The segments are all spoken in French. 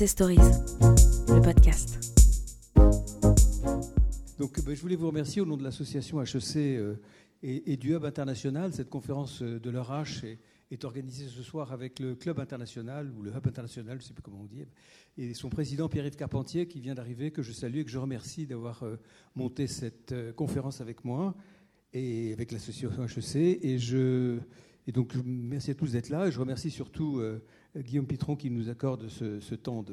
HEC Stories, le podcast. Donc, ben, je voulais vous remercier au nom de l'association HEC euh, et, du Hub International. Cette conférence euh, de l'ERH est, est, organisée ce soir avec le Club International, ou le Hub International, je ne sais plus comment on dit, et son président Pierre-Yves Carpentier qui vient d'arriver, que je salue et que je remercie d'avoir euh, monté cette conférence avec moi et avec l'association HEC. Et, je, et donc, merci à tous d'être là. Je remercie surtout Guillaume Pitron qui nous accorde ce, temps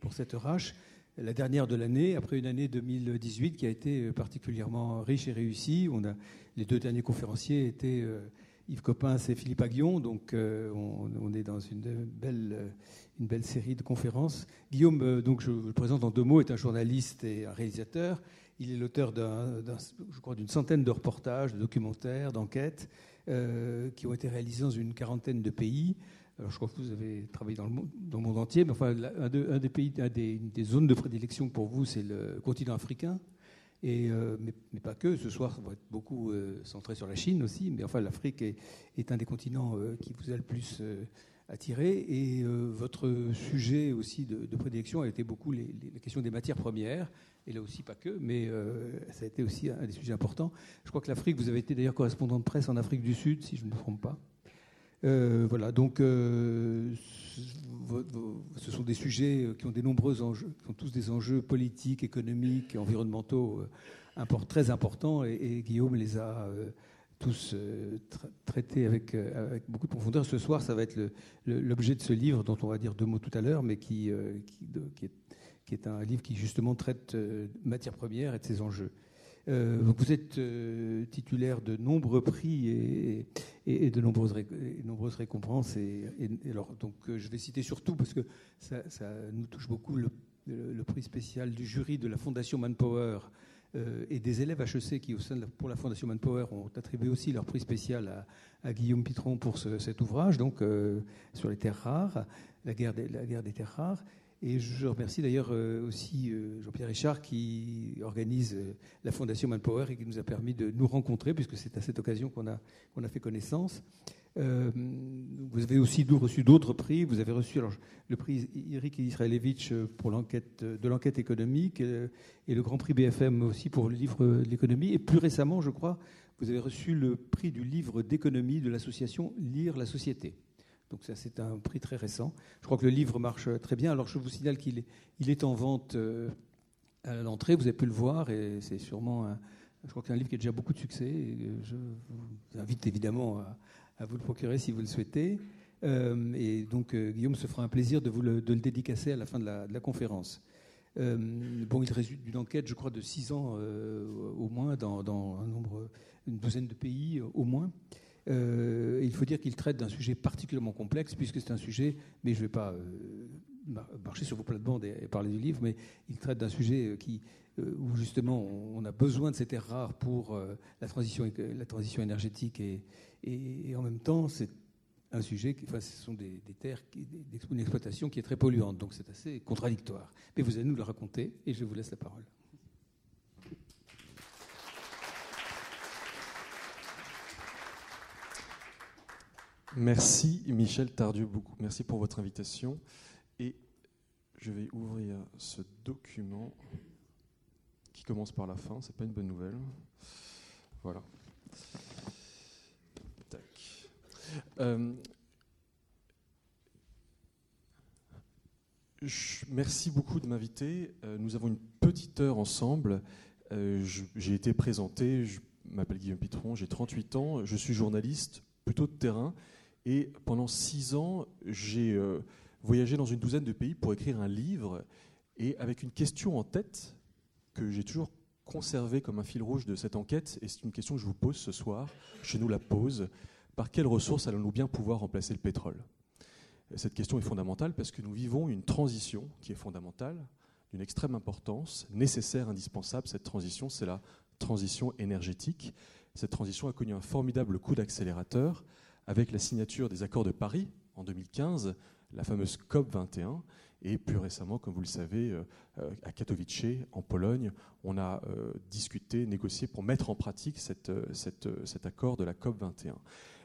pour cette ERH la dernière de l'année, après une année 2018 qui a été particulièrement riche et réussie. On a, les deux derniers conférenciers étaient euh, Yves Coppens et Philippe Aguillon, donc euh, on, est dans une belle, une belle série de conférences. Guillaume, euh, donc je le présente en deux mots, est un journaliste et un réalisateur. Il est l'auteur d'une centaine de reportages, de documentaires, d'enquêtes euh, qui ont été réalisés dans une quarantaine de pays. Alors, je crois que vous avez travaillé dans le monde, entier, mais enfin, un, de, un des pays, un des, zones de prédilection pour vous, c'est le continent africain. Et, euh, mais, pas que. Ce soir, ça va être beaucoup euh, centré sur la Chine aussi. Mais enfin, l'Afrique est, un des continents qui vous a le plus attiré. Et votre sujet aussi de, prédilection a été beaucoup les, les, les, questions des matières premières. Et là aussi, pas que, mais euh, ça a été aussi un des sujets importants. Je crois que l'Afrique, vous avez été d'ailleurs correspondant de presse en Afrique du Sud, si je ne me trompe pas. Euh, voilà, donc euh, ce sont des sujets qui ont des nombreux enjeux, qui ont tous des enjeux politiques, économiques et environnementaux très importants, et, Guillaume les a tous tra traités avec, beaucoup de profondeur. Ce soir, ça va être l'objet de ce livre dont on va dire deux mots tout à l'heure, mais qui, qui, est, qui, est, un livre qui justement traite de matières premières et de ses enjeux. Euh, vous êtes euh, titulaire de nombreux prix et, et, et de nombreuses, ré, et nombreuses récompenses. Et, alors, donc, euh, je vais citer surtout parce que ça, ça nous touche beaucoup le, le, le, prix spécial du jury de la Fondation Manpower euh, et des élèves HEC qui, au sein de la, pour la Fondation Manpower, ont attribué aussi leur prix spécial à, à Guillaume Pitron pour ce, cet ouvrage, donc euh, sur les terres rares, la guerre des, la guerre des terres rares. Et je remercie d'ailleurs euh, aussi euh, Jean-Pierre Richard qui organise euh, la Fondation Manpower et qui nous a permis de nous rencontrer, puisque c'est à cette occasion qu'on a, fait connaissance. Vous avez aussi reçu d'autres prix. Vous avez reçu le prix Eric Israelevich pour l'enquête de l'enquête économique et le Grand Prix BFM aussi pour le livre de l'économie. Et plus récemment, je crois, vous avez reçu le prix du livre d'économie de l'association Lire la société. Donc ça, c'est un prix très récent. Je crois que le livre marche très bien. Alors je vous signale qu'il est, en vente euh, à l'entrée. Vous avez pu le voir et c'est sûrement, un, je crois que livre qui a déjà beaucoup de succès. Et je vous invite évidemment à, vous le procurer si vous le souhaitez. Euh, et donc euh, Guillaume se fera un plaisir de vous le, de le dédicacer à la fin de la, conférence. Euh, bon, il résulte d'une enquête, je crois, de six ans euh, au moins dans, dans, un nombre, une douzaine de pays au moins. Euh, il faut dire qu'il traite d'un sujet particulièrement complexe, puisque c'est un sujet, mais je ne vais pas euh, marcher sur vos plates-bandes et, parler du livre, mais il traite d'un sujet euh, où justement on a besoin de ces terres rares pour la, transition, énergétique et, en même temps c'est un sujet, enfin, ce sont des, des terres, exploitation qui est très polluante, donc c'est assez contradictoire. Mais vous allez nous le raconter et je vous laisse la parole. Merci Michel Tardieu, beaucoup. Merci pour votre invitation. Et je vais ouvrir ce document qui commence par la fin. C'est pas une bonne nouvelle. Voilà. Tac. Euh, merci beaucoup de m'inviter. Euh, nous avons une petite heure ensemble. Euh, j'ai été présenté. Je m'appelle Guillaume Pitron. J'ai 38 ans. Je suis journaliste plutôt de terrain. Et pendant six ans, j'ai euh, voyagé dans une douzaine de pays pour écrire un livre, et avec une question en tête que j'ai toujours conservée comme un fil rouge de cette enquête, et c'est une question que je vous pose ce soir, je nous la pose, par quelles ressources allons-nous bien pouvoir remplacer le pétrole? Cette question est fondamentale parce que nous vivons une transition qui est fondamentale, d'une extrême importance, nécessaire, indispensable. Cette transition, c'est la transition énergétique. Cette transition a connu un formidable coup d'accélérateur avec la signature des accords de Paris en 2015, la fameuse COP 21, et plus récemment, comme vous le savez, euh, à Katowice, en Pologne, on a euh, discuté, négocié pour mettre en pratique cet accord de la COP 21.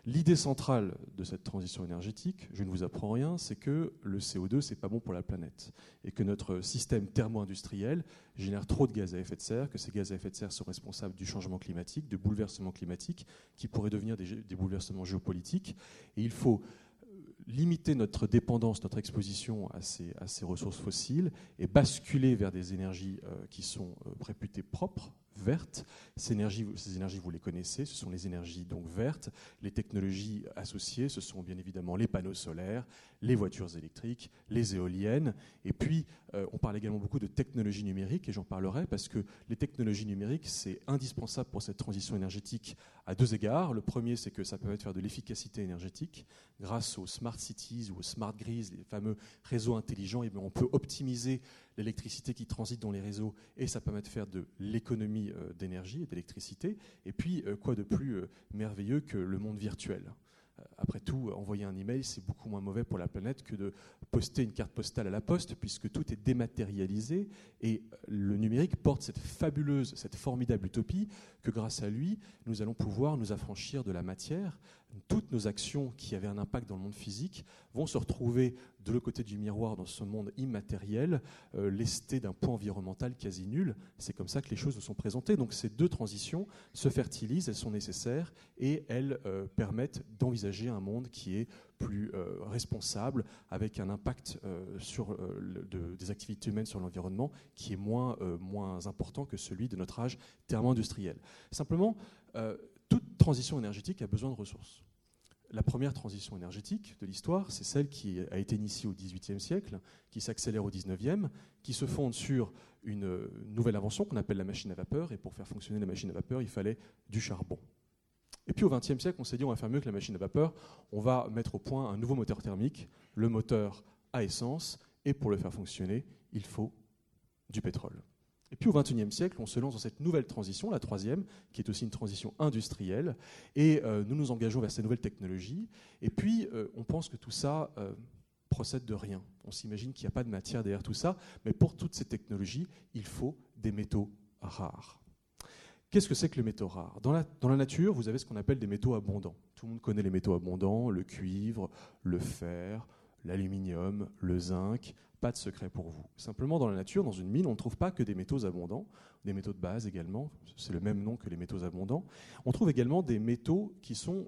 L'idée centrale de cette transition énergétique, je ne vous apprends rien, c'est que le CO2, c'est pas bon pour la planète. Et que notre système thermo-industriel génère trop de gaz à effet de serre, que ces gaz à effet de serre sont responsables du changement climatique, de bouleversements climatiques, qui pourraient devenir des, bouleversements géopolitiques. Et il faut limiter notre dépendance, notre exposition à ces, à ces, ressources fossiles et basculer vers des énergies euh, qui sont euh, réputées propres, vertes. Ces énergies, ces énergies, vous les connaissez, ce sont les énergies donc vertes. Les technologies associées, ce sont bien évidemment les panneaux solaires, les voitures électriques, les éoliennes. Et puis, euh, on parle également beaucoup de technologies numériques, et j'en parlerai parce que les technologies numériques, c'est indispensable pour cette transition énergétique à deux égards. Le premier, c'est que ça permet de faire de l'efficacité énergétique grâce aux smart cities ou aux smart grids, les fameux réseaux intelligents. Et on peut optimiser l'électricité qui transite dans les réseaux et ça permet de faire de l'économie euh, d'énergie et d'électricité. Et puis, euh, quoi de plus euh, merveilleux que le monde virtuel? Après tout, envoyer un email, c'est beaucoup moins mauvais pour la planète que de poster une carte postale à la poste, puisque tout est dématérialisé. Et le numérique porte cette fabuleuse, cette formidable utopie que grâce à lui, nous allons pouvoir nous affranchir de la matière, toutes nos actions qui avaient un impact dans le monde physique vont se retrouver de l'autre côté du miroir dans ce monde immatériel, euh, lesté d'un poids environnemental quasi nul. C'est comme ça que les choses nous sont présentées. Donc ces deux transitions se fertilisent, elles sont nécessaires et elles euh, permettent d'envisager un monde qui est plus euh, responsable, avec un impact sur, des activités humaines sur l'environnement qui est moins, moins important que celui de notre âge thermo-industriel. Simplement, toute transition énergétique a besoin de ressources. La première transition énergétique de l'histoire, c'est celle qui a été initiée au XVIIIe siècle, qui s'accélère au XIXe, qui se fonde sur une nouvelle invention qu'on appelle la machine à vapeur. Et pour faire fonctionner la machine à vapeur, il fallait du charbon. Et puis au XXe siècle, on s'est dit on va faire mieux que la machine à vapeur, on va mettre au point un nouveau moteur thermique, le moteur à essence, et pour le faire fonctionner, il faut du pétrole. Et puis au XXIe siècle, on se lance dans cette nouvelle transition, la troisième, qui est aussi une transition industrielle, et euh, nous nous engageons vers ces nouvelles technologies. Et puis euh, on pense que tout ça euh, procède de rien. On s'imagine qu'il n'y a pas de matière derrière tout ça, mais pour toutes ces technologies, il faut des métaux rares. Qu'est-ce que c'est que le métaux rare? Dans la, dans la nature, vous avez ce qu'on appelle des métaux abondants. Tout le monde connaît les métaux abondants, le cuivre, le fer, l'aluminium, le zinc, pas de secret pour vous. Simplement, dans la nature, dans une mine, on ne trouve pas que des métaux abondants, des métaux de base également, c'est le même nom que les métaux abondants. On trouve également des métaux qui sont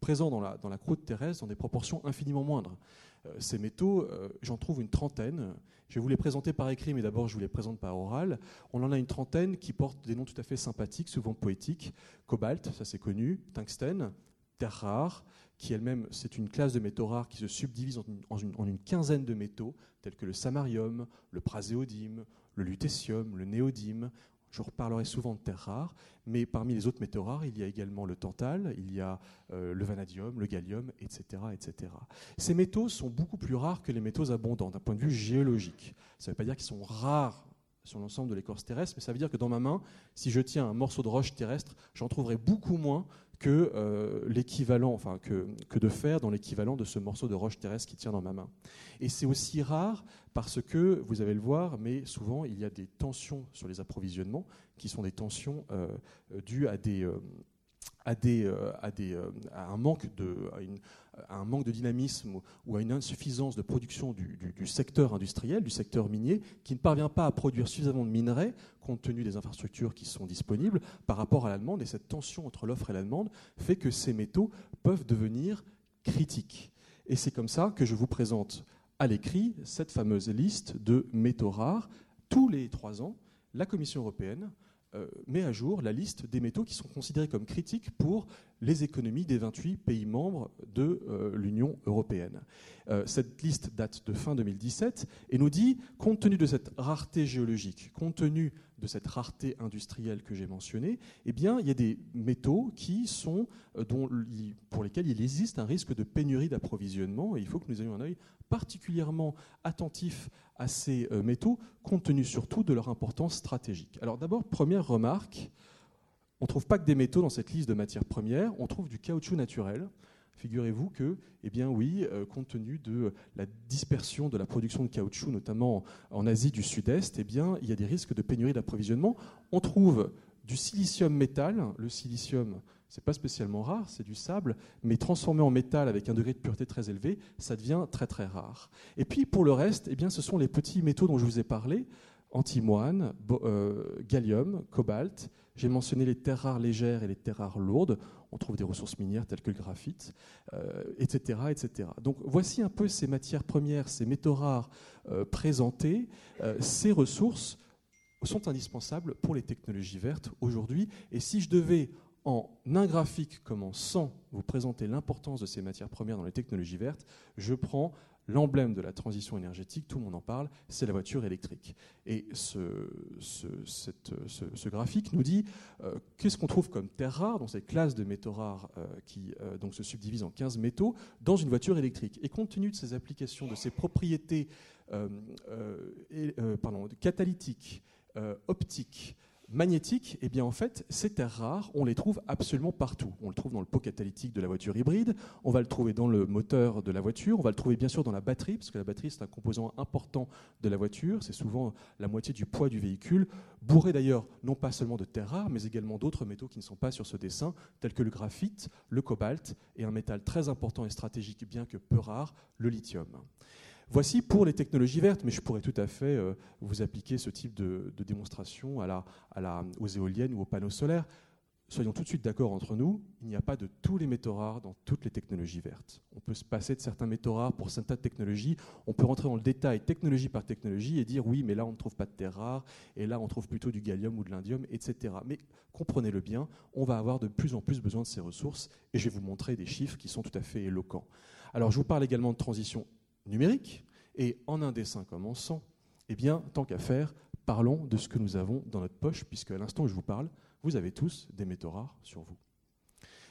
présents dans la, dans la croûte terrestre dans des proportions infiniment moindres. Euh, ces métaux, euh, j'en trouve une trentaine. Je vais vous les présenter par écrit, mais d'abord je vous les présente par oral. On en a une trentaine qui portent des noms tout à fait sympathiques, souvent poétiques. Cobalt, ça c'est connu, tungstène, terre rare, qui elle-même, c'est une classe de métaux rares qui se subdivise en une, quinzaine de métaux, tels que le samarium, le praséodyme, le lutécium, le néodyme. Je reparlerai souvent de terres rares, mais parmi les autres métaux rares, il y a également le tantal, il y a euh, le vanadium, le gallium, etc., etc. Ces métaux sont beaucoup plus rares que les métaux abondants d'un point de vue géologique. Ça ne veut pas dire qu'ils sont rares sur l'ensemble de l'écorce terrestre, mais ça veut dire que dans ma main, si je tiens un morceau de roche terrestre, j'en trouverai beaucoup moins que euh, l'équivalent, enfin que, que, de fer dans l'équivalent de ce morceau de roche terrestre qui tient dans ma main. Et c'est aussi rare parce que, vous allez le voir, mais souvent il y a des tensions sur les approvisionnements qui sont des tensions euh, dues à des, euh, à, un manque de, dynamisme ou à une insuffisance de production du, secteur industriel, du secteur minier, qui ne parvient pas à produire suffisamment de minerais compte tenu des infrastructures qui sont disponibles par rapport à la demande. Et cette tension entre l'offre et la demande fait que ces métaux peuvent devenir critiques. Et c'est comme ça que je vous présente à l'écrit cette fameuse liste de métaux rares. Tous les trois ans, la Commission européenne met à jour la liste des métaux qui sont considérés comme critiques pour les économies des 28 pays membres de euh, l'Union européenne. Euh, cette liste date de fin 2017 et nous dit, compte tenu de cette rareté géologique, compte tenu de cette rareté industrielle que j'ai mentionnée, eh bien, il y a des métaux qui sont, pour lesquels il existe un risque de pénurie d'approvisionnement et il faut que nous ayons un œil particulièrement attentif à ces euh, métaux, compte tenu surtout de leur importance stratégique. Alors d'abord, première remarque, on ne trouve pas que des métaux dans cette liste de matières premières, on trouve du caoutchouc naturel. Figurez-vous que, eh bien oui, euh, compte tenu de la dispersion de la production de caoutchouc, notamment en Asie du Sud-Est, eh bien, il y a des risques de pénurie d'approvisionnement. On trouve du silicium métal. Le silicium, c'est pas spécialement rare, c'est du sable, mais transformé en métal avec un degré de pureté très élevé, ça devient très très rare. Et puis pour le reste, eh bien, ce sont les petits métaux dont je vous ai parlé, antimoine, euh, gallium, cobalt. J'ai mentionné les terres rares légères et les terres rares lourdes. On trouve des ressources minières telles que le graphite, etc., euh, etc. Donc voici un peu ces matières premières, ces métaux rares euh, présentés. ces ressources sont indispensables pour les technologies vertes aujourd'hui. Et si je devais en un graphique comme en 100 vous présenter l'importance de ces matières premières dans les technologies vertes, je prends l'emblème de la transition énergétique, tout le monde en parle, c'est la voiture électrique. Et ce, graphique nous dit euh, qu'est-ce qu'on trouve comme terres rares, dans cette classe de métaux rares euh, qui euh, donc se subdivise en 15 métaux, dans une voiture électrique? Et compte tenu de ces applications, de ces propriétés pardon, catalytiques, optiques, magnétiques, eh bien en fait, ces terres rares, on les trouve absolument partout. On le trouve dans le pot catalytique de la voiture hybride, on va le trouver dans le moteur de la voiture, on va le trouver bien sûr dans la batterie, parce que la batterie c'est un composant important de la voiture, c'est souvent la moitié du poids du véhicule, bourré d'ailleurs non pas seulement de terres rares, mais également d'autres métaux qui ne sont pas sur ce dessin, tels que le graphite, le cobalt et un métal très important et stratégique, bien que peu rare, le lithium. Voici pour les technologies vertes, mais je pourrais tout à fait euh, vous appliquer ce type de, démonstration aux éoliennes ou aux panneaux solaires. Soyons tout de suite d'accord entre nous, il n'y a pas de tous les métaux rares dans toutes les technologies vertes. On peut se passer de certains métaux rares pour certaines technologies, on peut rentrer dans le détail technologie par technologie et dire oui, mais là on ne trouve pas de terres rares, et là on trouve plutôt du gallium ou de l'indium, etc. Mais comprenez-le bien, on va avoir de plus en plus besoin de ces ressources, et je vais vous montrer des chiffres qui sont tout à fait éloquents. Alors je vous parle également de transition numérique. Et en un dessin comme en 100, eh bien, tant qu'à faire, parlons de ce que nous avons dans notre poche, puisque à l'instant où je vous parle, vous avez tous des métaux rares sur vous.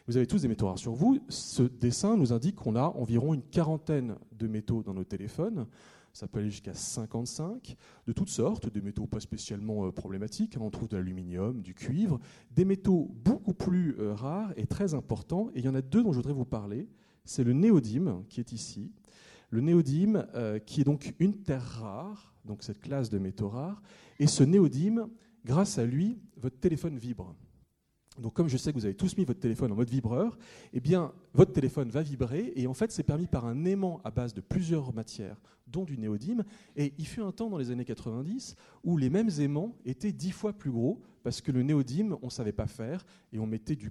Vous avez tous des métaux rares sur vous. Ce dessin nous indique qu'on a environ une quarantaine de métaux dans nos téléphones. Ça peut aller jusqu'à 55, de toutes sortes, des métaux pas spécialement euh, problématiques. On trouve de l'aluminium, du cuivre, des métaux beaucoup plus euh, rares et très importants. Et il y en a deux dont je voudrais vous parler. C'est le néodyme, qui est ici, le néodyme, euh, qui est donc une terre rare, donc cette classe de métaux rares, et ce néodyme, grâce à lui, votre téléphone vibre. Donc comme je sais que vous avez tous mis votre téléphone en mode vibreur, eh bien votre téléphone va vibrer et en fait c'est permis par un aimant à base de plusieurs matières, dont du néodyme. Et il fut un temps dans les années 90 où les mêmes aimants étaient dix fois plus gros parce que le néodyme on ne savait pas faire et on mettait du,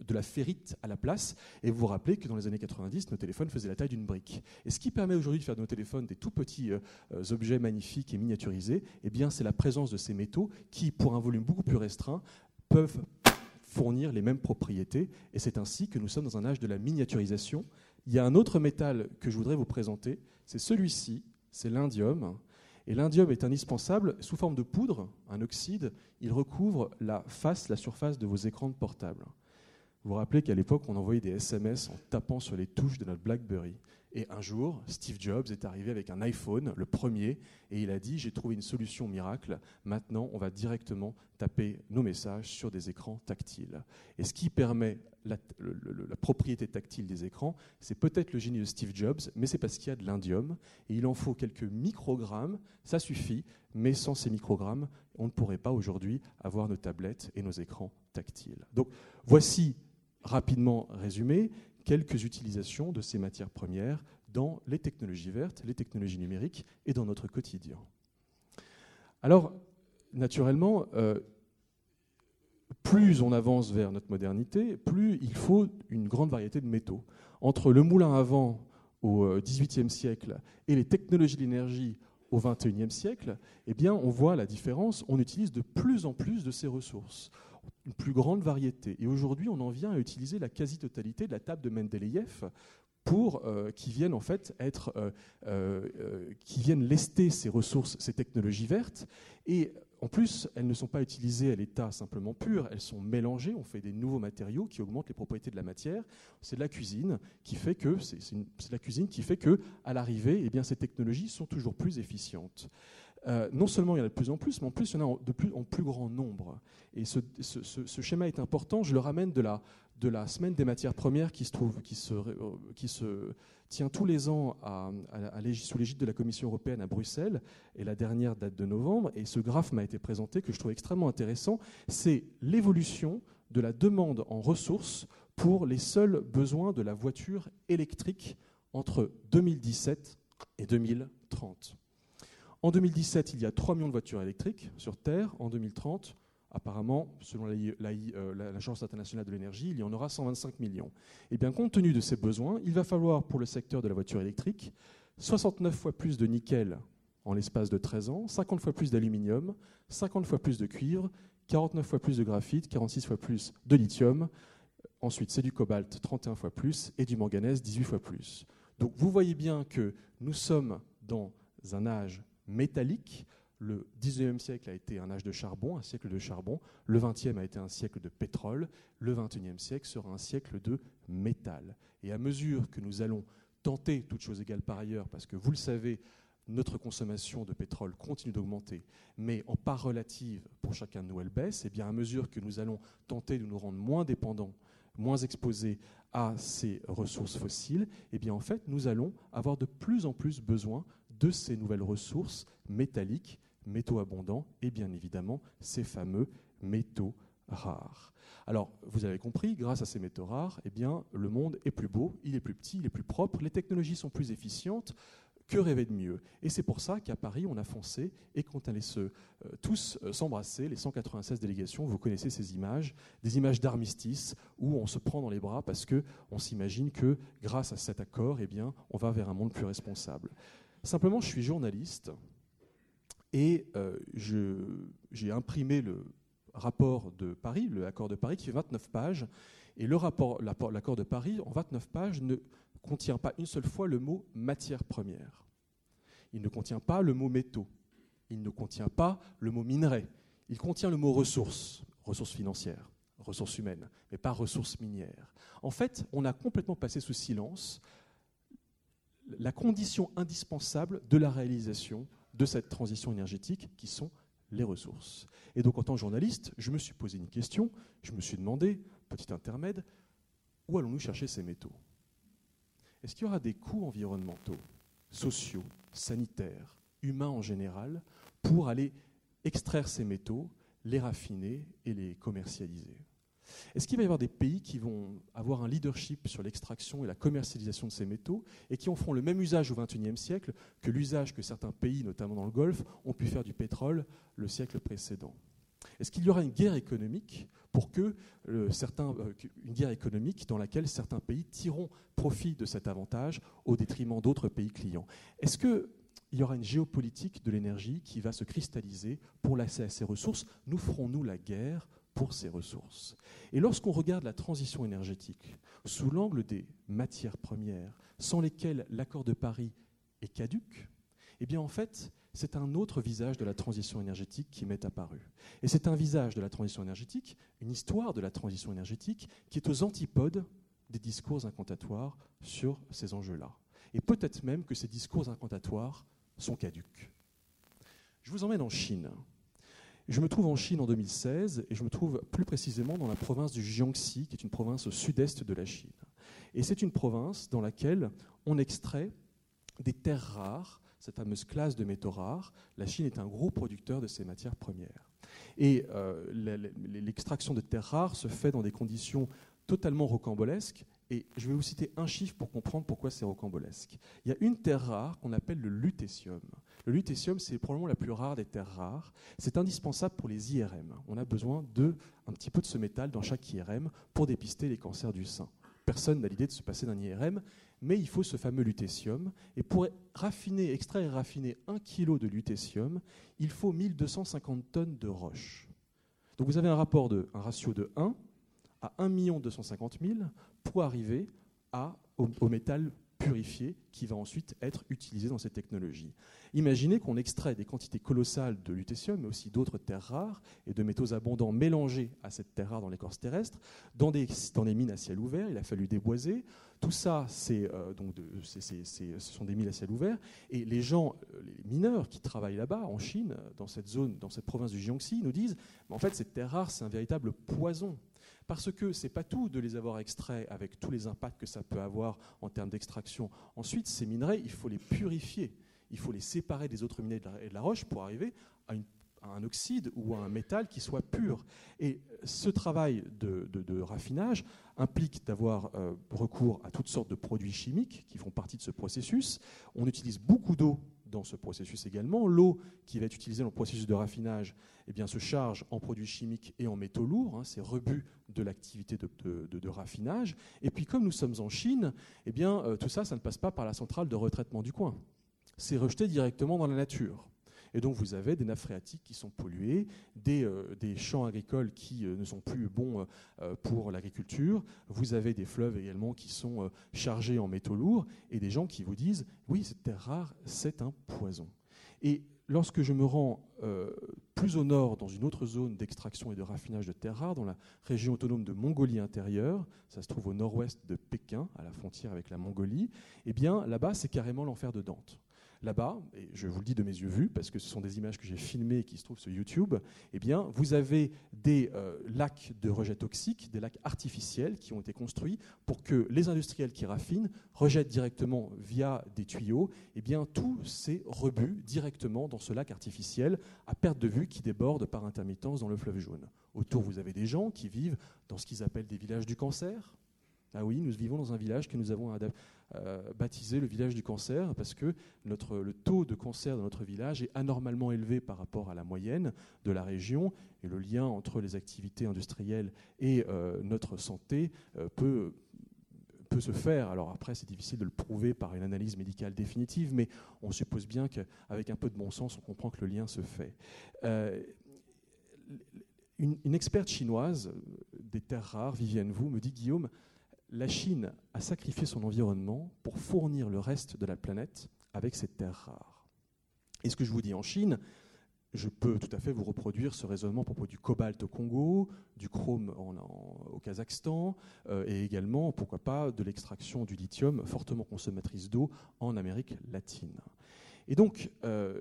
de la ferrite à la place. Et vous vous rappelez que dans les années 90, nos téléphones faisaient la taille d'une brique. Et ce qui permet aujourd'hui de faire de nos téléphones des tout petits euh, euh, objets magnifiques et miniaturisés, eh bien, c'est la présence de ces métaux qui, pour un volume beaucoup plus restreint, peuvent fournir les mêmes propriétés. Et c'est ainsi que nous sommes dans un âge de la miniaturisation. Il y a un autre métal que je voudrais vous présenter, c'est celui-ci, c'est l'indium. Et l'indium est indispensable sous forme de poudre, un oxyde. Il recouvre la face, la surface de vos écrans de portable. Vous vous rappelez qu'à l'époque, on envoyait des SMS en tapant sur les touches de notre BlackBerry. Et un jour, Steve Jobs est arrivé avec un iPhone, le premier, et il a dit J'ai trouvé une solution miracle. Maintenant, on va directement taper nos messages sur des écrans tactiles. Et ce qui permet la, propriété tactile des écrans, c'est peut-être le génie de Steve Jobs, mais c'est parce qu'il y a de l'indium. Et il en faut quelques microgrammes, ça suffit, mais sans ces microgrammes, on ne pourrait pas aujourd'hui avoir nos tablettes et nos écrans tactiles. Donc voici rapidement résumé quelques utilisations de ces matières premières dans les technologies vertes, les technologies numériques et dans notre quotidien. Alors, naturellement, euh, plus on avance vers notre modernité, plus il faut une grande variété de métaux. Entre le moulin à vent au XVIIIe siècle et les technologies de l'énergie au XXIe siècle, eh on voit la différence. On utilise de plus en plus de ces ressources une plus grande variété. Et aujourd'hui, on en vient à utiliser la quasi-totalité de la table de Mendeleïev pour euh, qui viennent en fait être, euh, euh, qui viennent lester ces ressources, ces technologies vertes. Et en plus, elles ne sont pas utilisées à l'état simplement pur, elles sont mélangées, on fait des nouveaux matériaux qui augmentent les propriétés de la matière. C'est de la cuisine qui fait que, c'est, la cuisine qui fait que, à l'arrivée, eh bien, ces technologies sont toujours plus efficientes. Euh, non seulement il y en a de plus en plus, mais en plus il y en a de plus, en plus grand nombre. Et ce, schéma est important. Je le ramène de la, semaine des matières premières qui se, trouve, qui se, se tient tous les ans sous l'égide de la Commission européenne à Bruxelles. Et la dernière date de novembre. Et ce graphe m'a été présenté que je trouve extrêmement intéressant. C'est l'évolution de la demande en ressources pour les seuls besoins de la voiture électrique entre 2017 et 2030. En 2017, il y a 3 millions de voitures électriques sur Terre. En 2030, apparemment, selon euh, l'Agence internationale de l'énergie, il y en aura 125 millions. Et bien, compte tenu de ces besoins, il va falloir pour le secteur de la voiture électrique 69 fois plus de nickel en l'espace de 13 ans, 50 fois plus d'aluminium, 50 fois plus de cuivre, 49 fois plus de graphite, 46 fois plus de lithium. Ensuite, c'est du cobalt 31 fois plus et du manganèse 18 fois plus. Donc vous voyez bien que nous sommes dans un âge métallique. Le 19e siècle a été un âge de charbon, un siècle de charbon. Le 20e a été un siècle de pétrole. Le 21e siècle sera un siècle de métal. Et à mesure que nous allons tenter, toutes choses égales par ailleurs, parce que vous le savez, notre consommation de pétrole continue d'augmenter, mais en part relative pour chacun de nous, elle baisse, et bien à mesure que nous allons tenter de nous rendre moins dépendants, moins exposés à ces ressources fossiles, et bien en fait, nous allons avoir de plus en plus besoin de ces nouvelles ressources métalliques, métaux abondants, et bien évidemment ces fameux métaux rares. Alors, vous avez compris, grâce à ces métaux rares, eh bien, le monde est plus beau, il est plus petit, il est plus propre, les technologies sont plus efficientes, que rêver de mieux Et c'est pour ça qu'à Paris, on a foncé et qu'on allait se, euh, tous euh, s'embrasser, les 196 délégations, vous connaissez ces images, des images d'armistice où on se prend dans les bras parce qu'on s'imagine que grâce à cet accord, eh on va vers un monde plus responsable. Simplement, je suis journaliste et euh, j'ai imprimé le rapport de Paris, le accord de Paris, qui fait 29 pages. Et rapport, l'accord de Paris, en 29 pages, ne contient pas une seule fois le mot matière première. Il ne contient pas le mot métaux. Il ne contient pas le mot minerai. Il contient le mot ressources, ressources financières, ressources humaines, mais pas ressources minières. En fait, on a complètement passé sous silence la condition indispensable de la réalisation de cette transition énergétique qui sont les ressources. Et donc en tant que journaliste, je me suis posé une question, je me suis demandé, petit intermède, où allons-nous chercher ces métaux? Est-ce qu'il y aura des coûts environnementaux, sociaux, sanitaires, humains en général, pour aller extraire ces métaux, les raffiner et les commercialiser? Est-ce qu'il va y avoir des pays qui vont avoir un leadership sur l'extraction et la commercialisation de ces métaux et qui en feront le même usage au XXIe siècle que l'usage que certains pays, notamment dans le Golfe, ont pu faire du pétrole le siècle précédent? Est-ce qu'il y aura une guerre économique euh, euh, dans laquelle certains pays tireront profit de cet avantage au détriment d'autres pays clients? Est-ce qu'il y aura une géopolitique de l'énergie qui va se cristalliser pour l'accès à ces ressources? Nous ferons-nous la guerre pour ces ressources Et lorsqu'on regarde la transition énergétique sous l'angle des matières premières, sans lesquelles l'accord de Paris est caduque, eh bien en fait, c'est un autre visage de la transition énergétique qui m'est apparu. Et c'est un visage de la transition énergétique, une histoire de la transition énergétique qui est aux antipodes des discours incantatoires sur ces enjeux-là. Et peut-être même que ces discours incantatoires sont caduques. Je vous emmène en Chine. Je me trouve en Chine en 2016 et je me trouve plus précisément dans la province du Jiangxi, qui est une province au sud-est de la Chine. Et c'est une province dans laquelle on extrait des terres rares cette fameuse classe de métaux rares, la Chine est un gros producteur de ces matières premières. Et euh, l'extraction de terres rares se fait dans des conditions totalement rocambolesques. Et je vais vous citer un chiffre pour comprendre pourquoi c'est rocambolesque. Il y a une terre rare qu'on appelle le lutécium. Le lutécium, c'est probablement la plus rare des terres rares. C'est indispensable pour les IRM. On a besoin de un petit peu de ce métal dans chaque IRM pour dépister les cancers du sein. Personne n'a l'idée de se passer d'un IRM, mais il faut ce fameux lutécium. Et pour raffiner, extraire et raffiner un kilo de lutécium, il faut 1250 tonnes de roche. Donc vous avez un rapport de, un ratio de 1 à 1 250 000 pour arriver au métal purifié qui va ensuite être utilisé dans cette technologie. Imaginez qu'on extrait des quantités colossales de lutécium, mais aussi d'autres terres rares et de métaux abondants mélangés à cette terre rare dans l'écorce terrestre, dans des, dans des mines à ciel ouvert. Il a fallu déboiser. Tout ça, c'est, euh, donc ce sont des mines à ciel ouvert. Et les gens, euh, les mineurs qui travaillent là-bas, en Chine, dans cette zone, dans cette province du Jiangxi, nous disent en fait, cette terre rare, c'est un véritable poison parce que ce n'est pas tout de les avoir extraits avec tous les impacts que ça peut avoir en termes d'extraction. Ensuite, ces minerais, il faut les purifier. Il faut les séparer des autres minerais et de la roche pour arriver à, un oxyde ou un métal qui soit pur. Et ce travail de, raffinage implique d'avoir euh, recours à toutes sortes de produits chimiques qui font partie de ce processus. On utilise beaucoup d'eau dans ce processus également. L'eau qui va être utilisée dans le processus de raffinage eh se charge en produits chimiques et en métaux lourds. Hein, c'est rebut de l'activité de, raffinage. Et puis, comme nous sommes en Chine, eh euh, tout ça, ça ne passe pas par la centrale de retraitement du coin. C'est rejeté directement dans la nature. Et donc vous avez des nappes phréatiques qui sont polluées, des, euh, champs agricoles qui euh, ne sont plus bons euh, pour l'agriculture, vous avez des fleuves également qui sont chargés en métaux lourds, et des gens qui vous disent, oui, cette terre rare, c'est un poison. Et lorsque je me rends plus au nord, dans une autre zone d'extraction et de raffinage de terres rares, dans la région autonome de Mongolie intérieure, ça se trouve au nord-ouest de Pékin, à la frontière avec la Mongolie, eh bien là-bas, c'est carrément l'enfer de Dante là-bas, et je vous le dis de mes yeux vus, parce que ce sont des images que j'ai filmées et qui se trouvent sur YouTube, eh bien, vous avez des euh, lacs de rejet toxiques, des lacs artificiels qui ont été construits pour que les industriels qui raffinent rejettent directement via des tuyaux eh bien, tous ces rebuts directement dans ce lac artificiel à perte de vue qui déborde par intermittence dans le fleuve jaune. Autour, vous avez des gens qui vivent dans ce qu'ils appellent des villages du cancer, ah oui, nous vivons dans un village que nous avons euh, baptisé le village du cancer parce que notre, le taux de cancer dans notre village est anormalement élevé par rapport à la moyenne de la région et le lien entre les activités industrielles et euh, notre santé euh, peut, se faire. Alors après, c'est difficile de le prouver par une analyse médicale définitive, mais on suppose bien qu'avec un peu de bon sens, on comprend que le lien se fait. Une, une, experte chinoise des terres rares, Vivienne Wu, me dit Guillaume, la Chine a sacrifié son environnement pour fournir le reste de la planète avec ses terres rares. Et ce que je vous dis en Chine, je peux tout à fait vous reproduire ce raisonnement à propos du cobalt au Congo, du chrome au Kazakhstan, euh, et également, pourquoi pas, de l'extraction du lithium, fortement consommatrice d'eau, en Amérique latine. Et donc, euh,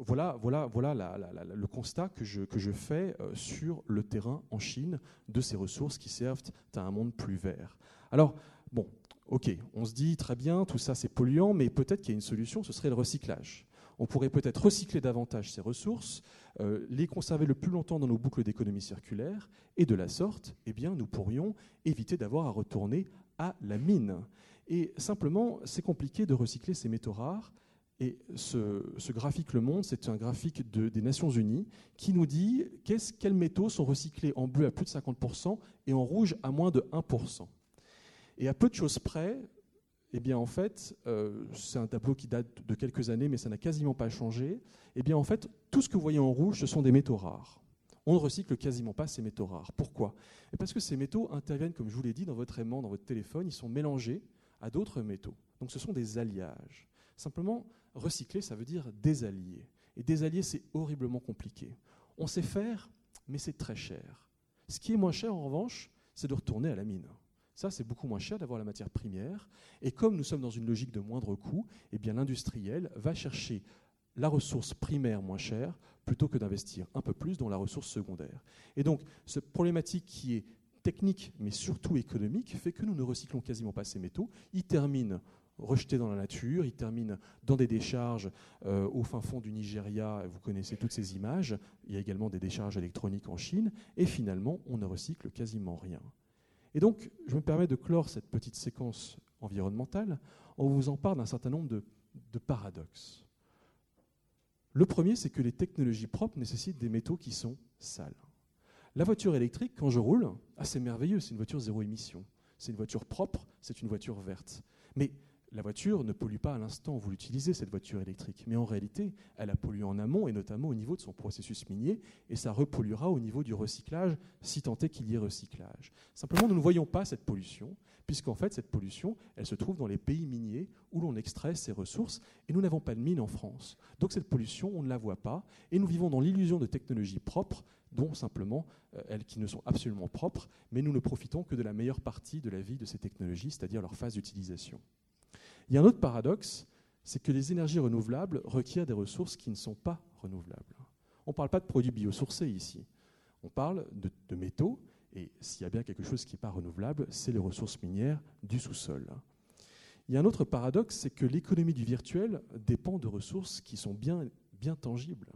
voilà, voilà, voilà le constat que je, fais euh, sur le terrain en Chine de ces ressources qui servent à un monde plus vert. Alors, bon, ok, on se dit très bien, tout ça c'est polluant, mais peut-être qu'il y a une solution, ce serait le recyclage. On pourrait peut-être recycler davantage ces ressources, euh, les conserver le plus longtemps dans nos boucles d'économie circulaire, et de la sorte, eh bien, nous pourrions éviter d'avoir à retourner à la mine. Et simplement, c'est compliqué de recycler ces métaux rares. Et ce, graphique Le Monde, c'est un graphique des Nations Unies qui nous dit quels métaux sont recyclés en bleu à plus de 50% et en rouge à moins de 1%. Et à peu de choses près, eh bien en fait, euh, c'est un tableau qui date de quelques années, mais ça n'a quasiment pas changé. Eh bien en fait, tout ce que vous voyez en rouge, ce sont des métaux rares. On ne recycle quasiment pas ces métaux rares. Pourquoi? Parce que ces métaux interviennent, comme je vous l'ai dit, dans votre aimant, dans votre téléphone, ils sont mélangés à d'autres métaux. Donc ce sont des alliages. Simplement, recycler, ça veut dire désallier. Et désallier, c'est horriblement compliqué. On sait faire, mais c'est très cher. Ce qui est moins cher, en revanche, c'est de retourner à la mine. Ça, c'est beaucoup moins cher d'avoir la matière première. Et comme nous sommes dans une logique de moindre coût, eh l'industriel va chercher la ressource primaire moins chère plutôt que d'investir un peu plus dans la ressource secondaire. Et donc, cette problématique qui est technique mais surtout économique fait que nous ne recyclons quasiment pas ces métaux. Ils terminent rejetés dans la nature, ils terminent dans des décharges euh, au fin fond du Nigeria, vous connaissez toutes ces images, il y a également des décharges électroniques en Chine, et finalement on ne recycle quasiment rien. Et donc, je me permets de clore cette petite séquence environnementale en vous en parle d'un certain nombre de, paradoxes. Le premier, c'est que les technologies propres nécessitent des métaux qui sont sales. La voiture électrique, quand je roule, ah, c'est merveilleux, c'est une voiture zéro émission. C'est une voiture propre, c'est une voiture verte. Mais la voiture ne pollue pas à l'instant où vous l'utilisez, cette voiture électrique, mais en réalité, elle a pollué en amont et notamment au niveau de son processus minier, et ça repolluera au niveau du recyclage, si tant est qu'il y ait recyclage. Simplement, nous ne voyons pas cette pollution, puisqu'en fait, cette pollution, elle se trouve dans les pays miniers où l'on extrait ces ressources, et nous n'avons pas de mines en France. Donc cette pollution, on ne la voit pas, et nous vivons dans l'illusion de technologies propres, dont simplement euh, elles qui ne sont absolument propres, mais nous ne profitons que de la meilleure partie de la vie de ces technologies, c'est-à-dire leur phase d'utilisation. Il y a un autre paradoxe, c'est que les énergies renouvelables requièrent des ressources qui ne sont pas renouvelables. On ne parle pas de produits biosourcés ici. On parle de, métaux, et s'il y a bien quelque chose qui n'est pas renouvelable, c'est les ressources minières du sous-sol. Il y a un autre paradoxe, c'est que l'économie du virtuel dépend de ressources qui sont bien, bien tangibles.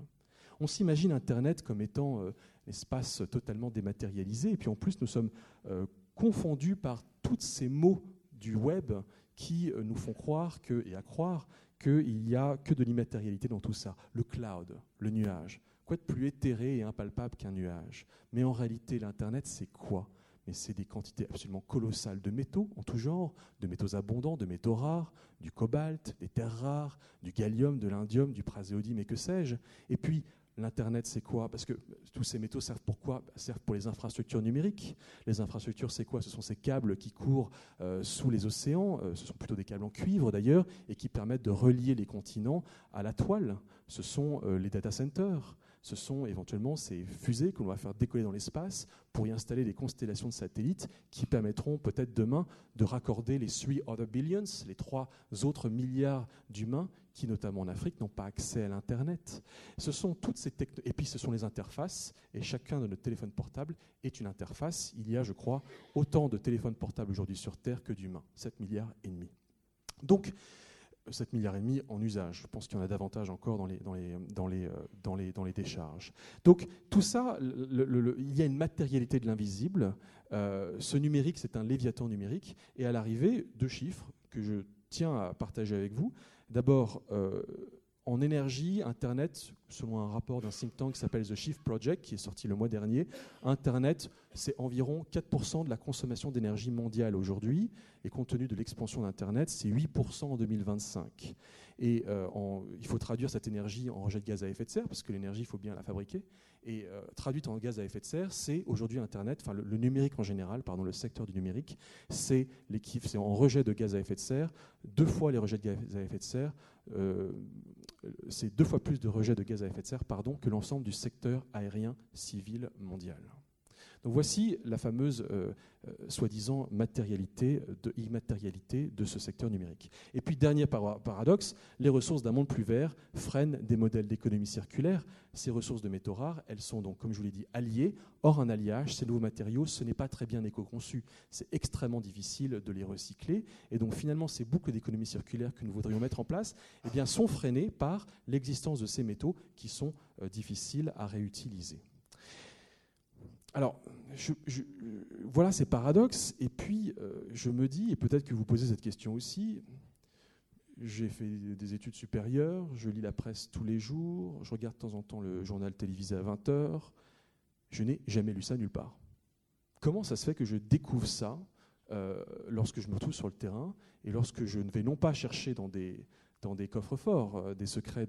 On s'imagine Internet comme étant un espace totalement dématérialisé, et puis en plus nous sommes confondus par tous ces mots du web qui nous font croire que, et à croire qu'il n'y a que de l'immatérialité dans tout ça. Le cloud, le nuage. Quoi de plus éthéré et impalpable qu'un nuage? Mais en réalité, l'Internet, c'est quoi? Mais c'est des quantités absolument colossales de métaux en tout genre, de métaux abondants, de métaux rares, du cobalt, des terres rares, du gallium, de l'indium, du praséodyme et que sais-je. Et puis, l'Internet, c'est quoi? Parce que tous ces métaux servent pour quoi? Servent pour les infrastructures numériques. Les infrastructures, c'est quoi? Ce sont ces câbles qui courent euh, sous les océans, euh, ce sont plutôt des câbles en cuivre d'ailleurs, et qui permettent de relier les continents à la toile. Ce sont euh, les data centers. Ce sont éventuellement ces fusées que l'on va faire décoller dans l'espace pour y installer des constellations de satellites qui permettront peut-être demain de raccorder les three other billions, les trois autres milliards d'humains qui, notamment en Afrique, n'ont pas accès à l'Internet. Ce sont toutes ces Et puis, ce sont les interfaces, et chacun de nos téléphones portables est une interface. Il y a, je crois, autant de téléphones portables aujourd'hui sur Terre que d'humains, 7 milliards et demi. Donc, 7 milliards et demi en usage. Je pense qu'il y en a davantage encore dans les, dans les, dans les, euh, dans les, dans les décharges. Donc tout ça, il y a une matérialité de l'invisible. Euh, ce numérique, c'est un léviathan numérique. Et à l'arrivée, deux chiffres que je tiens à partager avec vous. D'abord, euh, en énergie, Internet, selon un rapport d'un think tank qui s'appelle The Shift Project, qui est sorti le mois dernier, Internet, c'est environ 4% de la consommation d'énergie mondiale aujourd'hui, et compte tenu de l'expansion d'Internet, c'est 8% en 2025. Et euh, il faut traduire cette énergie en rejet de gaz à effet de serre, parce que l'énergie, il faut bien la fabriquer. Et euh, traduite en gaz à effet de serre, c'est aujourd'hui Internet, enfin le, numérique en général, pardon, le secteur du numérique, c'est c'est en rejet de gaz à effet de serre, deux fois les rejets de gaz à effet de serre. Euh, c'est deux fois plus de rejets de gaz à effet de serre que l'ensemble du secteur aérien civil mondial. Voici la fameuse euh, euh, soi-disant matérialité, de, immatérialité de ce secteur numérique. Et puis dernier paradoxe, les ressources d'un monde plus vert freinent des modèles d'économie circulaire. Ces ressources de métaux rares, elles sont donc, comme je vous l'ai dit, alliées. Or, un alliage, ces nouveaux matériaux, ce n'est pas très bien éco-conçu. C'est extrêmement difficile de les recycler. Et donc finalement, ces boucles d'économie circulaire que nous voudrions mettre en place eh sont freinées par l'existence de ces métaux qui sont euh, difficiles à réutiliser. Alors, voilà ces paradoxes, et puis euh, je me dis, et peut-être que vous posez cette question aussi, j'ai fait des études supérieures, je lis la presse tous les jours, je regarde de temps en temps le journal télévisé à 20h, je n'ai jamais lu ça nulle part. Comment ça se fait que je découvre ça euh, lorsque je me retrouve sur le terrain et lorsque je ne vais non pas chercher dans des, dans des coffres forts, euh, des secrets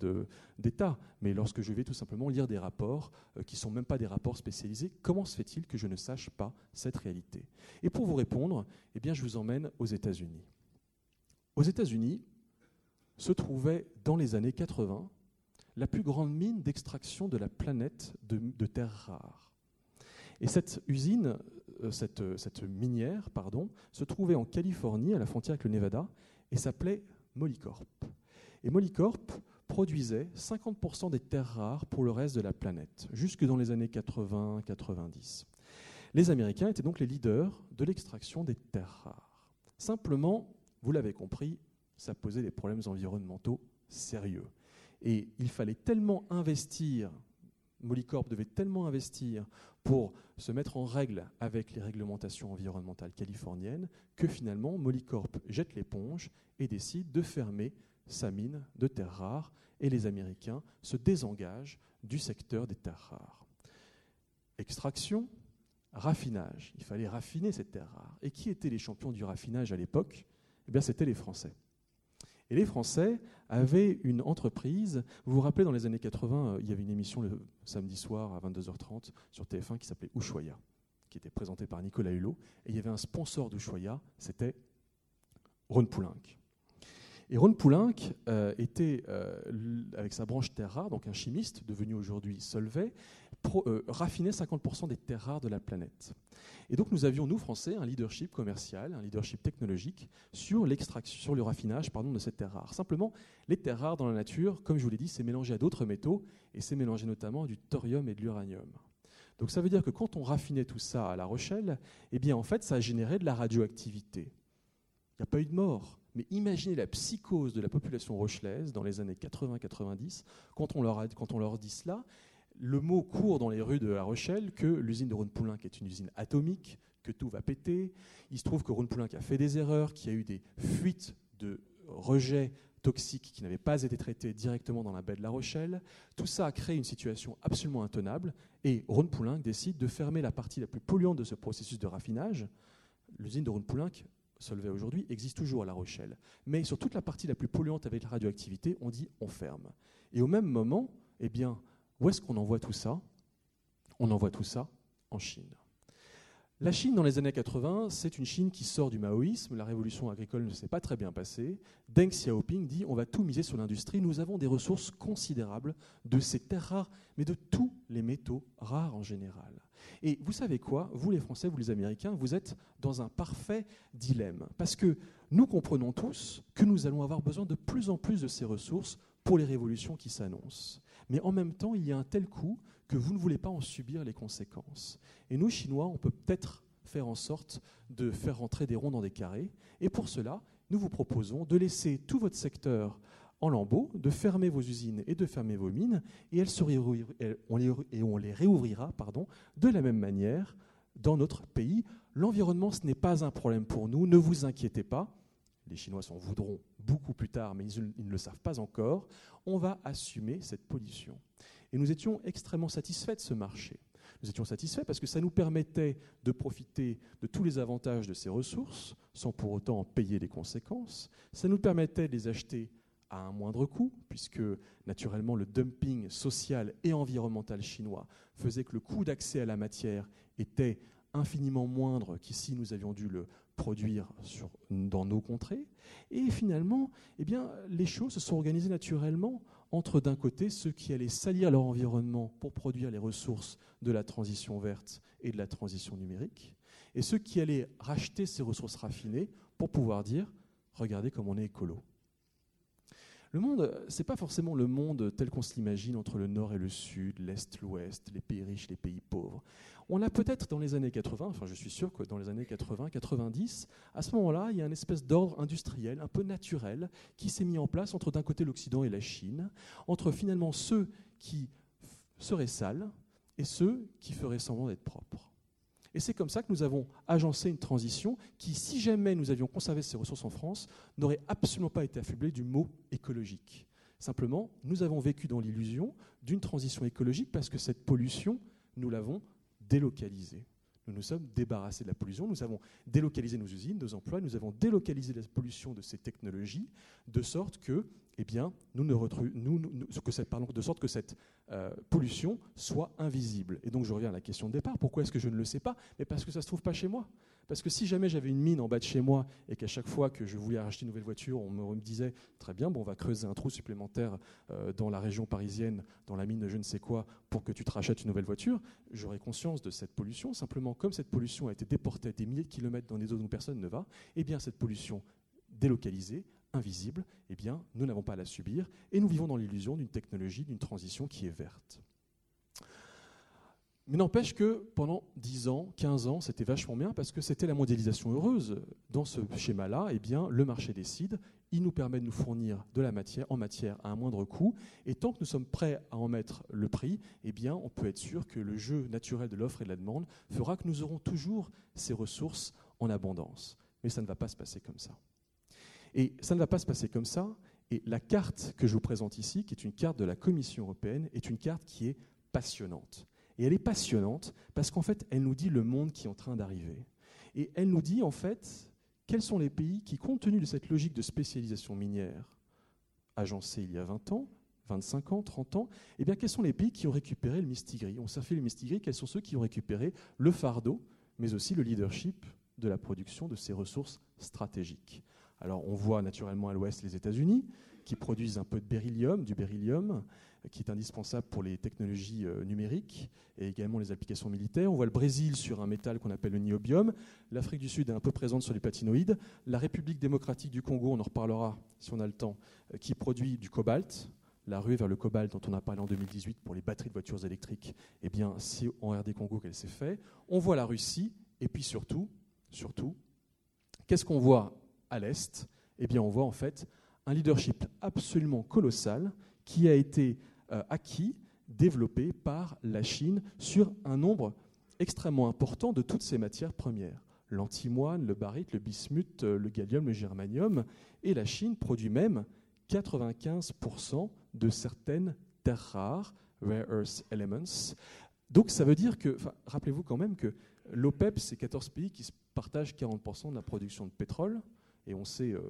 d'État. Mais lorsque je vais tout simplement lire des rapports euh, qui ne sont même pas des rapports spécialisés, comment se fait-il que je ne sache pas cette réalité? Et pour vous répondre, eh bien, je vous emmène aux États-Unis. Aux États-Unis se trouvait dans les années 80 la plus grande mine d'extraction de la planète de, terres rares. Et cette usine, euh, cette, cette, minière, pardon, se trouvait en Californie, à la frontière avec le Nevada, et s'appelait Molycorp. Et Molycorp produisait 50% des terres rares pour le reste de la planète, jusque dans les années 80-90. Les Américains étaient donc les leaders de l'extraction des terres rares. Simplement, vous l'avez compris, ça posait des problèmes environnementaux sérieux. Et il fallait tellement investir, Molycorp devait tellement investir pour se mettre en règle avec les réglementations environnementales californiennes que finalement Molycorp jette l'éponge et décide de fermer sa mine de terres rares et les Américains se désengagent du secteur des terres rares. Extraction, raffinage. Il fallait raffiner ces terres rares. Et qui étaient les champions du raffinage à l'époque? Eh bien, c'était les Français. Et les Français avaient une entreprise. Vous vous rappelez, dans les années 80, euh, il y avait une émission le samedi soir à 22h30 sur TF1 qui s'appelait Ushuaïa, qui était présentée par Nicolas Hulot. Et il y avait un sponsor d'Ushuaïa, c'était Ron Poulenc. Et Ron Poulenc euh, était, euh, avec sa branche terres rares, donc un chimiste devenu aujourd'hui Solvay, euh, raffinait 50% des terres rares de la planète. Et donc nous avions, nous Français, un leadership commercial, un leadership technologique sur sur le raffinage pardon, de ces terres rares. Simplement, les terres rares dans la nature, comme je vous l'ai dit, c'est mélangé à d'autres métaux, et c'est mélangé notamment à du thorium et de l'uranium. Donc ça veut dire que quand on raffinait tout ça à La Rochelle, eh bien en fait ça a généré de la radioactivité. Il n'y a pas eu de mort, mais imaginez la psychose de la population rochelaise dans les années 80-90, quand, on leur quand on leur dit cela. le mot court dans les rues de La Rochelle que l'usine de Rhône-Poulenc est une usine atomique, que tout va péter. Il se trouve que Rhône-Poulenc a fait des erreurs, qu'il y a eu des fuites de rejets toxiques qui n'avaient pas été traités directement dans la baie de La Rochelle. Tout ça a créé une situation absolument intenable et Rhône-Poulenc décide de fermer la partie la plus polluante de ce processus de raffinage. L'usine de Rhône-Poulenc, Solvay aujourd'hui, existe toujours à La Rochelle. Mais sur toute la partie la plus polluante avec la radioactivité, on dit on ferme. Et au même moment, eh bien, où est-ce qu'on envoie tout ça? On envoie tout ça en Chine. La Chine, dans les années 80, c'est une Chine qui sort du maoïsme. La révolution agricole ne s'est pas très bien passée. Deng Xiaoping dit on va tout miser sur l'industrie. Nous avons des ressources considérables de ces terres rares, mais de tous les métaux rares en général. Et vous savez quoi? Vous, les Français, vous, les Américains, vous êtes dans un parfait dilemme. Parce que nous comprenons tous que nous allons avoir besoin de plus en plus de ces ressources pour les révolutions qui s'annoncent. Mais en même temps, il y a un tel coût que vous ne voulez pas en subir les conséquences. Et nous, Chinois, on peut peut-être faire en sorte de faire rentrer des ronds dans des carrés. Et pour cela, nous vous proposons de laisser tout votre secteur en lambeaux, de fermer vos usines et de fermer vos mines, et, elles on, les, et on les réouvrira pardon, de la même manière dans notre pays. L'environnement, ce n'est pas un problème pour nous, ne vous inquiétez pas. Les Chinois s'en voudront beaucoup plus tard, mais ils ne le savent pas encore. On va assumer cette pollution. Et nous étions extrêmement satisfaits de ce marché. Nous étions satisfaits parce que ça nous permettait de profiter de tous les avantages de ces ressources sans pour autant en payer les conséquences. Ça nous permettait de les acheter à un moindre coût, puisque naturellement le dumping social et environnemental chinois faisait que le coût d'accès à la matière était infiniment moindre qu'ici nous avions dû le produire dans nos contrées. Et finalement, eh bien, les choses se sont organisées naturellement entre d'un côté ceux qui allaient salir leur environnement pour produire les ressources de la transition verte et de la transition numérique, et ceux qui allaient racheter ces ressources raffinées pour pouvoir dire regardez comme on est écolo. Le monde, ce n'est pas forcément le monde tel qu'on se l'imagine entre le nord et le sud, l'est, l'ouest, les pays riches, les pays pauvres. On a peut-être dans les années 80, enfin je suis sûr que dans les années 80, 90, à ce moment-là, il y a une espèce d'ordre industriel un peu naturel qui s'est mis en place entre d'un côté l'Occident et la Chine, entre finalement ceux qui seraient sales et ceux qui feraient semblant d'être propres. Et c'est comme ça que nous avons agencé une transition qui, si jamais nous avions conservé ces ressources en France, n'aurait absolument pas été affublée du mot écologique. Simplement, nous avons vécu dans l'illusion d'une transition écologique parce que cette pollution, nous l'avons délocalisé. Nous nous sommes débarrassés de la pollution, nous avons délocalisé nos usines, nos emplois, nous avons délocalisé la pollution de ces technologies, de sorte que, cette, pollution soit invisible. Et donc je reviens à la question de départ. Pourquoi est-ce que je ne le sais pas? Mais parce que ça ne se trouve pas chez moi. Parce que si jamais j'avais une mine en bas de chez moi et qu'à chaque fois que je voulais acheter une nouvelle voiture, on me disait très bien, bon, on va creuser un trou supplémentaire euh, dans la région parisienne, dans la mine de je ne sais quoi, pour que tu te rachètes une nouvelle voiture, j'aurais conscience de cette pollution. Simplement, comme cette pollution a été déportée à des milliers de kilomètres dans des zones où personne ne va, eh bien cette pollution délocalisée, invisible, eh bien nous n'avons pas à la subir et nous vivons dans l'illusion d'une technologie, d'une transition qui est verte. Mais n'empêche que pendant 10 ans, 15 ans, c'était vachement bien parce que c'était la mondialisation heureuse. Dans ce schéma-là, eh bien, le marché décide, il nous permet de nous fournir de la matière en matière à un moindre coût, et tant que nous sommes prêts à en mettre le prix, eh on peut être sûr que le jeu naturel de l'offre et de la demande fera que nous aurons toujours ces ressources en abondance. Mais ça ne va pas se passer comme ça. Et ça ne va pas se passer comme ça, et la carte que je vous présente ici, qui est une carte de la Commission européenne, est une carte qui est passionnante. Et elle est passionnante parce qu'en fait, elle nous dit le monde qui est en train d'arriver. Et elle nous dit en fait quels sont les pays qui, compte tenu de cette logique de spécialisation minière agencée il y a 20 ans, 25 ans, 30 ans, eh bien, quels sont les pays qui ont récupéré le mistigris On fait le mistigris, quels sont ceux qui ont récupéré le fardeau, mais aussi le leadership de la production de ces ressources stratégiques? Alors, on voit naturellement à l'ouest les États-Unis, qui produisent un peu de beryllium, du beryllium, qui est indispensable pour les technologies euh, numériques et également les applications militaires. On voit le Brésil sur un métal qu'on appelle le niobium. L'Afrique du Sud est un peu présente sur les platinoïdes. La République démocratique du Congo, on en reparlera si on a le temps, euh, qui produit du cobalt. La ruée vers le cobalt dont on a parlé en 2018 pour les batteries de voitures électriques, eh bien, c'est en RD Congo qu'elle s'est faite. On voit la Russie, et puis surtout, surtout, qu'est-ce qu'on voit à l'Est? Eh bien, on voit en fait un leadership absolument colossal qui a été acquis développée par la Chine sur un nombre extrêmement important de toutes ces matières premières. L'antimoine, le baryte, le bismuth, le gallium, le germanium. Et la Chine produit même 95% de certaines terres rares, rare earth elements. Donc ça veut dire que, rappelez-vous quand même que l'OPEP, c'est 14 pays qui partagent 40% de la production de pétrole, et on sait euh,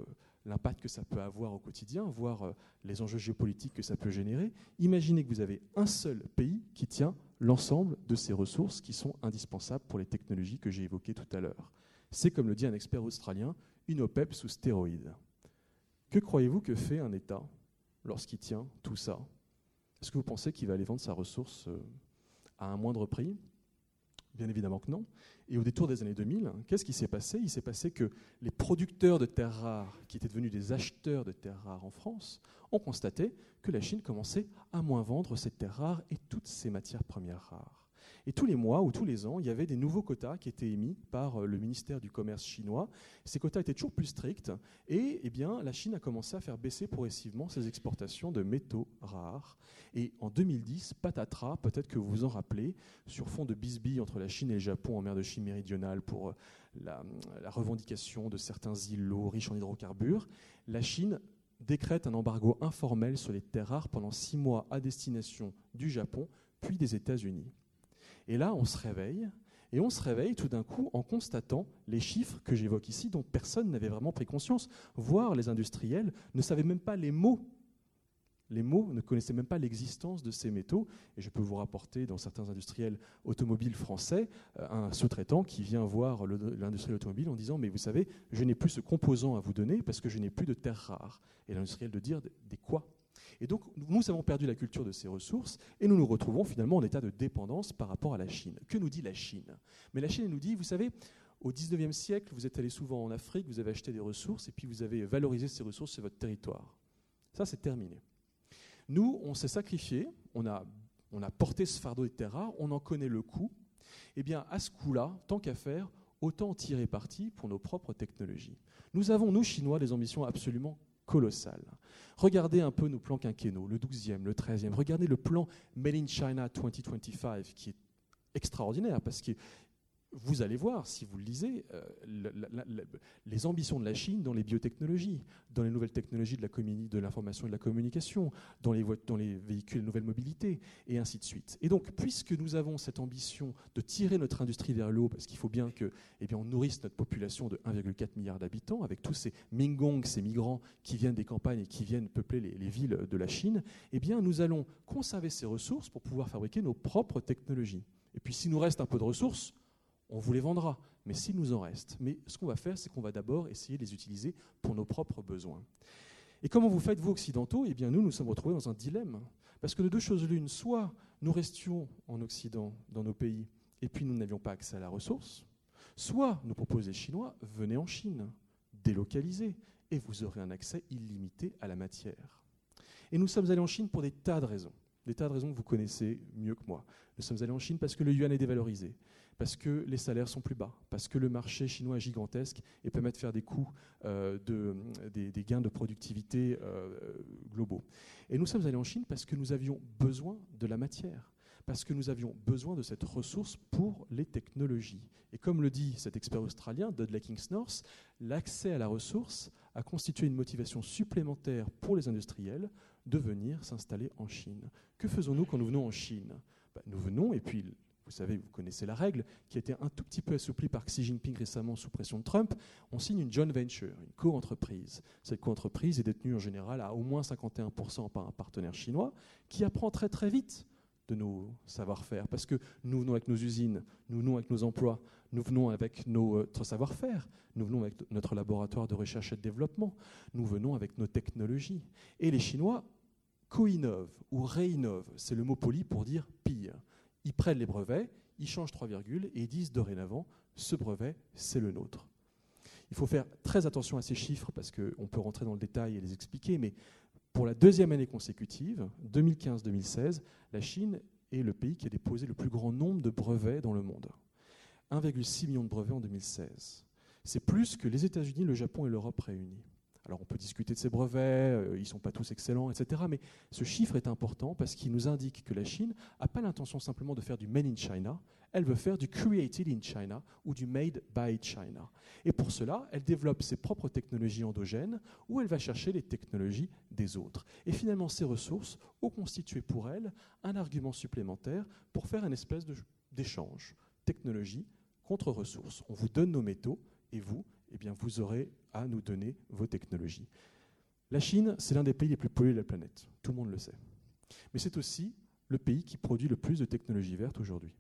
l'impact que ça peut avoir au quotidien, voire euh, les enjeux géopolitiques que ça peut générer. Imaginez que vous avez un seul pays qui tient l'ensemble de ces ressources qui sont indispensables pour les technologies que j'ai évoquées tout à l'heure. C'est, comme le dit un expert australien, une OPEP sous stéroïdes. Que croyez-vous que fait un État lorsqu'il tient tout ça? Est-ce que vous pensez qu'il va aller vendre sa ressource euh, à un moindre prix? Bien évidemment que non. Et au détour des années 2000, qu'est-ce qui s'est passé? Il s'est passé que les producteurs de terres rares, qui étaient devenus des acheteurs de terres rares en France, ont constaté que la Chine commençait à moins vendre ces terres rares et toutes ces matières premières rares. Et tous les mois ou tous les ans, il y avait des nouveaux quotas qui étaient émis par euh, le ministère du Commerce chinois. Ces quotas étaient toujours plus stricts et eh bien, la Chine a commencé à faire baisser progressivement ses exportations de métaux rares. Et en 2010, patatras, peut-être que vous vous en rappelez, sur fond de bisbille entre la Chine et le Japon en mer de Chine méridionale pour euh, la, la revendication de certains îlots riches en hydrocarbures, la Chine décrète un embargo informel sur les terres rares pendant six mois à destination du Japon, puis des États-Unis. Et là, on se réveille, et on se réveille tout d'un coup en constatant les chiffres que j'évoque ici, dont personne n'avait vraiment pris conscience, voire les industriels ne savaient même pas les mots. Les mots ne connaissaient même pas l'existence de ces métaux. Et je peux vous rapporter dans certains industriels automobiles français euh, un sous-traitant qui vient voir l'industriel automobile en disant Mais vous savez, je n'ai plus ce composant à vous donner parce que je n'ai plus de terres rares. Et l'industriel de dire Des quoi? Et donc, nous avons perdu la culture de ces ressources et nous nous retrouvons finalement en état de dépendance par rapport à la Chine. Que nous dit la Chine? Mais la Chine nous dit, vous savez, au 19e siècle, vous êtes allé souvent en Afrique, vous avez acheté des ressources et puis vous avez valorisé ces ressources sur votre territoire. Ça, c'est terminé. Nous, on s'est sacrifié, on a, on a porté ce fardeau des terres rares, on en connaît le coût. Eh bien, à ce coût-là, tant qu'à faire, autant tirer parti pour nos propres technologies. Nous avons, nous, Chinois, des ambitions absolument colossal. Regardez un peu nos plans quinquennaux, le 12e, le 13e. Regardez le plan Made in China 2025, qui est extraordinaire parce que vous allez voir, si vous le lisez, euh, les ambitions de la Chine dans les biotechnologies, dans les nouvelles technologies de l'information et de la communication, dans les, dans les véhicules de nouvelle mobilité, et ainsi de suite. Et donc, puisque nous avons cette ambition de tirer notre industrie vers le haut, parce qu'il faut bien que, eh bien, on nourrisse notre population de 1,4 milliard d'habitants, avec tous ces Mingong, ces migrants qui viennent des campagnes et qui viennent peupler les, les villes de la Chine, eh bien, nous allons conserver ces ressources pour pouvoir fabriquer nos propres technologies. Et puis, s'il nous reste un peu de ressources, on vous les vendra, mais s'il nous en reste. Mais ce qu'on va faire, c'est qu'on va d'abord essayer de les utiliser pour nos propres besoins. Et comment vous faites, vous, occidentaux? Eh bien, nous, nous sommes retrouvés dans un dilemme. Parce que de deux choses l'une, soit nous restions en Occident, dans nos pays, et puis nous n'avions pas accès à la ressource, soit nous proposent les Chinois, venez en Chine, délocalisez, et vous aurez un accès illimité à la matière. Et nous sommes allés en Chine pour des tas de raisons. Des tas de raisons que vous connaissez mieux que moi. Nous sommes allés en Chine parce que le yuan est dévalorisé, parce que les salaires sont plus bas, parce que le marché chinois est gigantesque et permet de faire des coûts, euh, de, des, gains de productivité euh, globaux. Et nous sommes allés en Chine parce que nous avions besoin de la matière, parce que nous avions besoin de cette ressource pour les technologies. Et comme le dit cet expert australien, Dudley Kingsnorth, l'accès à la ressource a constitué une motivation supplémentaire pour les industriels de venir s'installer en Chine. Que faisons-nous quand nous venons en Chine? Ben, Nous venons, et puis vous savez, vous connaissez la règle, qui a été un tout petit peu assouplie par Xi Jinping récemment sous pression de Trump, on signe une joint venture, une co-entreprise. Cette co-entreprise est détenue en général à au moins 51% par un partenaire chinois qui apprend très très vite de nos savoir-faire, parce que nous venons avec nos usines, nous venons avec nos emplois, nous venons avec notre savoir-faire, nous venons avec notre laboratoire de recherche et de développement, nous venons avec nos technologies. Et les Chinois co-innovent ou réinnovent, c'est le mot poli pour dire pire ils prennent les brevets, ils changent trois virgules et ils disent dorénavant, ce brevet, c'est le nôtre. Il faut faire très attention à ces chiffres parce qu'on peut rentrer dans le détail et les expliquer, mais pour la deuxième année consécutive, 2015-2016, la Chine est le pays qui a déposé le plus grand nombre de brevets dans le monde. 1,6 million de brevets en 2016. C'est plus que les États-Unis, le Japon et l'Europe réunis. Alors on peut discuter de ces brevets, euh, ils ne sont pas tous excellents, etc. Mais ce chiffre est important parce qu'il nous indique que la Chine n'a pas l'intention simplement de faire du Made in China, elle veut faire du Created in China ou du Made by China. Et pour cela, elle développe ses propres technologies endogènes ou elle va chercher les technologies des autres. Et finalement, ces ressources ont constitué pour elle un argument supplémentaire pour faire une espèce d'échange, technologie contre ressources. On vous donne nos métaux et vous, eh bien, vous aurez à nous donner vos technologies. La Chine, c'est l'un des pays les plus pollués de la planète. Tout le monde le sait. Mais c'est aussi le pays qui produit le plus de technologies vertes aujourd'hui.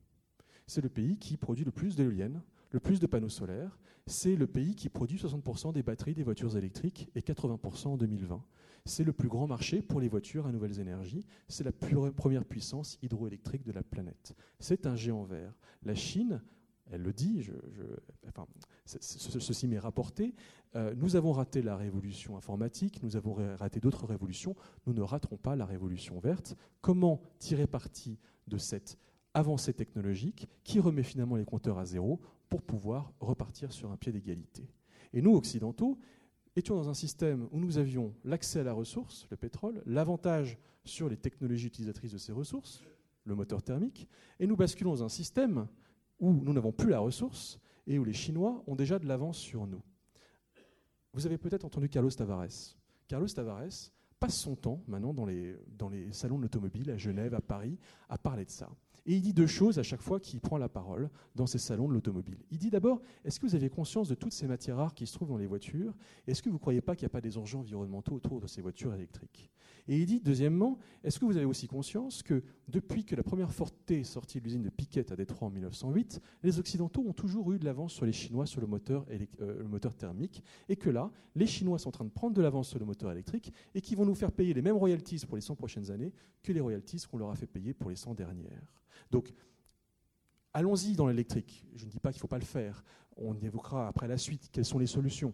C'est le pays qui produit le plus d'éoliennes, le plus de panneaux solaires. C'est le pays qui produit 60% des batteries des voitures électriques et 80% en 2020. C'est le plus grand marché pour les voitures à nouvelles énergies. C'est la première puissance hydroélectrique de la planète. C'est un géant vert. La Chine elle le dit, ceci m'est rapporté, euh, nous avons raté la révolution informatique, nous avons raté d'autres révolutions, nous ne raterons pas la révolution verte. Comment tirer parti de cette avancée technologique qui remet finalement les compteurs à zéro pour pouvoir repartir sur un pied d'égalité? Et nous, occidentaux, étions dans un système où nous avions l'accès à la ressource, le pétrole, l'avantage sur les technologies utilisatrices de ces ressources, le moteur thermique, et nous basculons dans un système où nous n'avons plus la ressource et où les Chinois ont déjà de l'avance sur nous. Vous avez peut-être entendu Carlos Tavares. Carlos Tavares passe son temps maintenant dans les, dans les salons de l'automobile à Genève, à Paris, à parler de ça. Et il dit deux choses à chaque fois qu'il prend la parole dans ces salons de l'automobile. Il dit d'abord, est-ce que vous avez conscience de toutes ces matières rares qui se trouvent dans les voitures? Est-ce que vous ne croyez pas qu'il n'y a pas des enjeux environnementaux autour de ces voitures électriques? Et il dit, deuxièmement, est-ce que vous avez aussi conscience que depuis que la première Forte est sortie de l'usine de Piquet à Détroit en 1908, les Occidentaux ont toujours eu de l'avance sur les Chinois sur le moteur, euh, le moteur thermique, et que là, les Chinois sont en train de prendre de l'avance sur le moteur électrique et qui vont nous faire payer les mêmes royalties pour les 100 prochaines années que les royalties qu'on leur a fait payer pour les 100 dernières. Donc, allons-y dans l'électrique. Je ne dis pas qu'il ne faut pas le faire. On évoquera après la suite quelles sont les solutions.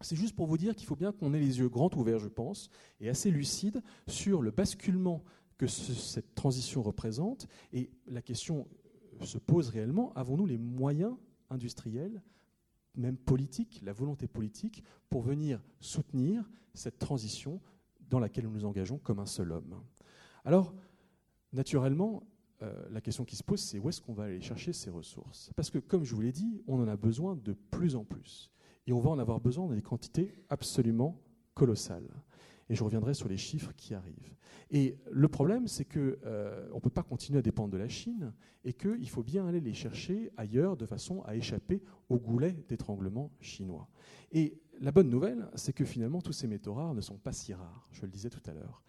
C'est juste pour vous dire qu'il faut bien qu'on ait les yeux grands ouverts, je pense, et assez lucides sur le basculement que cette transition représente. Et la question se pose réellement, avons-nous les moyens industriels, même politiques, la volonté politique, pour venir soutenir cette transition dans laquelle nous nous engageons comme un seul homme? Alors, naturellement, euh, la question qui se pose, c'est où est-ce qu'on va aller chercher ces ressources? Parce que, comme je vous l'ai dit, on en a besoin de plus en plus. Et on va en avoir besoin dans des quantités absolument colossales. Et je reviendrai sur les chiffres qui arrivent. Et le problème, c'est qu'on euh, ne peut pas continuer à dépendre de la Chine et qu'il faut bien aller les chercher ailleurs de façon à échapper au goulet d'étranglement chinois. Et la bonne nouvelle, c'est que finalement, tous ces métaux rares ne sont pas si rares, je le disais tout à l'heure.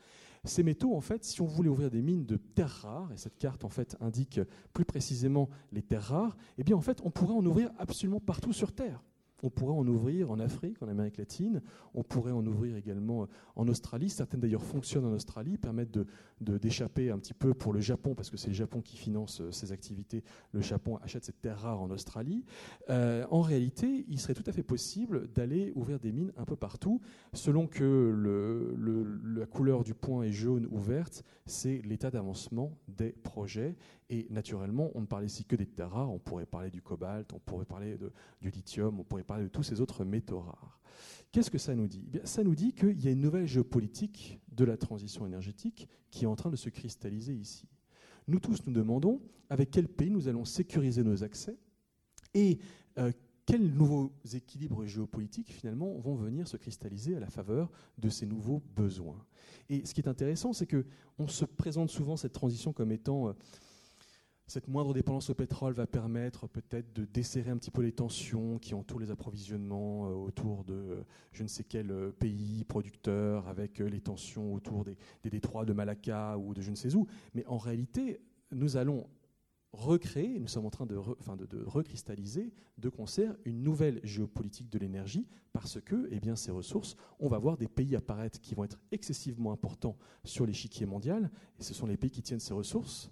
Ces métaux, en fait, si on voulait ouvrir des mines de terres rares, et cette carte en fait indique plus précisément les terres rares, eh bien en fait, on pourrait en ouvrir absolument partout sur Terre. On pourrait en ouvrir en Afrique, en Amérique latine, on pourrait en ouvrir également en Australie. Certaines d'ailleurs fonctionnent en Australie, permettent d'échapper un petit peu pour le Japon, parce que c'est le Japon qui finance euh, ces activités. Le Japon achète cette terre rare en Australie. Euh, en réalité, il serait tout à fait possible d'aller ouvrir des mines un peu partout. Selon que la couleur du point est jaune ou verte, c'est l'état d'avancement des projets. Et naturellement, on ne parle ici que des terres rares, on pourrait parler du cobalt, on pourrait parler du lithium, on pourrait parler de tous ces autres métaux rares. Qu'est-ce que ça nous dit? Eh Ça nous dit qu'il y a une nouvelle géopolitique de la transition énergétique qui est en train de se cristalliser ici. Nous tous nous demandons avec quel pays nous allons sécuriser nos accès et euh, quels nouveaux équilibres géopolitiques finalement vont venir se cristalliser à la faveur de ces nouveaux besoins. Et ce qui est intéressant, c'est que on se présente souvent cette transition comme étant euh, cette moindre dépendance au pétrole va permettre peut-être de desserrer un petit peu les tensions qui entourent les approvisionnements euh, autour de euh, je ne sais quel euh, pays producteur, avec les tensions autour des, détroits de Malacca ou de je ne sais où. Mais en réalité, nous allons recréer, nous sommes en train de, de, recristalliser de concert une nouvelle géopolitique de l'énergie parce que eh bien, ces ressources, on va voir des pays apparaître qui vont être excessivement importants sur l'échiquier mondial et ce sont les pays qui tiennent ces ressources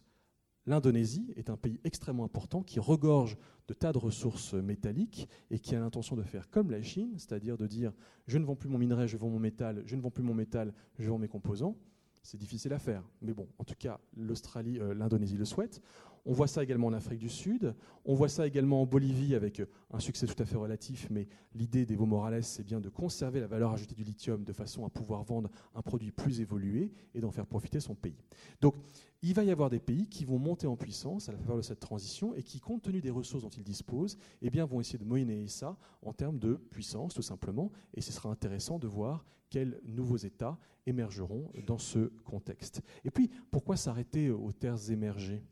L'Indonésie est un pays extrêmement important qui regorge de tas de ressources métalliques et qui a l'intention de faire comme la Chine, c'est-à-dire de dire je ne vends plus mon minerai, je vends mon métal, je ne vends plus mon métal, je vends mes composants. C'est difficile à faire, mais bon, en tout cas, l'Australie, euh, l'Indonésie le souhaite. On voit ça également en Afrique du Sud. On voit ça également en Bolivie avec un succès tout à fait relatif, mais l'idée d'Evo Morales, c'est bien de conserver la valeur ajoutée du lithium de façon à pouvoir vendre un produit plus évolué et d'en faire profiter son pays. Donc, il va y avoir des pays qui vont monter en puissance à la faveur de cette transition et qui, compte tenu des ressources dont ils disposent, eh vont essayer de moyenner ça en termes de puissance, tout simplement. Et ce sera intéressant de voir quels nouveaux États émergeront dans ce contexte. Et puis, pourquoi s'arrêter aux terres émergées?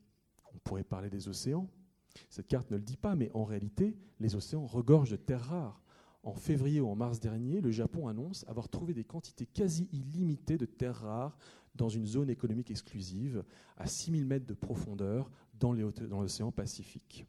On pourrait parler des océans. Cette carte ne le dit pas, mais en réalité, les océans regorgent de terres rares. En février ou en mars dernier, le Japon annonce avoir trouvé des quantités quasi illimitées de terres rares dans une zone économique exclusive à 6000 mètres de profondeur dans l'océan Pacifique.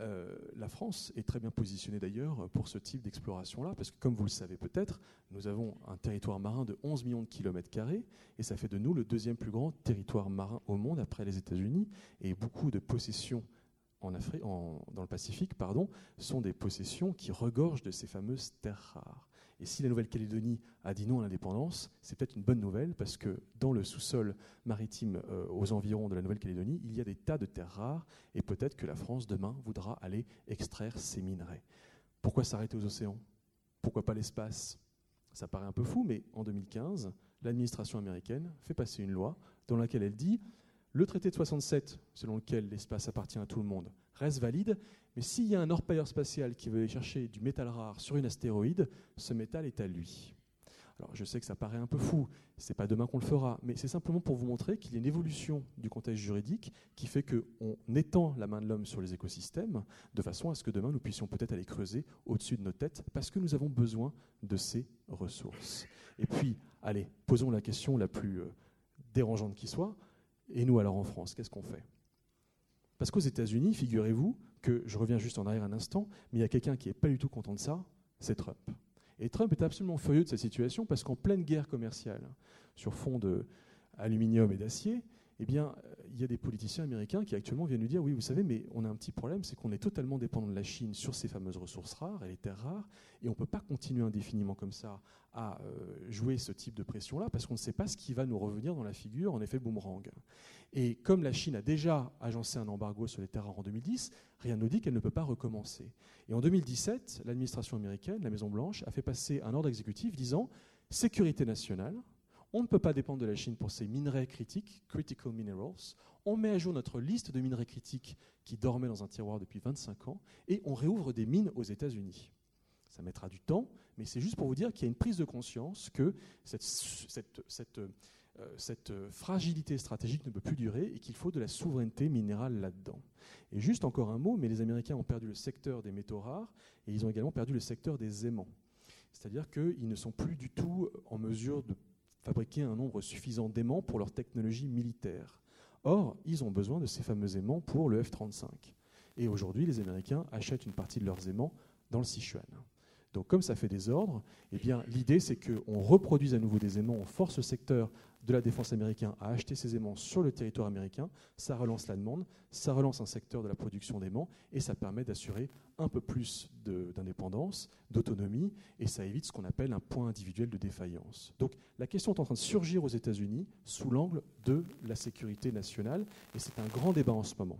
Euh, la France est très bien positionnée d'ailleurs pour ce type d'exploration-là, parce que comme vous le savez peut-être, nous avons un territoire marin de 11 millions de kilomètres carrés, et ça fait de nous le deuxième plus grand territoire marin au monde après les États-Unis, et beaucoup de possessions en Afrique, dans le Pacifique pardon, sont des possessions qui regorgent de ces fameuses terres rares. Et si la Nouvelle-Calédonie a dit non à l'indépendance, c'est peut-être une bonne nouvelle parce que dans le sous-sol maritime euh, aux environs de la Nouvelle-Calédonie, il y a des tas de terres rares et peut-être que la France demain voudra aller extraire ces minerais. Pourquoi s'arrêter aux océans? Pourquoi pas l'espace? Ça paraît un peu fou, mais en 2015, l'administration américaine fait passer une loi dans laquelle elle dit le traité de 67, selon lequel l'espace appartient à tout le monde, reste valide, mais s'il y a un orpailleur spatial qui veut aller chercher du métal rare sur une astéroïde, ce métal est à lui. Alors je sais que ça paraît un peu fou, c'est pas demain qu'on le fera, mais c'est simplement pour vous montrer qu'il y a une évolution du contexte juridique qui fait qu'on étend la main de l'homme sur les écosystèmes de façon à ce que demain nous puissions peut-être aller creuser au-dessus de nos têtes parce que nous avons besoin de ces ressources. Et puis, allez, posons la question la plus euh, dérangeante qui soit. Et nous alors en France, qu'est-ce qu'on fait? Parce qu'aux États-Unis, figurez-vous que, je reviens juste en arrière un instant, mais il y a quelqu'un qui n'est pas du tout content de ça, c'est Trump. Et Trump est absolument furieux de cette situation parce qu'en pleine guerre commerciale, sur fond d'aluminium et d'acier, eh bien, il y a des politiciens américains qui actuellement viennent lui dire oui, vous savez, mais on a un petit problème, c'est qu'on est totalement dépendant de la Chine sur ces fameuses ressources rares et les terres rares, et on ne peut pas continuer indéfiniment comme ça à euh, jouer ce type de pression-là, parce qu'on ne sait pas ce qui va nous revenir dans la figure en effet boomerang. Et comme la Chine a déjà agencé un embargo sur les terres rares en 2010, rien ne dit qu'elle ne peut pas recommencer. Et en 2017, l'administration américaine, la Maison-Blanche, a fait passer un ordre exécutif disant sécurité nationale, on ne peut pas dépendre de la Chine pour ces minerais critiques, critical minerals. On met à jour notre liste de minerais critiques qui dormaient dans un tiroir depuis 25 ans et on réouvre des mines aux États-Unis. Ça mettra du temps, mais c'est juste pour vous dire qu'il y a une prise de conscience que cette, euh, fragilité stratégique ne peut plus durer et qu'il faut de la souveraineté minérale là-dedans. Et juste encore un mot, mais les Américains ont perdu le secteur des métaux rares et ils ont également perdu le secteur des aimants. C'est-à-dire qu'ils ne sont plus du tout en mesure de fabriquer un nombre suffisant d'aimants pour leur technologie militaire. Or, ils ont besoin de ces fameux aimants pour le F-35. Et aujourd'hui, les Américains achètent une partie de leurs aimants dans le Sichuan. Donc, comme ça fait des ordres, eh l'idée, c'est qu'on reproduise à nouveau des aimants, on force le secteur de la défense américain à acheter ces aimants sur le territoire américain. Ça relance la demande, ça relance un secteur de la production d'aimants et ça permet d'assurer un peu plus d'indépendance, d'autonomie, et ça évite ce qu'on appelle un point individuel de défaillance. Donc la question est en train de surgir aux États-Unis sous l'angle de la sécurité nationale, et c'est un grand débat en ce moment.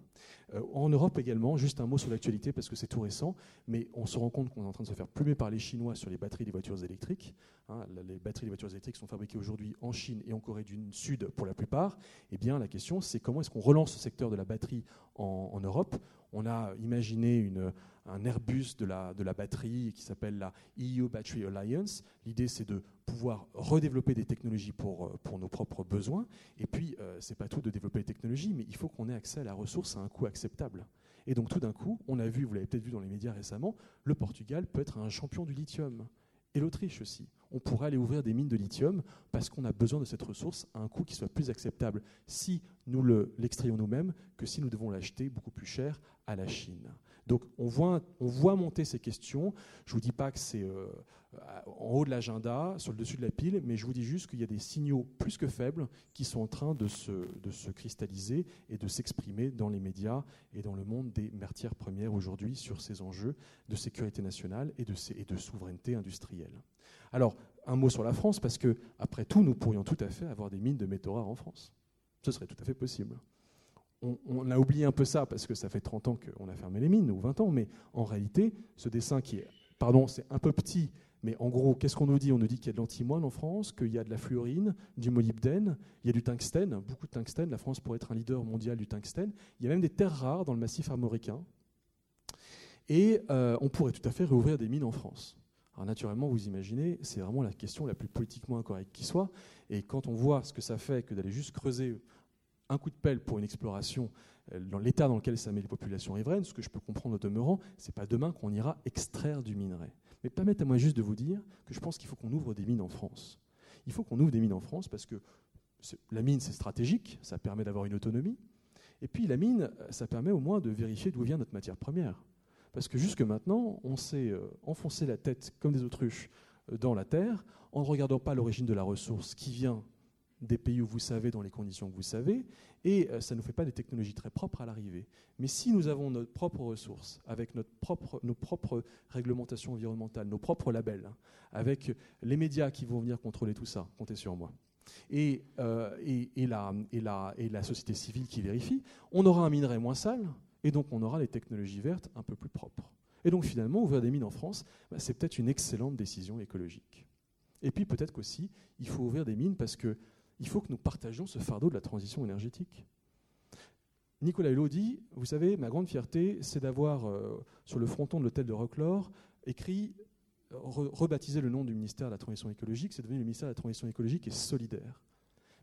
Euh, en Europe également, juste un mot sur l'actualité parce que c'est tout récent, mais on se rend compte qu'on est en train de se faire plumer par les Chinois sur les batteries des voitures électriques. Hein. les batteries des voitures électriques sont fabriquées aujourd'hui en Chine et en Corée du Sud pour la plupart. Eh bien, la question, c'est comment est-ce qu'on relance ce secteur de la batterie en Europe? On a imaginé une, un Airbus de la, de la batterie qui s'appelle la EU Battery Alliance. L'idée, c'est de pouvoir redévelopper des technologies pour, euh, pour nos propres besoins. Et puis, euh, ce n'est pas tout de développer les technologies, mais il faut qu'on ait accès à la ressource à un coût acceptable. Et donc, tout d'un coup, on a vu, vous l'avez peut-être vu dans les médias récemment, le Portugal peut être un champion du lithium. Et l'Autriche aussi. On pourrait aller ouvrir des mines de lithium parce qu'on a besoin de cette ressource à un coût qui soit plus acceptable si nous l'extrayons nous-mêmes que si nous devons l'acheter beaucoup plus cher à la Chine. Donc on voit, on voit monter ces questions. Je ne vous dis pas que c'est euh, en haut de l'agenda, sur le dessus de la pile, mais je vous dis juste qu'il y a des signaux plus que faibles qui sont en train de se, cristalliser et de s'exprimer dans les médias et dans le monde des matières premières aujourd'hui sur ces enjeux de sécurité nationale et de, et souveraineté industrielle. Alors, un mot sur la France, parce que, après tout, nous pourrions tout à fait avoir des mines de métaux rares en France. Ce serait tout à fait possible. On, a oublié un peu ça parce que ça fait 30 ans qu'on a fermé les mines, ou 20 ans, mais en réalité, ce dessin qui est, pardon, c'est un peu petit, mais en gros, qu'est-ce qu'on nous dit? On nous dit qu'il y a de l'antimoine en France, qu'il y a de la fluorine, du molybdène, il y a du tungstène, beaucoup de tungstène. La France pourrait être un leader mondial du tungstène. Il y a même des terres rares dans le massif armoricain. Et euh, on pourrait tout à fait réouvrir des mines en France. Alors naturellement, vous imaginez, c'est vraiment la question la plus politiquement incorrecte qui soit. Et quand on voit ce que ça fait que d'aller juste creuser un coup de pelle pour une exploration euh, dans l'état dans lequel ça met les populations riveraines, ce que je peux comprendre au demeurant, c'est pas demain qu'on ira extraire du minerai. Mais permettez-moi juste de vous dire que je pense qu'il faut qu'on ouvre des mines en France. Il faut qu'on ouvre des mines en France parce que la mine, c'est stratégique, ça permet d'avoir une autonomie. Et puis la mine, ça permet au moins de vérifier d'où vient notre matière première. Parce que jusque maintenant, on s'est euh, enfoncé la tête comme des autruches euh, dans la terre en ne regardant pas l'origine de la ressource qui vient des pays où vous savez, dans les conditions que vous savez, et euh, ça ne nous fait pas des technologies très propres à l'arrivée. Mais si nous avons nos propres ressources, avec notre propre, nos propres réglementations environnementales, nos propres labels, hein, avec les médias qui vont venir contrôler tout ça, comptez sur moi, et, euh, et, et, la, et, la, et la société civile qui vérifie, on aura un minerai moins sale, et donc on aura des technologies vertes un peu plus propres. Et donc finalement, ouvrir des mines en France, bah, c'est peut-être une excellente décision écologique. Et puis peut-être qu'aussi, il faut ouvrir des mines parce que il faut que nous partagions ce fardeau de la transition énergétique. Nicolas Hulot dit, vous savez, ma grande fierté, c'est d'avoir, euh, sur le fronton de l'hôtel de Rocklore, écrit, rebaptisé le nom du ministère de la Transition écologique, c'est devenu le ministère de la Transition écologique et solidaire.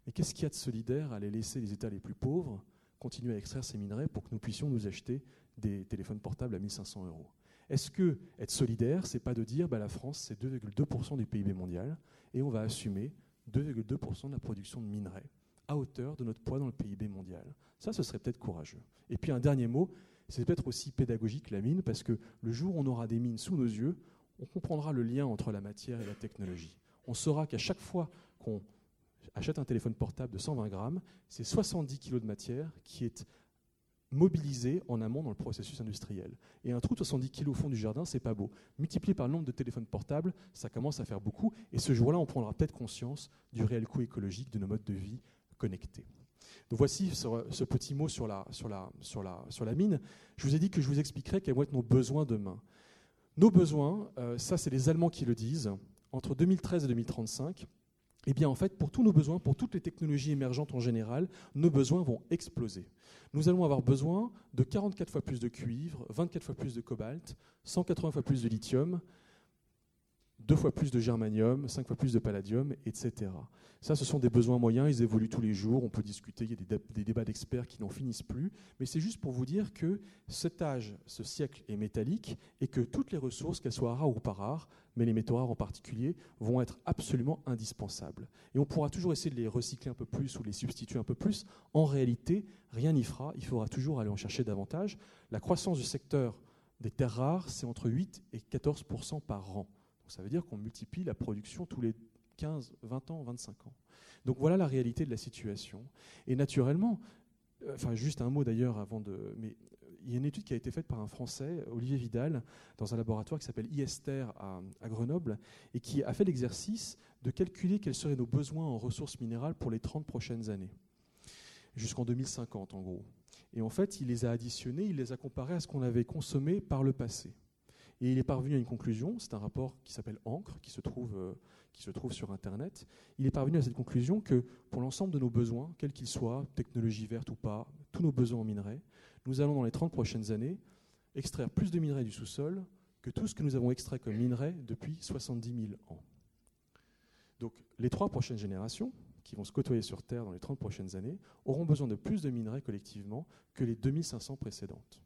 Mais qu'est-ce qu'il y a de solidaire à aller laisser les États les plus pauvres continuer à extraire ces minerais pour que nous puissions nous acheter des téléphones portables à 1500 euros? Est-ce que être solidaire, c'est pas de dire, bah, la France, c'est 2,2% du PIB mondial, et on va assumer 2,2% de la production de minerais, à hauteur de notre poids dans le PIB mondial. Ça, ce serait peut-être courageux. Et puis un dernier mot, c'est peut-être aussi pédagogique la mine, parce que le jour où on aura des mines sous nos yeux, on comprendra le lien entre la matière et la technologie. On saura qu'à chaque fois qu'on achète un téléphone portable de 120 grammes, c'est 70 kg de matière qui est mobilisé en amont dans le processus industriel. Et un trou de 70 kg au fond du jardin, c'est pas beau. Multiplié par le nombre de téléphones portables, ça commence à faire beaucoup. Et ce jour-là, on prendra peut-être conscience du réel coût écologique de nos modes de vie connectés. Donc voici ce, petit mot sur la, mine. Je vous ai dit que je vous expliquerai quels vont être nos besoins demain. Nos besoins, euh, ça c'est les Allemands qui le disent, entre 2013 et 2035, eh bien, en fait, pour tous nos besoins, pour toutes les technologies émergentes en général, nos besoins vont exploser. Nous allons avoir besoin de 44 fois plus de cuivre, 24 fois plus de cobalt, 180 fois plus de lithium, deux fois plus de germanium, cinq fois plus de palladium, etc. Ça, ce sont des besoins moyens, ils évoluent tous les jours, on peut discuter, il y a des, débats d'experts qui n'en finissent plus, mais c'est juste pour vous dire que cet âge, ce siècle est métallique et que toutes les ressources, qu'elles soient rares ou pas rares, mais les métaux rares en particulier, vont être absolument indispensables. Et on pourra toujours essayer de les recycler un peu plus ou les substituer un peu plus. En réalité, rien n'y fera, il faudra toujours aller en chercher davantage. La croissance du secteur des terres rares, c'est entre 8 et 14 par an ça veut dire qu'on multiplie la production tous les 15, 20 ans, 25 ans. Donc voilà la réalité de la situation. Et naturellement, euh, enfin juste un mot d'ailleurs avant de... Mais il y a une étude qui a été faite par un Français, Olivier Vidal, dans un laboratoire qui s'appelle ISTER à, à, Grenoble, et qui a fait l'exercice de calculer quels seraient nos besoins en ressources minérales pour les 30 prochaines années, jusqu'en 2050 en gros. Et en fait, il les a additionnés, il les a comparés à ce qu'on avait consommé par le passé. Et il est parvenu à une conclusion, c'est un rapport qui s'appelle Encre, qui se, trouve, euh, qui se trouve sur Internet. Il est parvenu à cette conclusion que pour l'ensemble de nos besoins, quels qu'ils soient, technologie verte ou pas, tous nos besoins en minerais, nous allons dans les 30 prochaines années extraire plus de minerais du sous-sol que tout ce que nous avons extrait comme minerais depuis 70 000 ans. Donc les trois prochaines générations, qui vont se côtoyer sur Terre dans les 30 prochaines années, auront besoin de plus de minerais collectivement que les 2500 précédentes.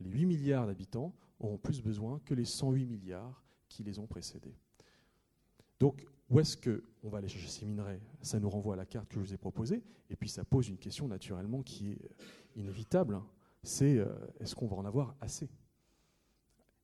Les 8 milliards d'habitants auront plus besoin que les 108 milliards qui les ont précédés. Donc, où est-ce qu'on va aller chercher ces minerais? Ça nous renvoie à la carte que je vous ai proposée, et puis ça pose une question naturellement qui est inévitable, hein. c'est euh, est-ce qu'on va en avoir assez?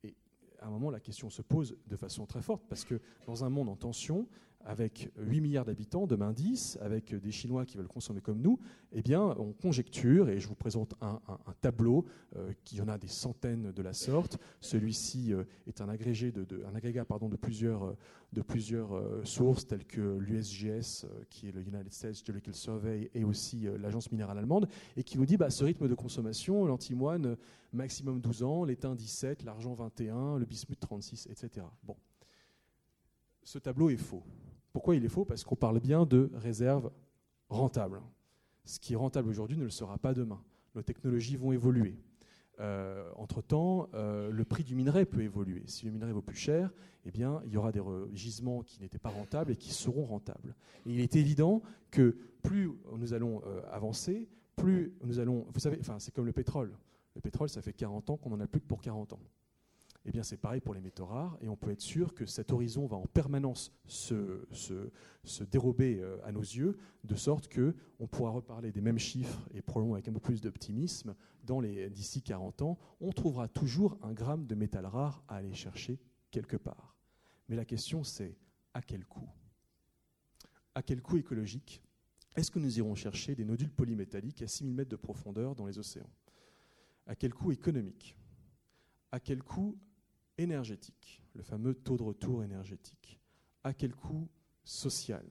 Et à un moment, la question se pose de façon très forte, parce que dans un monde en tension, avec 8 milliards d'habitants, demain 10, avec des Chinois qui veulent consommer comme nous, eh bien, on conjecture, et je vous présente un, tableau euh, qui en a des centaines de la sorte. Celui-ci euh, est un, agrégé de, agrégat de plusieurs, de plusieurs sources, telles que l'USGS, qui est le United States Geological Survey, et aussi l'Agence minérale allemande, et qui nous dit bah, ce rythme de consommation, l'antimoine, maximum 12 ans, l'étain 17, l'argent 21, le bismuth 36, etc. Bon. Ce tableau est faux. Pourquoi il est faux? Parce qu'on parle bien de réserves rentables. Ce qui est rentable aujourd'hui ne le sera pas demain. Nos technologies vont évoluer. Euh, entre-temps, euh, le prix du minerai peut évoluer. Si le minerai vaut plus cher, eh bien, il y aura des gisements qui n'étaient pas rentables et qui seront rentables. Il est évident que plus nous allons euh, avancer, plus nous allons... Vous savez, c'est comme le pétrole. Le pétrole, ça fait 40 ans qu'on n'en a plus que pour 40 ans. Eh bien, c'est pareil pour les métaux rares, et on peut être sûr que cet horizon va en permanence se, dérober euh, à nos yeux, de sorte qu'on pourra reparler des mêmes chiffres, et probablement avec un peu plus d'optimisme, d'ici 40 ans, on trouvera toujours un gramme de métal rare à aller chercher quelque part. Mais la question, c'est à quel coût? À quel coût écologique? Est-ce que nous irons chercher des nodules polymétalliques à 6000 mètres de profondeur dans les océans? À quel coût économique? À quel coût énergétique, le fameux taux de retour énergétique À quel coût social?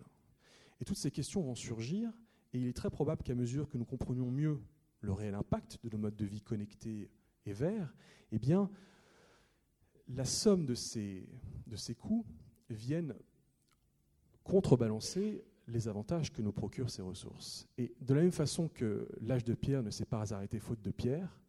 Et toutes ces questions vont surgir, et il est très probable qu'à mesure que nous comprenions mieux le réel impact de nos modes de vie connectés et verts, eh bien, la somme de ces, de ces coûts viennent contrebalancer les avantages que nous procurent ces ressources. Et de la même façon que l'âge de pierre ne s'est pas arrêté faute de pierre,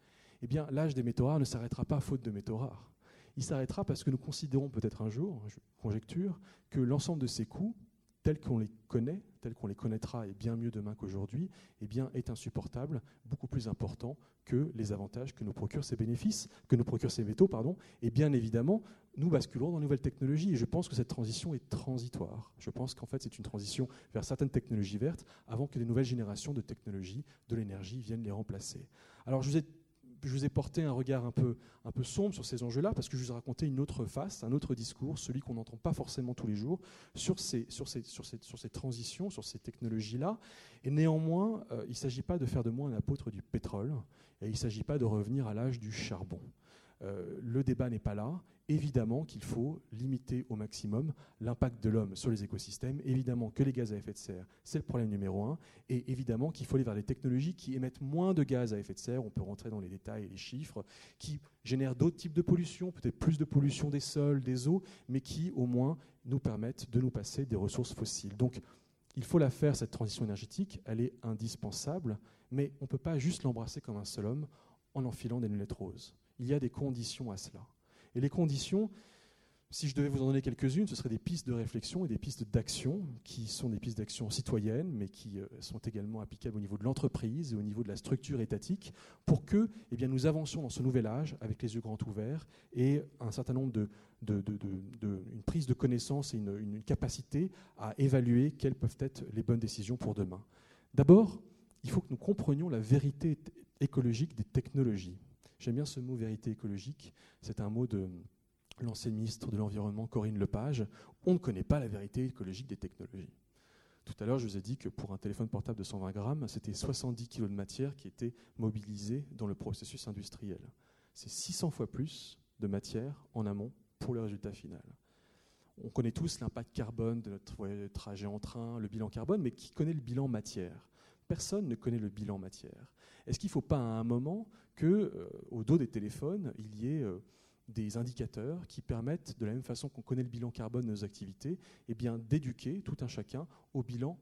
eh bien l'âge des métaux rares ne s'arrêtera pas faute de métaux rares il s'arrêtera parce que nous considérons peut-être un jour, je conjecture, que l'ensemble de ces coûts, tels qu'on les connaît, tels qu'on les connaîtra et bien mieux demain qu'aujourd'hui, eh bien, est insupportable, beaucoup plus important que les avantages que nous procurent ces bénéfices, que nous procurent ces métaux, pardon. Et bien évidemment, nous basculerons dans de nouvelles technologies. Et je pense que cette transition est transitoire. Je pense qu'en fait, c'est une transition vers certaines technologies vertes avant que des nouvelles générations de technologies, de l'énergie viennent les remplacer. Alors, je vous ai je vous ai porté un regard un peu, sombre sur ces enjeux-là, parce que je vous ai raconté une autre face, un autre discours, celui qu'on n'entend pas forcément tous les jours, sur ces transitions, sur ces technologies-là. Et néanmoins, euh, il ne s'agit pas de faire de moi un apôtre du pétrole, et il ne s'agit pas de revenir à l'âge du charbon. Euh, le débat n'est pas là. Évidemment qu'il faut limiter au maximum l'impact de l'homme sur les écosystèmes. Évidemment que les gaz à effet de serre, c'est le problème numéro un. Et évidemment qu'il faut aller vers des technologies qui émettent moins de gaz à effet de serre. On peut rentrer dans les détails et les chiffres, qui génèrent d'autres types de pollution, peut-être plus de pollution des sols, des eaux, mais qui au moins nous permettent de nous passer des ressources fossiles. Donc il faut la faire, cette transition énergétique. Elle est indispensable, mais on ne peut pas juste l'embrasser comme un seul homme en enfilant des lunettes roses il y a des conditions à cela. Et les conditions, si je devais vous en donner quelques-unes, ce seraient des pistes de réflexion et des pistes d'action, qui sont des pistes d'action citoyennes, mais qui euh, sont également applicables au niveau de l'entreprise et au niveau de la structure étatique, pour que eh nous avancions dans ce nouvel âge avec les yeux grands ouverts et un certain nombre de, une prise de connaissance et une capacité à évaluer quelles peuvent être les bonnes décisions pour demain. D'abord, il faut que nous comprenions la vérité écologique des technologies. J'aime bien ce mot vérité écologique. C'est un mot de l'ancienne ministre de l'Environnement, Corinne Lepage. On ne connaît pas la vérité écologique des technologies. Tout à l'heure, je vous ai dit que pour un téléphone portable de 120 grammes, c'était 70 kg de matière qui était mobilisée dans le processus industriel. C'est 600 fois plus de matière en amont pour le résultat final. On connaît tous l'impact carbone de notre trajet en train, le bilan carbone, mais qui connaît le bilan matière? Personne ne connaît le bilan matière. Est-ce qu'il ne faut pas à un moment que, euh, au dos des téléphones, il y ait euh, des indicateurs qui permettent, de la même façon qu'on connaît le bilan carbone de nos activités, eh d'éduquer tout un chacun au bilan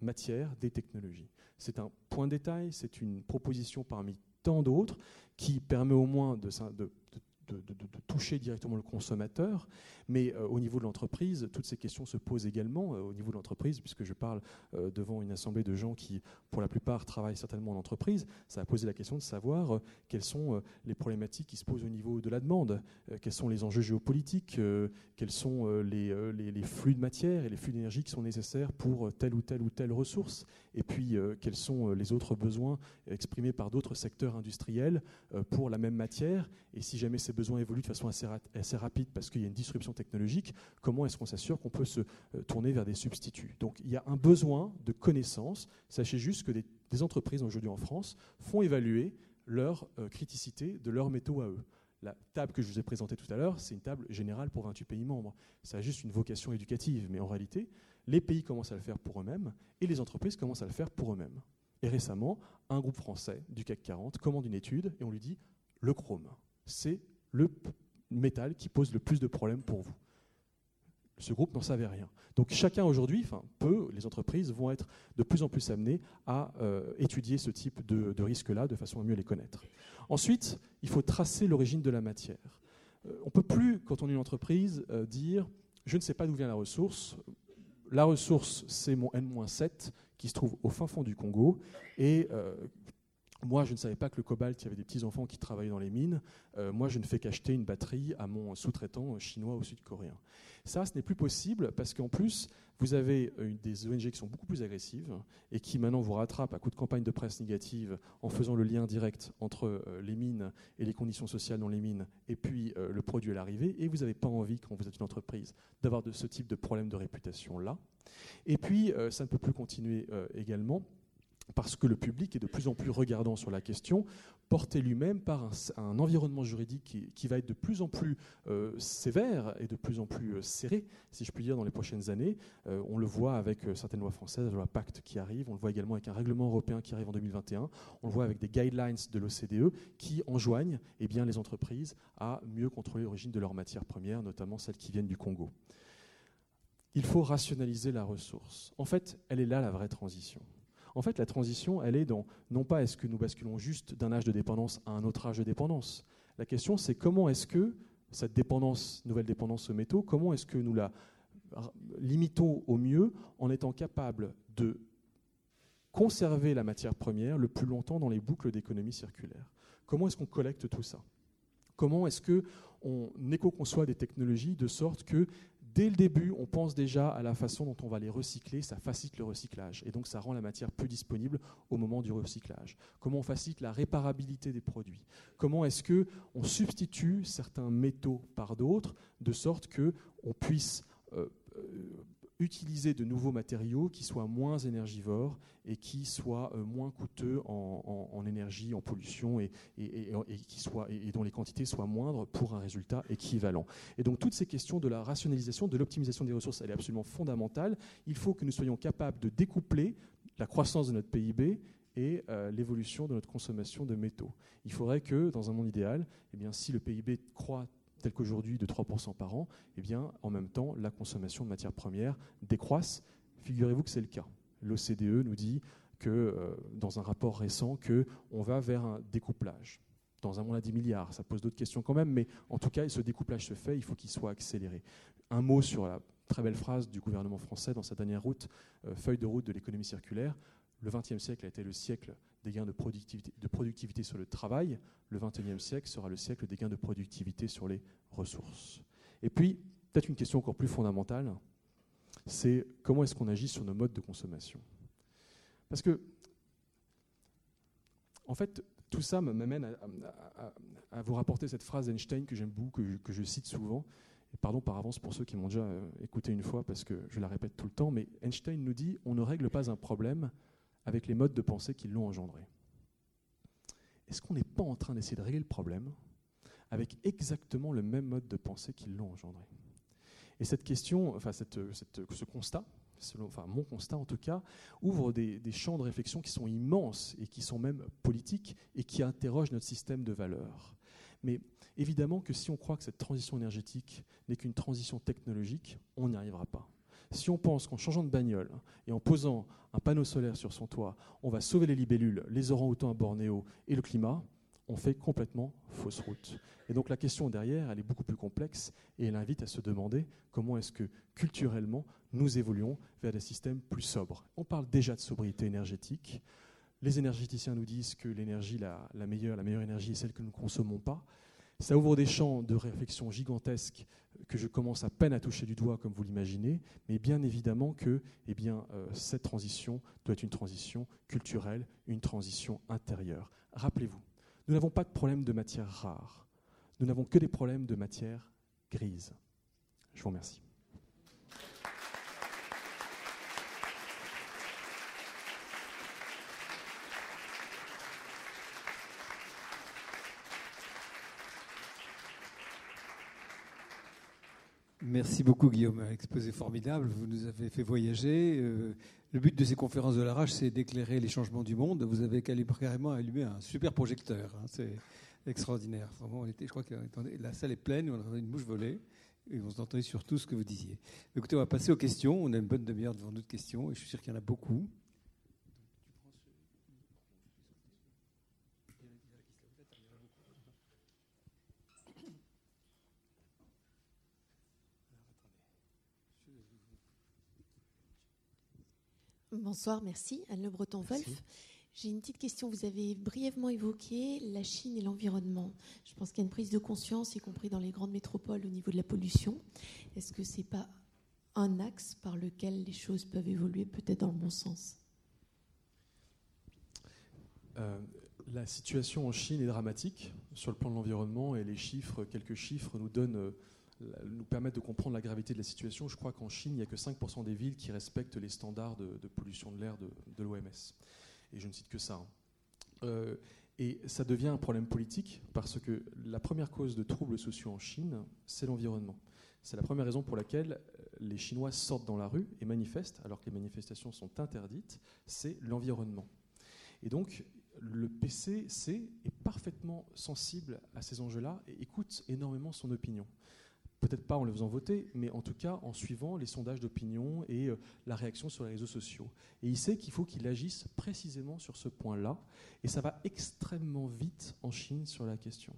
matière des technologies? C'est un point de détail, c'est une proposition parmi tant d'autres qui permet au moins de, de, de, toucher directement le consommateur, mais euh, au niveau de l'entreprise, toutes ces questions se posent également euh, au niveau de l'entreprise, puisque je parle euh, devant une assemblée de gens qui, pour la plupart, travaillent certainement en entreprise. Ça a posé la question de savoir quelles sont les problématiques qui se posent au niveau de la demande, quels sont les enjeux géopolitiques, quels sont les, les, flux de matière et les flux d'énergie qui sont nécessaires pour telle ou telle ou telle ressource, et puis quels sont les autres besoins exprimés par d'autres secteurs industriels pour la même matière, et si jamais ces besoins évoluent de façon assez, rapide parce qu'il y a une disruption technologique, comment est-ce qu'on s'assure qu'on peut se euh, tourner vers des substituts? Donc il y a un besoin de connaissances. Sachez juste que des, entreprises aujourd'hui en France font évaluer leur euh, criticité de leurs métaux à eux. La table que je vous ai présentée tout à l'heure, c'est une table générale pour 28 pays membres. Ça a juste une vocation éducative, mais en réalité, les pays commencent à le faire pour eux-mêmes et les entreprises commencent à le faire pour eux-mêmes. Et récemment, un groupe français du CAC 40 commande une étude et on lui dit le chrome, c'est le métal qui pose le plus de problèmes pour vous. Ce groupe n'en savait rien. Donc chacun aujourd'hui, enfin peu, les entreprises vont être de plus en plus amenées à euh, étudier ce type de, de risques-là de façon à mieux les connaître. Ensuite, il faut tracer l'origine de la matière. Euh, on ne peut plus, quand on est une entreprise, euh, dire je ne sais pas d'où vient la ressource. La ressource, c'est mon N-7 qui se trouve au fin fond du Congo. Et moi, je ne savais pas que le cobalt, il y avait des petits-enfants qui travaillaient dans les mines. Euh, moi, je ne fais qu'acheter une batterie à mon sous-traitant chinois ou sud-coréen. Ça, ce n'est plus possible parce qu'en plus, vous avez euh, des ONG qui sont beaucoup plus agressives et qui maintenant vous rattrapent à coup de campagne de presse négative en faisant le lien direct entre euh, les mines et les conditions sociales dans les mines et puis le produit à l'arrivée. Et vous n'avez pas envie, quand vous êtes une entreprise, d'avoir de ce type de problème de réputation-là. Et puis, ça ne peut plus continuer également parce que le public est de plus en plus regardant sur la question, porté lui-même par un, environnement juridique qui, va être de plus en plus euh, sévère et de plus en plus euh, serré, si je puis dire, dans les prochaines années. Euh, on le voit avec certaines lois françaises, la loi Pacte qui arrive, on le voit également avec un règlement européen qui arrive en 2021, on le voit avec des guidelines de l'OCDE qui enjoignent eh bien, les entreprises à mieux contrôler l'origine de leurs matières premières, notamment celles qui viennent du Congo. Il faut rationaliser la ressource. En fait, elle est là la vraie transition. En fait, la transition, elle est dans, non pas est-ce que nous basculons juste d'un âge de dépendance à un autre âge de dépendance. La question, c'est comment est-ce que cette dépendance, nouvelle dépendance aux métaux, comment est-ce que nous la limitons au mieux en étant capables de conserver la matière première le plus longtemps dans les boucles d'économie circulaire? Comment est-ce qu'on collecte tout ça? Comment est-ce qu'on éco-conçoit des technologies de sorte que dès le début, on pense déjà à la façon dont on va les recycler, ça facilite le recyclage. Et donc ça rend la matière plus disponible au moment du recyclage. Comment on facilite la réparabilité des produits? Comment est-ce qu'on substitue certains métaux par d'autres de sorte qu'on puisse euh, euh, utiliser de nouveaux matériaux qui soient moins énergivores et qui soient euh, moins coûteux en, énergie, en pollution et, qui soient, et, dont les quantités soient moindres pour un résultat équivalent. Et donc toutes ces questions de la rationalisation, de l'optimisation des ressources, elle est absolument fondamentale. Il faut que nous soyons capables de découpler la croissance de notre PIB et euh, l'évolution de notre consommation de métaux. Il faudrait que, dans un monde idéal, eh bien, si le PIB croît tel qu'aujourd'hui de 3% par an, eh bien, en même temps, la consommation de matières premières décroisse. Figurez-vous que c'est le cas. L'OCDE nous dit que, euh, dans un rapport récent qu'on va vers un découplage. Dans un monde à 10 milliards, ça pose d'autres questions quand même, mais en tout cas, ce découplage se fait, il faut qu'il soit accéléré. Un mot sur la très belle phrase du gouvernement français dans sa dernière route, euh, feuille de route de l'économie circulaire. Le XXe siècle a été le siècle des gains de productivité, sur le travail. Le XXIe siècle sera le siècle des gains de productivité sur les ressources. Et puis, peut-être une question encore plus fondamentale, c'est comment est-ce qu'on agit sur nos modes de consommation? Parce que, en fait, tout ça m'amène à, vous rapporter cette phrase d'Einstein que j'aime beaucoup, que je, cite souvent. Pardon par avance pour ceux qui m'ont déjà euh, écouté une fois, parce que je la répète tout le temps, mais Einstein nous dit on ne règle pas un problème avec les modes de pensée qui l'ont engendré. Est-ce qu'on n'est pas en train d'essayer de régler le problème avec exactement le même mode de pensée qui l'ont engendré? Et cette question, enfin ce constat, enfin mon constat en tout cas, ouvre des, des, champs de réflexion qui sont immenses et qui sont même politiques et qui interrogent notre système de valeurs. Mais évidemment que si on croit que cette transition énergétique n'est qu'une transition technologique, on n'y arrivera pas. Si on pense qu'en changeant de bagnole et en posant un panneau solaire sur son toit, on va sauver les libellules, les orang-outans à Bornéo et le climat, on fait complètement fausse route. Et donc la question derrière, elle est beaucoup plus complexe et elle invite à se demander comment est-ce que culturellement nous évoluons vers des systèmes plus sobres. On parle déjà de sobriété énergétique. Les énergéticiens nous disent que l'énergie la, la, meilleure, la meilleure énergie est celle que nous ne consommons pas. Ça ouvre des champs de réflexion gigantesques que je commence à peine à toucher du doigt, comme vous l'imaginez, mais bien évidemment que eh euh, cette transition doit être une transition culturelle, une transition intérieure. Rappelez-vous, nous n'avons pas de problème de matière rare. nous n'avons que des problèmes de matière grise. Je vous remercie. Merci beaucoup Guillaume, un exposé formidable, vous nous avez fait voyager. Euh, le but de ces conférences de l'arrache, c'est d'éclairer les changements du monde. Vous avez carrément allumé un super projecteur, hein. c'est extraordinaire. on était, je crois que la salle est pleine, on a une bouche volée, et on entendait sur tout ce que vous disiez. Écoutez, on va passer aux questions, on a une bonne demi-heure devant nous de questions, et je suis sûr qu'il y en a beaucoup. Bonsoir, merci. Anne Le Breton-Wolf. J'ai une petite question. Vous avez brièvement évoqué la Chine et l'environnement. Je pense qu'il y a une prise de conscience, y compris dans les grandes métropoles, au niveau de la pollution. Est-ce que ce n'est pas un axe par lequel les choses peuvent évoluer peut-être dans le bon sens? Euh, La situation en Chine est dramatique sur le plan de l'environnement et les chiffres, quelques chiffres nous donnent euh, nous permettre de comprendre la gravité de la situation. Je crois qu'en Chine, il n'y a que 5% des villes qui respectent les standards de, pollution de l'air de, l'OMS. Et je ne cite que ça. Hein. Euh, et ça devient un problème politique parce que la première cause de troubles sociaux en Chine, c'est l'environnement. C'est la première raison pour laquelle euh, les Chinois sortent dans la rue et manifestent, alors que les manifestations sont interdites, c'est l'environnement. Et donc, le PCC est parfaitement sensible à ces enjeux-là et écoute énormément son opinion peut-être pas en le faisant voter, mais en tout cas en suivant les sondages d'opinion et euh, la réaction sur les réseaux sociaux. Et il sait qu'il faut qu'il agisse précisément sur ce point-là, et ça va extrêmement vite en Chine sur la question.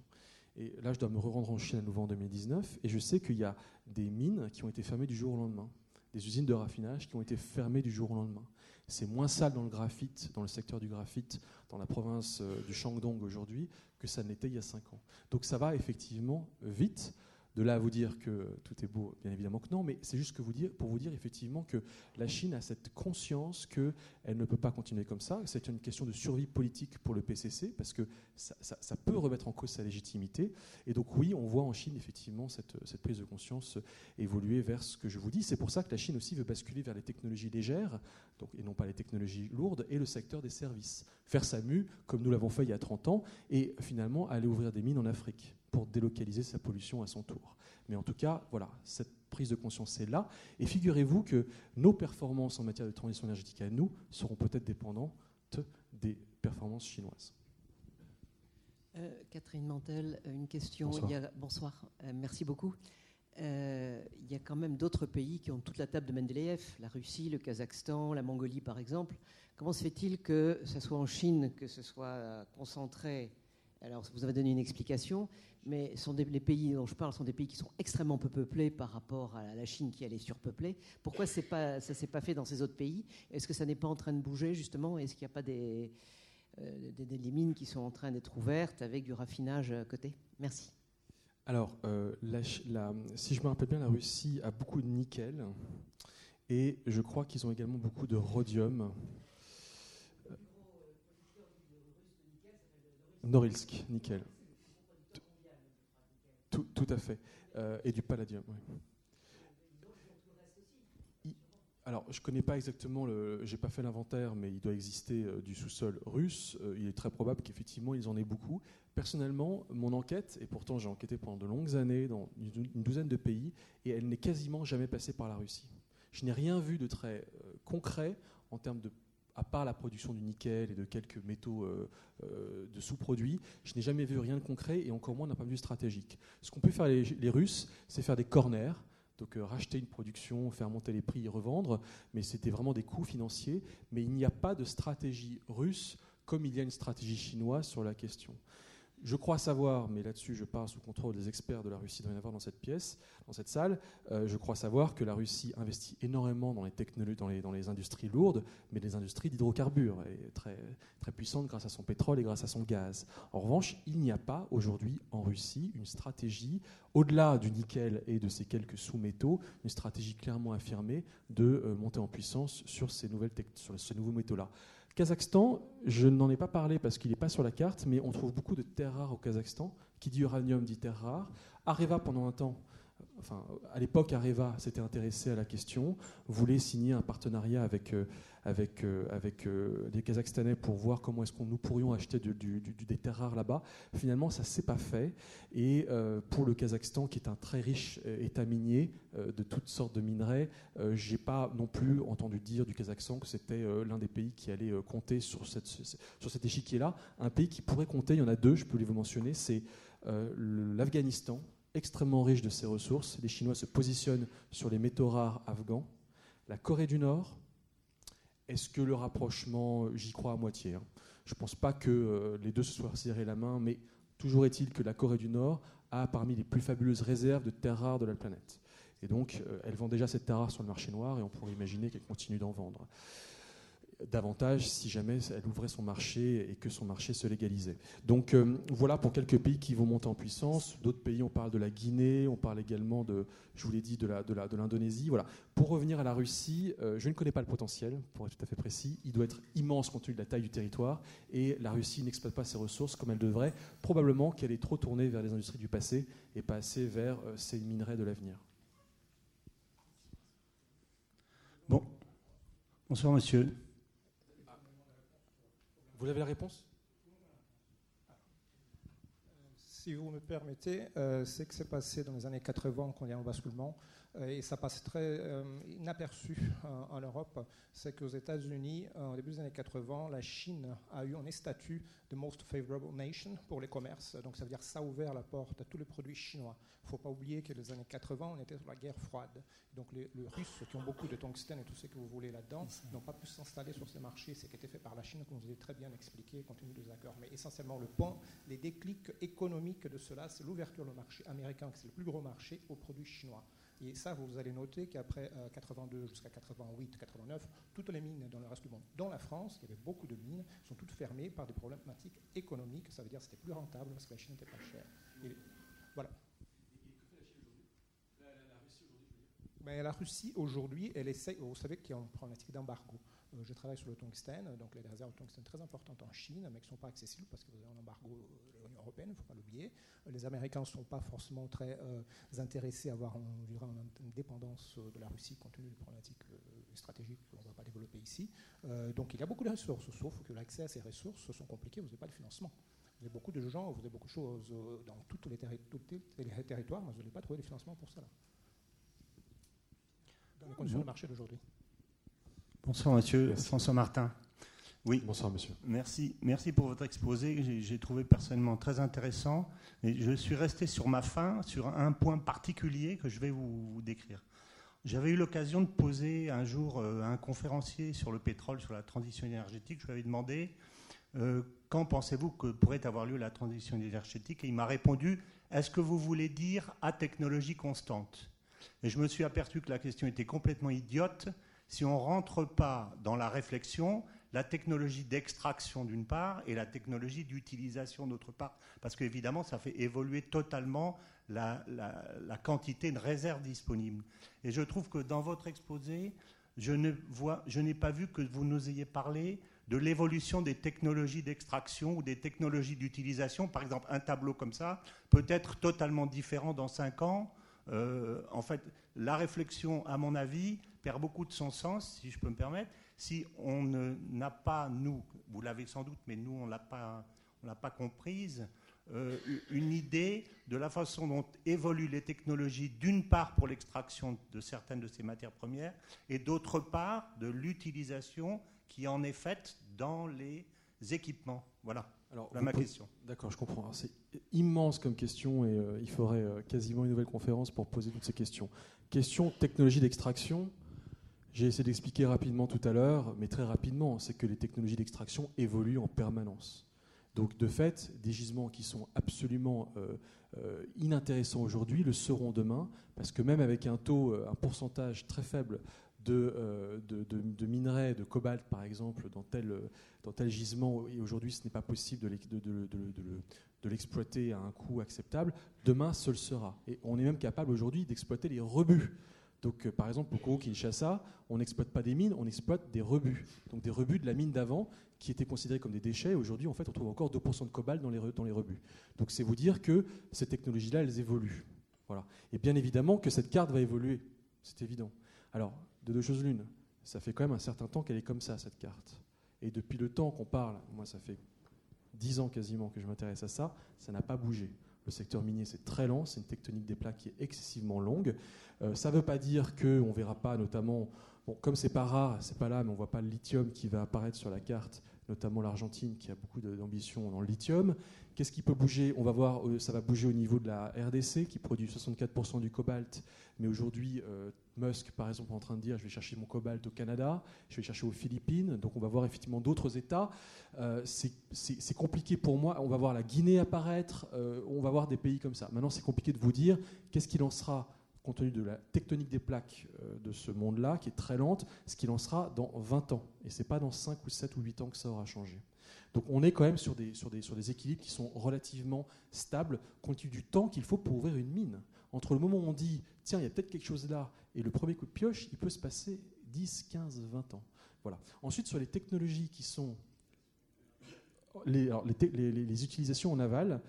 Et là, je dois me rendre en Chine à nouveau en 2019, et je sais qu'il y a des mines qui ont été fermées du jour au lendemain, des usines de raffinage qui ont été fermées du jour au lendemain. C'est moins sale dans le graphite, dans le secteur du graphite, dans la province euh, du Shandong aujourd'hui, que ça n'était il y a cinq ans. Donc ça va effectivement vite. De là à vous dire que tout est beau, bien évidemment que non, mais c'est juste pour vous dire effectivement que la Chine a cette conscience qu'elle ne peut pas continuer comme ça. C'est une question de survie politique pour le PCC, parce que ça, peut remettre en cause sa légitimité. Et donc oui, on voit en Chine effectivement cette, prise de conscience évoluer vers ce que je vous dis. C'est pour ça que la Chine aussi veut basculer vers les technologies légères, et non pas les technologies lourdes, et le secteur des services. Faire sa mue, comme nous l'avons fait il y a 30 ans, et finalement aller ouvrir des mines en Afrique pour délocaliser sa pollution à son tour. Mais en tout cas, voilà, cette prise de conscience est là. Et figurez-vous que nos performances en matière de transition énergétique à nous seront peut-être dépendantes des performances chinoises. Euh, Catherine Mantel, une question. Bonsoir. bonsoir, euh, merci beaucoup. Euh, il y a quand même d'autres pays qui ont toute la table de Mendeleev, la Russie, le Kazakhstan, la Mongolie par exemple. Comment se fait-il que ce soit en Chine, que ce soit concentré? Alors, vous avez donné une explication, mais sont les pays dont je parle sont des pays qui sont extrêmement peu peuplés par rapport à la Chine qui elle est surpeuplée. Pourquoi ça ne s'est pas fait dans ces autres pays? Est-ce que ça n'est pas en train de bouger justement? Est-ce qu'il n'y a pas des, euh, des, mines qui sont en train d'être ouvertes avec du raffinage à côté? Merci. Alors, euh, si je me rappelle bien, la Russie a beaucoup de nickel et je crois qu'ils ont également beaucoup de rhodium. Norilsk, nickel. Tout, à fait. Euh, et du palladium, Alors, je ne connais pas exactement, le, j'ai pas fait l'inventaire, mais il doit exister euh, du sous-sol russe. Euh, il est très probable qu'effectivement, ils en aient beaucoup. Personnellement, mon enquête, et pourtant j'ai enquêté pendant de longues années dans une, douzaine de pays, et elle n'est quasiment jamais passée par la Russie. Je n'ai rien vu de très concret en termes de à part la production du nickel et de quelques métaux euh, euh, de sous-produits, je n'ai jamais vu rien de concret et encore moins d'un point de vue stratégique. Ce qu'ont pu faire les, Russes, c'est faire des corners, donc euh, racheter une production, faire monter les prix et revendre, mais c'était vraiment des coûts financiers. Mais il n'y a pas de stratégie russe comme il y a une stratégie chinoise sur la question. Je crois savoir, mais là-dessus je parle sous contrôle des experts de la Russie, avoir dans cette pièce, dans cette salle, euh, je crois savoir que la Russie investit énormément dans les, technologies, dans les, les industries lourdes, mais des industries d'hydrocarbures, très, très puissantes grâce à son pétrole et grâce à son gaz. En revanche, il n'y a pas aujourd'hui en Russie une stratégie, au-delà du nickel et de ces quelques sous-métaux, une stratégie clairement affirmée de euh, monter en puissance sur ces, nouvelles sur ces nouveaux métaux-là. Kazakhstan, je n'en ai pas parlé parce qu'il n'est pas sur la carte, mais on trouve beaucoup de terres rares au Kazakhstan. Qui dit uranium dit terres rares. Areva, pendant un temps, enfin, à l'époque, Areva s'était intéressé à la question, voulait signer un partenariat avec, euh, avec, euh, avec euh, les Kazakhstanais pour voir comment est-ce qu'on nous pourrions acheter des terres rares là-bas. Finalement, ça ne s'est pas fait. Et pour le Kazakhstan, qui est un très riche État minier de toutes sortes de minerais, j'ai pas non plus entendu dire du Kazakhstan que c'était l'un des pays qui allait compter sur, cette, sur cet échiquier-là. Un pays qui pourrait compter, il y en a deux, je peux les vous mentionner, c'est l'Afghanistan extrêmement riche de ses ressources. Les Chinois se positionnent sur les métaux rares afghans. La Corée du Nord, est-ce que le rapprochement, j'y crois à moitié. Hein. Je ne pense pas que euh, les deux se soient serrés la main, mais toujours est-il que la Corée du Nord a parmi les plus fabuleuses réserves de terres rares de la planète. Et donc, euh, elle vend déjà cette terre rare sur le marché noir et on pourrait imaginer qu'elle continue d'en vendre davantage si jamais elle ouvrait son marché et que son marché se légalisait. Donc euh, voilà pour quelques pays qui vont monter en puissance. D'autres pays, on parle de la Guinée, on parle également de, je vous l'ai dit, de l'Indonésie. Voilà. Pour revenir à la Russie, euh, je ne connais pas le potentiel, pour être tout à fait précis. Il doit être immense compte tenu de la taille du territoire et la Russie n'exploite pas ses ressources comme elle devrait. Probablement qu'elle est trop tournée vers les industries du passé et pas assez vers euh, ces minerais de l'avenir. Bon. Bonsoir, monsieur. Vous avez la réponse? Si vous me permettez, euh, c'est que c'est passé dans les années 80 quand il y a un basculement. euh, et ça passe très euh, inaperçu en Europe, c'est qu'aux États-Unis, au début des années 80, la Chine a eu un statut de Most Favorable Nation pour les commerces. Donc ça veut dire que ça a ouvert la porte à tous les produits chinois. Il ne faut pas oublier que les années 80, on était sur la guerre froide. Donc les, Russes, qui ont beaucoup de tungstène et tout ce que vous voulez là-dedans, n'ont pas pu s'installer sur ces marchés. Ce qui était fait par la Chine, comme vous avez très bien expliqué, compte tenu des accords. Mais essentiellement, le point, les déclics économiques de cela, c'est l'ouverture du marché américain, qui est le plus gros marché, aux produits chinois. Et ça, vous allez noter qu'après 82 euh, jusqu'à 88, 89, toutes les mines dans le reste du monde, dont la France, il y avait beaucoup de mines, sont toutes fermées par des problématiques économiques. Ça veut dire que c'était plus rentable parce que la Chine n'était pas chère. Et voilà. Mais la Russie aujourd'hui, elle essaie. Vous savez qu'il y a une problématique d'embargo. Euh, je travaille sur le tungstène, donc les réserves de tungstène très importantes en Chine, mais qui ne sont pas accessibles parce que vous avez un embargo de l'Union européenne, il ne faut pas l'oublier. Les Américains ne sont pas forcément très euh, intéressés à avoir une dépendance de la Russie compte tenu des problématiques euh, stratégiques qu'on ne va pas développer ici. donc il y a beaucoup de ressources, sauf que l'accès à ces ressources sont compliqués, vous n'avez pas de financement. Vous avez beaucoup de gens, vous avez beaucoup de choses dans tous les, les territoires, mais vous n'allez pas trouver de financement pour cela. Dans les conditions du marché d'aujourd'hui. Bonsoir, monsieur François Martin. Oui. Bonsoir, monsieur. Merci, merci pour votre exposé. J'ai trouvé personnellement très intéressant. Et je suis resté sur ma fin, sur un point particulier que je vais vous, décrire. J'avais eu l'occasion de poser un jour euh, à un conférencier sur le pétrole, sur la transition énergétique. Je lui avais demandé euh, quand pensez-vous que pourrait avoir lieu la transition énergétique? Et il m'a répondu est-ce que vous voulez dire à technologie constante? Et je me suis aperçu que la question était complètement idiote si on ne rentre pas dans la réflexion, la technologie d'extraction d'une part et la technologie d'utilisation d'autre part, parce qu'évidemment, ça fait évoluer totalement la, quantité de réserves disponibles. Et je trouve que dans votre exposé, je, n'ai pas vu que vous nous ayez parlé de l'évolution des technologies d'extraction ou des technologies d'utilisation. Par exemple, un tableau comme ça peut être totalement différent dans cinq ans. Euh, en fait, la réflexion, à mon avis, perd beaucoup de son sens, si je peux me permettre, si on n'a pas, nous, vous l'avez sans doute, mais nous, on ne l'a pas, comprise, euh, une idée de la façon dont évoluent les technologies, d'une part pour l'extraction de certaines de ces matières premières, et d'autre part de l'utilisation qui en est faite dans les équipements. Voilà. Alors, ma question. D'accord, je comprends. C'est immense comme question et euh, il faudrait euh, quasiment une nouvelle conférence pour poser toutes ces questions. Question technologie d'extraction. J'ai essayé d'expliquer rapidement tout à l'heure, mais très rapidement, c'est que les technologies d'extraction évoluent en permanence. Donc de fait, des gisements qui sont absolument euh, euh, inintéressants aujourd'hui le seront demain, parce que même avec un taux, euh, un pourcentage très faible de, de, minerais, de cobalt par exemple, dans tel, dans tel gisement, et aujourd'hui ce n'est pas possible de l'exploiter à un coût acceptable, demain ce le sera. Et on est même capable aujourd'hui d'exploiter les rebuts Donc, euh, par exemple, au Congo-Kinshasa, on n'exploite pas des mines, on exploite des rebuts. Donc, des rebuts de la mine d'avant qui étaient considérés comme des déchets. Aujourd'hui, en fait, on trouve encore 2% de cobalt dans les, dans les rebuts. Donc, c'est vous dire que ces technologies-là, elles évoluent. Voilà. Et bien évidemment que cette carte va évoluer. C'est évident. Alors, de deux choses l'une. Ça fait quand même un certain temps qu'elle est comme ça, cette carte. Et depuis le temps qu'on parle, moi, ça fait dix ans quasiment que je m'intéresse à ça, ça n'a pas bougé. Le secteur minier, c'est très lent, c'est une tectonique des plaques qui est excessivement longue. Euh, ça ne veut pas dire qu'on ne verra pas, notamment, bon, comme c'est pas rare, c'est pas là, mais on ne voit pas le lithium qui va apparaître sur la carte, notamment l'Argentine qui a beaucoup d'ambition dans le lithium. Qu'est-ce qui peut bouger? On va voir, euh, ça va bouger au niveau de la RDC qui produit 64% du cobalt, mais aujourd'hui, euh, Musk, par exemple, est en train de dire je vais chercher mon cobalt au Canada, je vais chercher aux Philippines, donc on va voir effectivement d'autres États. Euh, c'est compliqué pour moi. On va voir la Guinée apparaître, on va voir des pays comme ça. Maintenant, c'est compliqué de vous dire qu'est-ce qui lancera compte tenu de la tectonique des plaques de ce monde-là, qui est très lente, ce qui lancera dans 20 ans. Et ce n'est pas dans 5 ou 7 ou 8 ans que ça aura changé. Donc on est quand même sur des, sur des, sur des équilibres qui sont relativement stables, compte tenu du temps qu'il faut pour ouvrir une mine. Entre le moment où on dit, tiens, il y a peut-être quelque chose là, et le premier coup de pioche, il peut se passer 10, 15, 20 ans. Voilà. Ensuite, sur les technologies qui sont les, les, les, utilisations en aval,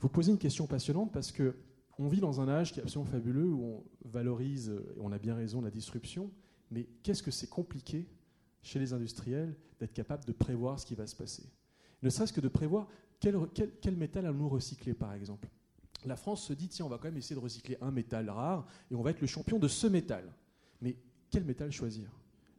vous posez une question passionnante parce que on vit dans un âge qui est absolument fabuleux où on valorise, et on a bien raison, la disruption, mais qu'est-ce que c'est compliqué chez les industriels d'être capable de prévoir ce qui va se passer? Ne serait-ce que de prévoir quel, quel, métal allons-nous recycler, par exemple? La France se dit, tiens, on va quand même essayer de recycler un métal rare, et on va être le champion de ce métal. Mais quel métal choisir?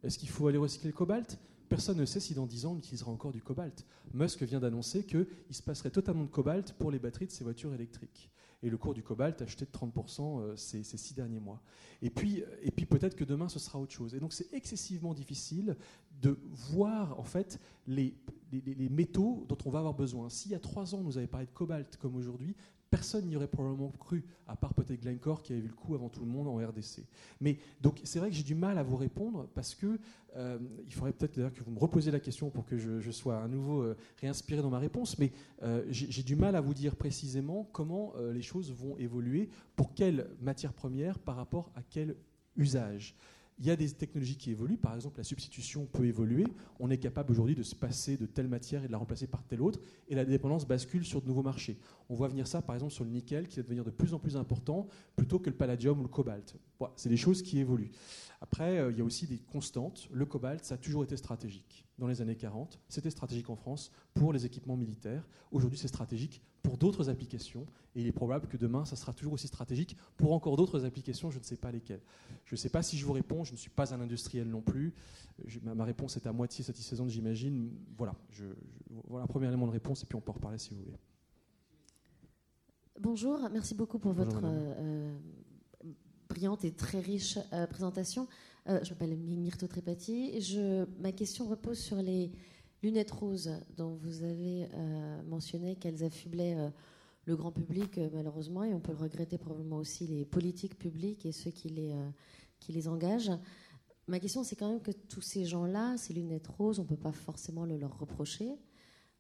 Est-ce qu'il faut aller recycler le cobalt? Personne ne sait si dans 10 ans on utilisera encore du cobalt. Musk vient d'annoncer qu'il se passerait totalement de cobalt pour les batteries de ses voitures électriques. Et le cours du cobalt a acheté de 30% euh, ces, six derniers mois. Et puis, peut-être que demain ce sera autre chose. Et donc c'est excessivement difficile de voir en fait les, métaux dont on va avoir besoin. S'il y a trois ans, nous avait parlé de cobalt comme aujourd'hui, personne n'y aurait probablement cru, à part peut-être Glencore qui avait vu le coup avant tout le monde en RDC. Mais donc c'est vrai que j'ai du mal à vous répondre parce que euh, il faudrait peut-être d'ailleurs que vous me reposiez la question pour que je, sois à nouveau euh, réinspiré dans ma réponse. Mais euh, j'ai du mal à vous dire précisément comment les choses vont évoluer, pour quelle matière première, par rapport à quel usage. Il y a des technologies qui évoluent, par exemple la substitution peut évoluer. On est capable aujourd'hui de se passer de telle matière et de la remplacer par telle autre, et la dépendance bascule sur de nouveaux marchés. On voit venir ça par exemple sur le nickel qui va devenir de plus en plus important plutôt que le palladium ou le cobalt. c'est des choses qui évoluent. Après, euh, il y a aussi des constantes. Le cobalt, ça a toujours été stratégique. Dans les années 40, c'était stratégique en France pour les équipements militaires. Aujourd'hui, c'est stratégique pour d'autres applications. Et il est probable que demain, ça sera toujours aussi stratégique pour encore d'autres applications, je ne sais pas lesquelles. Je ne sais pas si je vous réponds, je ne suis pas un industriel non plus. ma, réponse est à moitié satisfaisante, j'imagine. Voilà, je, voilà un premier élément de réponse, et puis on peut en reparler si vous voulez. Bonjour, merci beaucoup pour votre brillante et très riche euh, présentation. Euh, je m'appelle Myrto Trépati. Je, ma question repose sur les lunettes roses dont vous avez euh, mentionné qu'elles affublaient le grand public, malheureusement, et on peut le regretter probablement aussi les politiques publiques et ceux qui les, qui les engagent. Ma question, c'est quand même que tous ces gens-là, ces lunettes roses, on ne peut pas forcément le leur reprocher.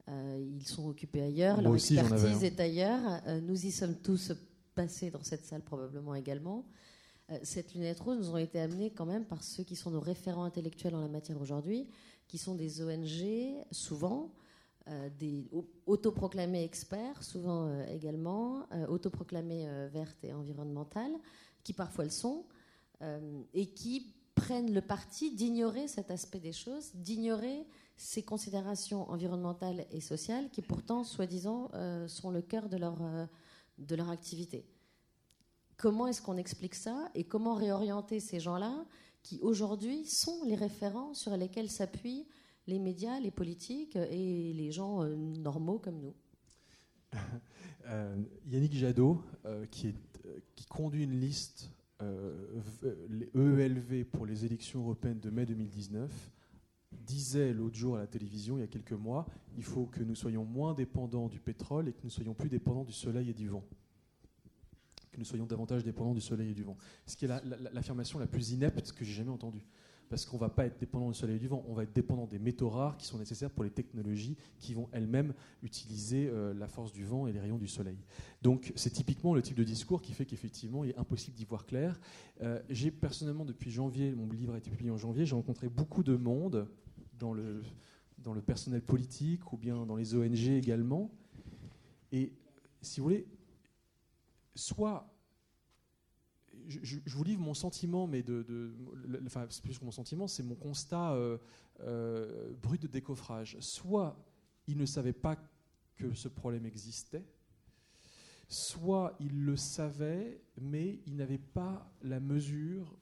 ils sont occupés ailleurs, leur expertise est ailleurs. nous y sommes tous passés dans cette salle probablement également. Euh, cette lunette rose nous ont été amenées quand même par ceux qui sont nos référents intellectuels en la matière aujourd'hui, qui sont des ONG, souvent, euh, des autoproclamés experts, souvent euh, également, autoproclamés vertes et environnementales, qui parfois le sont, et qui prennent le parti d'ignorer cet aspect des choses, d'ignorer ces considérations environnementales et sociales qui pourtant, soi-disant, sont le cœur de leur, de leur activité. Comment est-ce qu'on explique ça et comment réorienter ces gens-là qui aujourd'hui sont les référents sur lesquels s'appuient les médias, les politiques et les gens euh, normaux comme nous. Euh, Yannick Jadot, euh, qui, conduit une liste les EELV pour les élections européennes de mai 2019, disait l'autre jour à la télévision, il y a quelques mois, il faut que nous soyons moins dépendants du pétrole et que nous soyons plus dépendants du soleil et du vent nous soyons davantage dépendants du soleil et du vent. Ce qui est l'affirmation la, plus inepte que j'ai jamais entendue. parce qu'on ne va pas être dépendant du soleil et du vent, on va être dépendant des métaux rares qui sont nécessaires pour les technologies qui vont elles-mêmes utiliser euh, la force du vent et les rayons du soleil. Donc c'est typiquement le type de discours qui fait qu'effectivement il est impossible d'y voir clair. Euh, j'ai personnellement depuis janvier, mon livre a été publié en janvier, j'ai rencontré beaucoup de monde dans le, dans le personnel politique ou bien dans les ONG également. Et si vous voulez, soit je, vous livre mon sentiment, mais de, enfin, c'est plus que mon sentiment, c'est mon constat euh, euh, brut de décoffrage. Soit il ne savait pas que ce problème existait, soit il le savait, mais il n'avait pas la mesure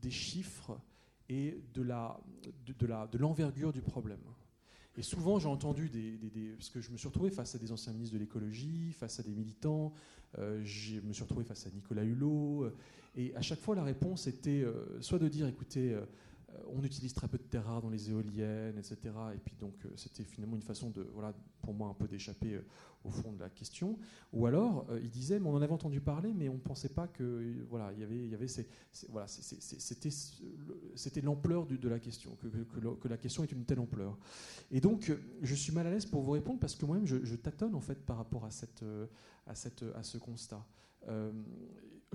des chiffres et de la de, de l'envergure du problème. Et souvent, j'ai entendu des, des, Parce que je me suis retrouvé face à des anciens ministres de l'écologie, face à des militants, euh, je me suis retrouvé face à Nicolas Hulot, et à chaque fois, la réponse était euh, soit de dire, écoutez, euh, on utilise très peu de terres rares dans les éoliennes, etc. Et puis donc, euh, c'était finalement une façon de, voilà, pour moi, un peu d'échapper au fond de la question. Ou alors, il disait, mais on en avait entendu parler, mais on ne pensait pas que, voilà, il y avait, il y avait voilà, c'était, c'était l'ampleur de la question, que, que, la question est une telle ampleur. Et donc, je suis mal à l'aise pour vous répondre parce que moi-même, je, je, tâtonne en fait par rapport à cette, à cette, à ce constat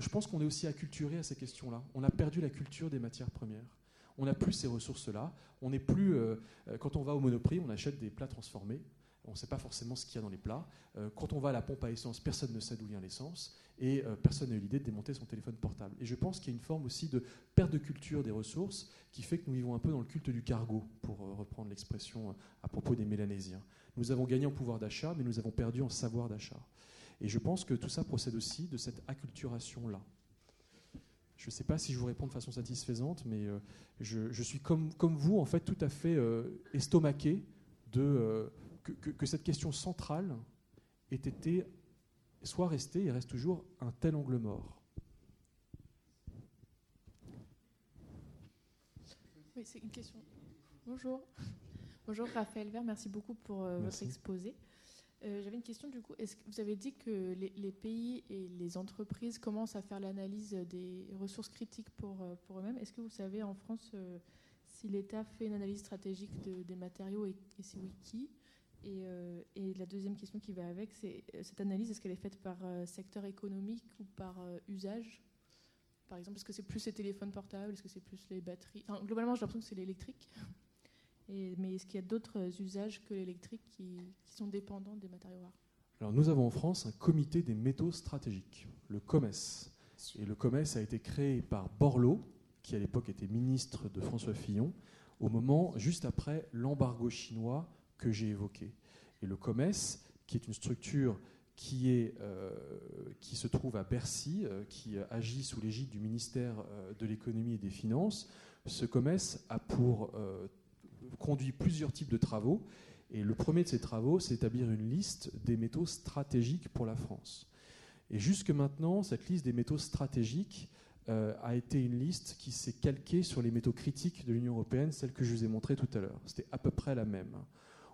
je pense qu'on est aussi acculturé à ces questions-là. On a perdu la culture des matières premières. On n'a plus ces ressources-là. On n'est plus. Euh, euh, quand on va au Monoprix, on achète des plats transformés. On ne sait pas forcément ce qu'il y a dans les plats. Euh, quand on va à la pompe à essence, personne ne sait d'où vient l'essence et personne n'a eu l'idée de démonter son téléphone portable. Et je pense qu'il y a une forme aussi de perte de culture des ressources qui fait que nous vivons un peu dans le culte du cargo, pour reprendre l'expression à propos des Mélanésiens. Nous avons gagné en pouvoir d'achat, mais nous avons perdu en savoir d'achat. Et je pense que tout ça procède aussi de cette acculturation-là. Je ne sais pas si je vous réponds de façon satisfaisante, mais euh, je, suis comme, comme vous, en fait, tout à fait euh, estomaqué de, euh, que, cette question centrale ait été, soit restée et reste toujours un tel angle mort. Oui, c'est une question. Bonjour. Bonjour Raphaël Vert, merci beaucoup pour votre exposé. Euh, j'avais une question du coup. Vous avez dit que les, pays et les entreprises commencent à faire l'analyse des ressources critiques pour, euh, eux-mêmes? Est-ce que vous savez en France euh, si l'État fait une analyse stratégique des matériaux et, si oui, qui? Et, et, la deuxième question qui va avec, c'est cette analyse, est-ce qu'elle est faite par secteur économique ou par usage? Par exemple, est-ce que c'est plus les téléphones portables? Est-ce que c'est plus les batteries? Globalement, j'ai l'impression que c'est l'électrique mais est-ce qu'il y a d'autres usages que l'électrique qui, sont dépendants des matériaux rares? Alors nous avons en France un comité des métaux stratégiques, le COMES. Et le COMES a été créé par Borloo, qui à l'époque était ministre de François Fillon, au moment juste après l'embargo chinois que j'ai évoqué. Et le COMES, qui est une structure qui, est, euh, qui se trouve à Bercy, euh, qui agit sous l'égide du ministère euh, de l'économie et des finances, ce COMES a pour conduit plusieurs types de travaux. Et le premier de ces travaux, c'est d'établir une liste des métaux stratégiques pour la France. Et jusque maintenant, cette liste des métaux stratégiques euh, a été une liste qui s'est calquée sur les métaux critiques de l'Union européenne, celle que je vous ai montrée tout à l'heure. C'était à peu près la même.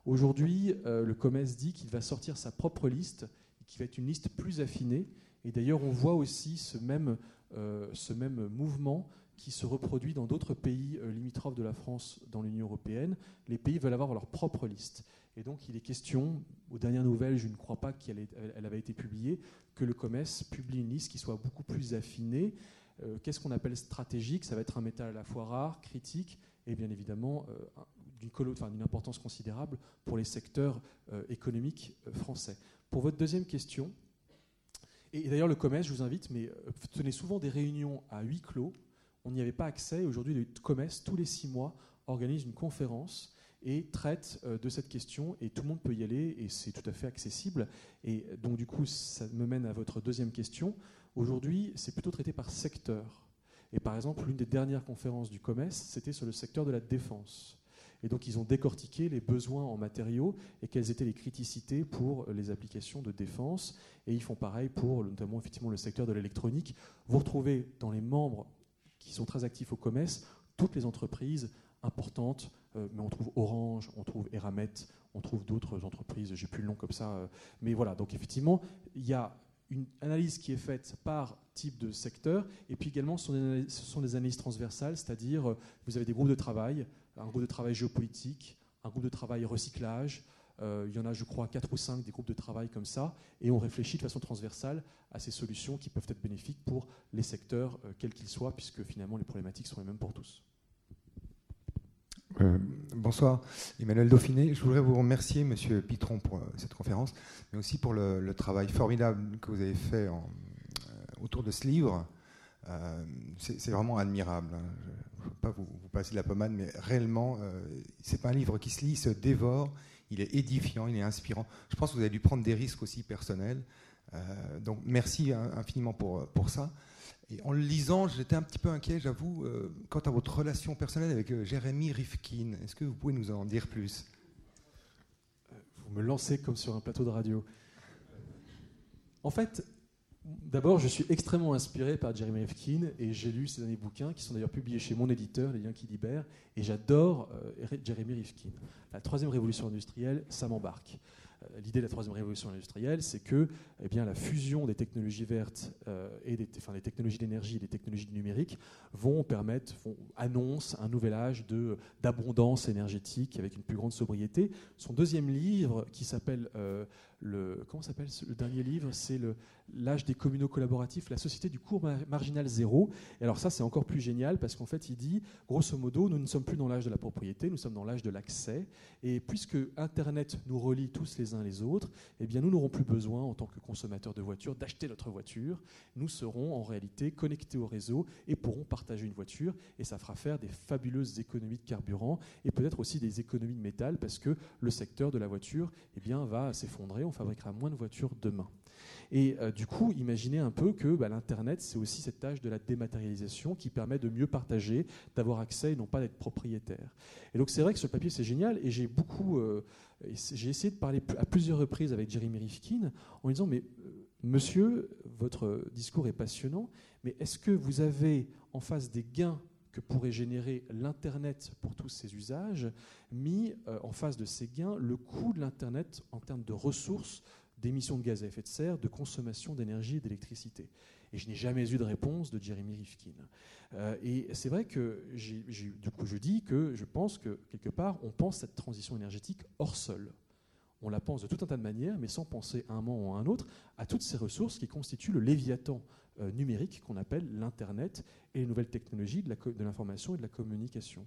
Aujourd'hui, euh, le COMES dit qu'il va sortir sa propre liste, qui va être une liste plus affinée. Et d'ailleurs, on voit aussi ce même, euh, ce même mouvement qui se reproduit dans d'autres pays euh, limitrophes de la France dans l'Union européenne. Les pays veulent avoir leur propre liste. Et donc il est question, aux dernières nouvelles, je ne crois pas qu'elle avait été publiée, que le COMES publie une liste qui soit beaucoup plus affinée. Euh, qu'est-ce qu'on appelle stratégique? Ça va être un métal à la fois rare, critique, et bien évidemment euh, d'une importance considérable pour les secteurs économiques français. Pour votre deuxième question, et d'ailleurs le COMES, je vous invite, mais tenez souvent des réunions à huis clos on n'y avait pas accès. Aujourd'hui, le COMES, tous les six mois, organise une conférence et traite euh, de cette question et tout le monde peut y aller et c'est tout à fait accessible. Et donc du coup, ça me mène à votre deuxième question. Aujourd'hui, c'est plutôt traité par secteur. Et par exemple, l'une des dernières conférences du COMES, c'était sur le secteur de la défense. Et donc, ils ont décortiqué les besoins en matériaux et quelles étaient les criticités pour les applications de défense. Et ils font pareil pour notamment effectivement le secteur de l'électronique. Vous retrouvez dans les membres qui sont très actifs au commerce, toutes les entreprises importantes, euh, mais on trouve Orange, on trouve Eramet, on trouve d'autres entreprises, j'ai plus le nom comme ça, euh, mais voilà, donc effectivement, il y a une analyse qui est faite par type de secteur, et puis également ce sont des analyses transversales, c'est-à-dire euh, vous avez des groupes de travail, un groupe de travail géopolitique, un groupe de travail recyclage, il y en a, je crois, quatre ou cinq des groupes de travail comme ça, et on réfléchit de façon transversale à ces solutions qui peuvent être bénéfiques pour les secteurs, euh, quels qu'ils soient, puisque finalement les problématiques sont les mêmes pour tous. Euh, bonsoir, Emmanuel Dauphiné. Je voudrais vous remercier, Monsieur Pitron, pour cette conférence, mais aussi pour le, travail formidable que vous avez fait autour de ce livre. c'est vraiment admirable. Hein. Je ne veux pas vous, passer de la pommade, mais réellement, c'est pas un livre qui se lit, se dévore il est édifiant, il est inspirant. Je pense que vous avez dû prendre des risques aussi personnels. Euh, donc merci infiniment pour, pour ça. Et en le lisant, j'étais un petit peu inquiet, j'avoue, euh, quant à votre relation personnelle avec euh, Jérémy Rifkin. Est-ce que vous pouvez nous en dire plus? Vous me lancez comme sur un plateau de radio. En fait, D'abord, je suis extrêmement inspiré par Jeremy Rifkin et j'ai lu ses derniers bouquins qui sont d'ailleurs publiés chez mon éditeur, Les Liens qui libèrent, et j'adore Jeremy Rifkin. La troisième révolution industrielle, ça m'embarque. Euh, l'idée de la troisième révolution industrielle, c'est que eh bien, la fusion des technologies vertes euh, et des, technologies d'énergie et des technologies numériques vont permettre, vont, annoncent un nouvel âge d'abondance énergétique avec une plus grande sobriété. Son deuxième livre, qui s'appelle euh, le comment s'appelle le dernier livre, c'est le l'âge des communaux collaboratifs, la société du cours marginal zéro. Et alors ça, c'est encore plus génial parce qu'en fait, il dit, grosso modo, nous ne sommes plus dans l'âge de la propriété, nous sommes dans l'âge de l'accès. Et puisque Internet nous relie tous les uns les autres, eh bien, nous n'aurons plus besoin, en tant que consommateurs de voitures, d'acheter notre voiture. Nous serons en réalité connectés au réseau et pourrons partager une voiture. Et ça fera faire des fabuleuses économies de carburant et peut-être aussi des économies de métal parce que le secteur de la voiture eh bien, va s'effondrer. On fabriquera moins de voitures demain. Et euh, du coup, imaginez un peu que bah, l'Internet, c'est aussi cette tâche de la dématérialisation qui permet de mieux partager, d'avoir accès et non pas d'être propriétaire. Et donc c'est vrai que ce papier, c'est génial. Et j'ai beaucoup... Euh, j'ai essayé de parler à plusieurs reprises avec Jeremy Rifkin en lui disant, mais euh, monsieur, votre discours est passionnant, mais est-ce que vous avez en face des gains que pourrait générer l'Internet pour tous ces usages, mis en face de ces gains le coût de l'Internet en termes de ressources, d'émissions de gaz à effet de serre, de consommation d'énergie et d'électricité. Et je n'ai jamais eu de réponse de Jeremy Rifkin. Euh, et c'est vrai que du coup je dis que je pense que quelque part on pense cette transition énergétique hors sol. On la pense de tout un tas de manières, mais sans penser à un moment ou à un autre à toutes ces ressources qui constituent le léviathan euh, numérique qu'on appelle l'Internet et les nouvelles technologies de l'information et de la communication.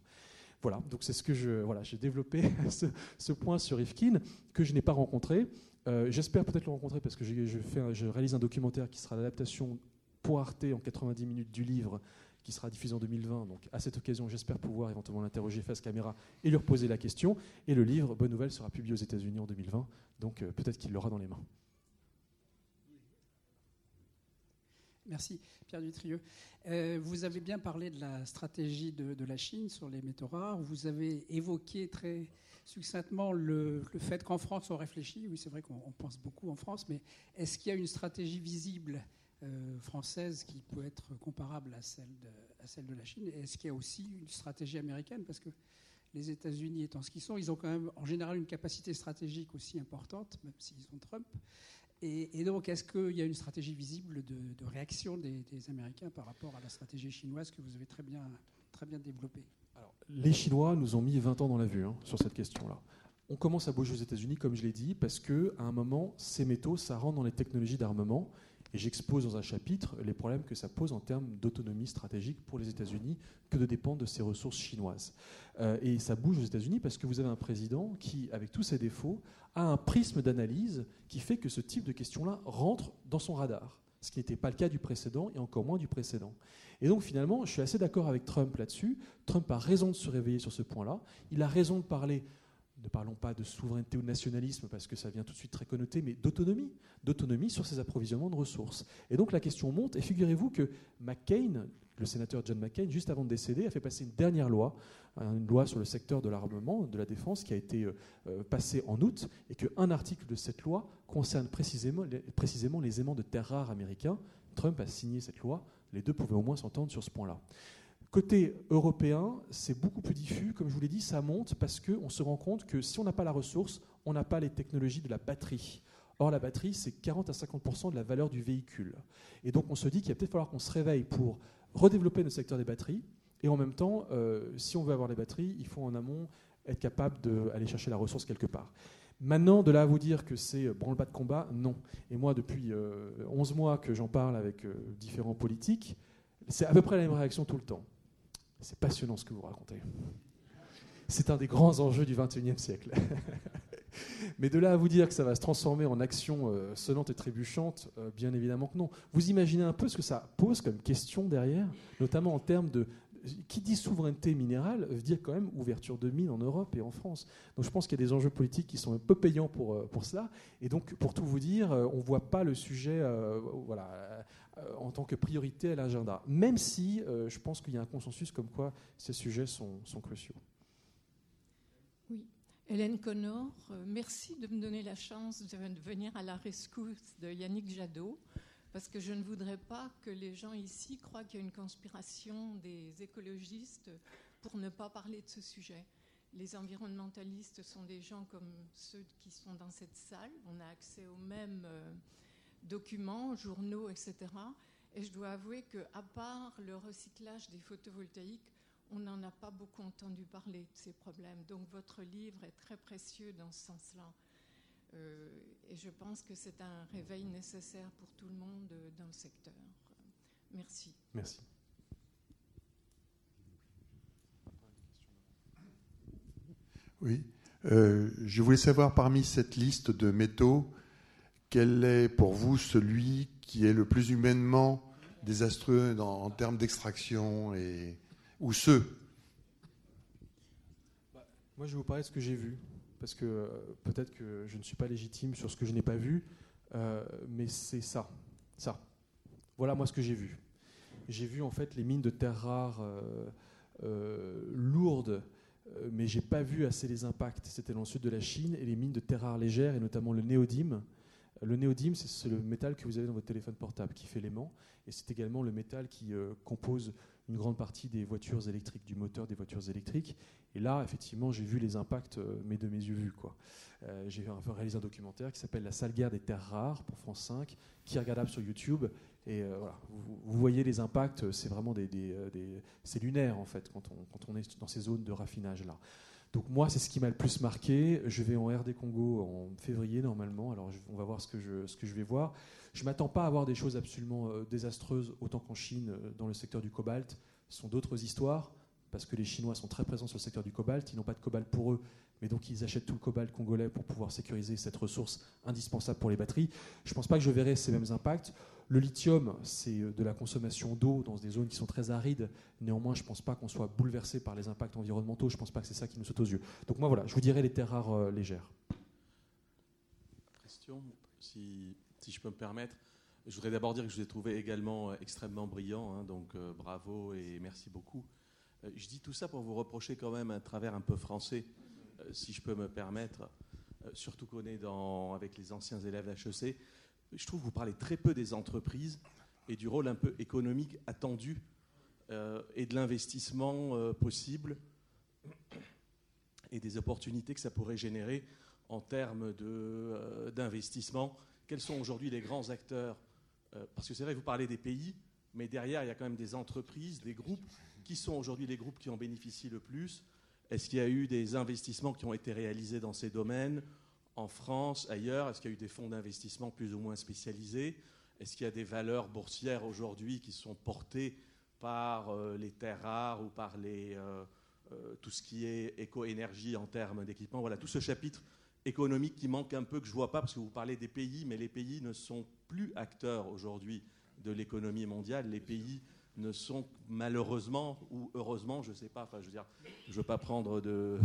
Voilà, donc c'est ce que je voilà, j'ai développé ce, ce, point sur Rifkin que je n'ai pas rencontré, euh, j'espère peut-être le rencontrer parce que je, réalise un documentaire qui sera l'adaptation pour Arte en 90 minutes du livre qui sera diffusé en 2020. Donc à cette occasion, j'espère pouvoir éventuellement l'interroger face caméra et lui reposer la question. Et le livre, bonne nouvelle, sera publié aux États-Unis en 2020. Donc euh, peut-être qu'il l'aura dans les mains. Merci, Pierre Dutrieux. Euh, vous avez bien parlé de la stratégie de, de, la Chine sur les métaux rares. Vous avez évoqué très succinctement le, fait qu'en France, on réfléchit. Oui, c'est vrai qu'on pense beaucoup en France, mais est-ce qu'il y a une stratégie visible euh, française qui peut être comparable à celle de, la Chine? Est-ce qu'il y a aussi une stratégie américaine? Parce que les États-Unis étant ce qu'ils sont, ils ont quand même en général une capacité stratégique aussi importante, même s'ils ont Trump. Et, donc, est-ce qu'il y a une stratégie visible de, réaction des, Américains par rapport à la stratégie chinoise que vous avez très bien développée? Les Chinois nous ont mis 20 ans dans la vue hein, sur cette question-là. On commence à bouger aux États-Unis, comme je l'ai dit, parce qu'à un moment, ces métaux, ça rentre dans les technologies d'armement. Et j'expose dans un chapitre les problèmes que ça pose en termes d'autonomie stratégique pour les États-Unis que de dépendre de ces ressources chinoises. Euh, et ça bouge aux États-Unis parce que vous avez un président qui, avec tous ses défauts, a un prisme d'analyse qui fait que ce type de questions-là rentre dans son radar, ce qui n'était pas le cas du précédent et encore moins du précédent. Et donc finalement, je suis assez d'accord avec Trump là-dessus. Trump a raison de se réveiller sur ce point-là. Il a raison de parler, ne parlons pas de souveraineté ou de nationalisme parce que ça vient tout de suite très connoté, mais d'autonomie, d'autonomie sur ses approvisionnements de ressources. Et donc la question monte, et figurez-vous que McCain, le sénateur John McCain, juste avant de décéder, a fait passer une dernière loi, une loi sur le secteur de l'armement, de la défense, qui a été euh, euh, passée en août, et qu'un article de cette loi concerne précisément les, aimants de terres rares américains. Trump a signé cette loi les deux pouvaient au moins s'entendre sur ce point-là. Côté européen, c'est beaucoup plus diffus. Comme je vous l'ai dit, ça monte parce qu'on se rend compte que si on n'a pas la ressource, on n'a pas les technologies de la batterie. Or, la batterie, c'est 40 à 50 de la valeur du véhicule. Et donc, on se dit qu'il va peut-être falloir qu'on se réveille pour redévelopper le secteur des batteries. Et en même temps, euh, si on veut avoir les batteries, il faut en amont être capable d'aller chercher la ressource quelque part. Maintenant, de là à vous dire que c'est branle-bas de combat, non. Et moi, depuis 11 mois que j'en parle avec différents politiques, c'est à peu près la même réaction tout le temps. C'est passionnant ce que vous racontez. C'est un des grands enjeux du XXIe siècle. Mais de là à vous dire que ça va se transformer en action euh, sonnante et trébuchante, euh, bien évidemment que non. Vous imaginez un peu ce que ça pose comme question derrière, notamment en termes de... Qui dit souveraineté minérale veut dire quand même ouverture de mines en Europe et en France. Donc je pense qu'il y a des enjeux politiques qui sont un peu payants pour, euh, pour cela. Et donc, pour tout vous dire, on ne voit pas le sujet voilà, en tant que priorité à l'agenda. Même si je pense qu'il y a un consensus comme quoi ces sujets sont, sont cruciaux. Hélène Connor, euh, merci de me donner la chance de venir à la rescousse de Yannick Jadot, parce que je ne voudrais pas que les gens ici croient qu'il y a une conspiration des écologistes pour ne pas parler de ce sujet. Les environnementalistes sont des gens comme ceux qui sont dans cette salle. On a accès aux mêmes euh, documents, journaux, etc. Et je dois avouer qu'à part le recyclage des photovoltaïques, on n'en a pas beaucoup entendu parler de ces problèmes. Donc votre livre est très précieux dans ce sens-là. Euh, et je pense que c'est un réveil nécessaire pour tout le monde euh, dans le secteur. Merci. Merci. Oui, euh, je voulais savoir parmi cette liste de métaux, quel est pour vous celui qui est le plus humainement désastreux en termes d'extraction et, ou ceux? Moi, je vais vous parler de ce que j'ai vu, parce que euh, peut-être que je ne suis pas légitime sur ce que je n'ai pas vu, euh, mais c'est ça, ça. Voilà moi ce que j'ai vu. J'ai vu en fait les mines de terres rares euh, lourdes, mais j'ai pas vu assez les impacts. C'était dans le sud de la Chine et les mines de terres rares légères et notamment le néodyme. Le néodyme, c'est le métal que vous avez dans votre téléphone portable qui fait l'aimant, et c'est également le métal qui compose une grande partie des voitures électriques, du moteur des voitures électriques. Et là, effectivement, j'ai vu les impacts, euh, mais de mes yeux vus. Euh, j'ai réalisé un documentaire qui s'appelle La sale guerre des terres rares pour France 5, qui est regardable sur YouTube. Et euh, voilà, vous, voyez les impacts, c'est vraiment des, c'est lunaire en fait quand on, quand on est dans ces zones de raffinage là. Donc moi, c'est ce qui m'a le plus marqué. Je vais en RD Congo en février normalement. Alors on va voir ce que je, ce que je vais voir. Je m'attends pas à avoir des choses absolument euh, désastreuses autant qu'en Chine euh, dans le secteur du cobalt. Ce sont d'autres histoires parce que les Chinois sont très présents sur le secteur du cobalt. Ils n'ont pas de cobalt pour eux, mais donc ils achètent tout le cobalt congolais pour pouvoir sécuriser cette ressource indispensable pour les batteries. Je ne pense pas que je verrai ces mêmes impacts. Le lithium, c'est euh, de la consommation d'eau dans des zones qui sont très arides. Néanmoins, je ne pense pas qu'on soit bouleversé par les impacts environnementaux. Je ne pense pas que c'est ça qui nous saute aux yeux. Donc moi, voilà, je vous dirais les terres rares légères. Question, si si je peux me permettre. Je voudrais d'abord dire que je vous ai trouvé également euh, extrêmement brillant, hein, donc euh, bravo et merci beaucoup. Euh, je dis tout ça pour vous reprocher quand même un travers un peu français, si je peux me permettre, surtout qu'on est avec les anciens élèves d'HEC. Je trouve que vous parlez très peu des entreprises et du rôle un peu économique attendu et de l'investissement possible et des opportunités que ça pourrait générer en termes d'investissement. Quels sont aujourd'hui les grands acteurs euh, Parce que c'est vrai, vous parlez des pays, mais derrière, il y a quand même des entreprises, des groupes. Qui sont aujourd'hui les groupes qui en bénéficient le plus? Est-ce qu'il y a eu des investissements qui ont été réalisés dans ces domaines? En France, ailleurs Est-ce qu'il y a eu des fonds d'investissement plus ou moins spécialisés? Est-ce qu'il y a des valeurs boursières aujourd'hui qui sont portées par euh, les terres rares ou par les, euh, tout ce qui est éco-énergie en termes d'équipement? Voilà, tout ce chapitre économique qui manque un peu, que je ne vois pas, parce que vous parlez des pays, mais les pays ne sont plus acteurs aujourd'hui de l'économie mondiale. Les pays ne sont malheureusement ou heureusement, je ne sais pas, enfin je veux dire, je ne veux pas prendre de,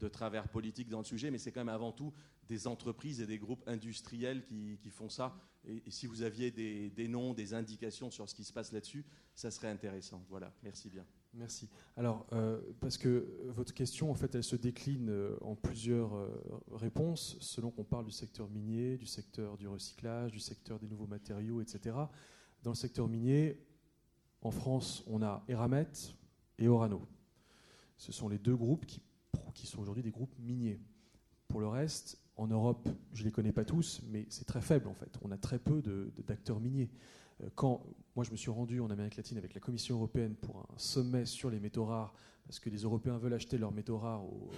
de, travers politique dans le sujet, mais c'est quand même avant tout des entreprises et des groupes industriels qui, font ça. Et, si vous aviez des, des, noms, des indications sur ce qui se passe là-dessus, ça serait intéressant. Voilà, merci bien. Merci. Alors, euh, parce que votre question, en fait, elle se décline euh, en plusieurs euh, réponses, selon qu'on parle du secteur minier, du secteur du recyclage, du secteur des nouveaux matériaux, etc. Dans le secteur minier, en France, on a Eramet et Orano. Ce sont les deux groupes qui, qui sont aujourd'hui des groupes miniers. Pour le reste, En Europe, je ne les connais pas tous, mais c'est très faible en fait. On a très peu d'acteurs miniers. Euh, quand moi je me suis rendu en Amérique latine avec la Commission européenne pour un sommet sur les métaux rares, parce que les Européens veulent acheter leurs métaux rares aux,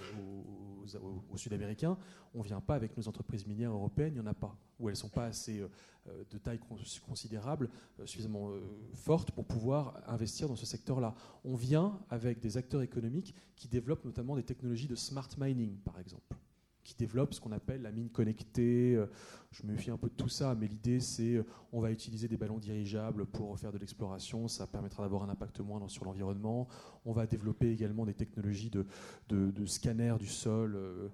Sud-Américains, on ne vient pas avec nos entreprises minières européennes, il n'y en a pas, ou elles ne sont pas assez euh, de taille considérable, euh, suffisamment fortes pour pouvoir investir dans ce secteur-là. On vient avec des acteurs économiques qui développent notamment des technologies de smart mining, par exemple qui développe ce qu'on appelle la mine connectée. Euh, je me méfie un peu de tout ça, mais l'idée c'est euh, on va utiliser des ballons dirigeables pour faire de l'exploration, ça permettra d'avoir un impact moindre sur l'environnement. On va développer également des technologies de, de, scanner du sol euh,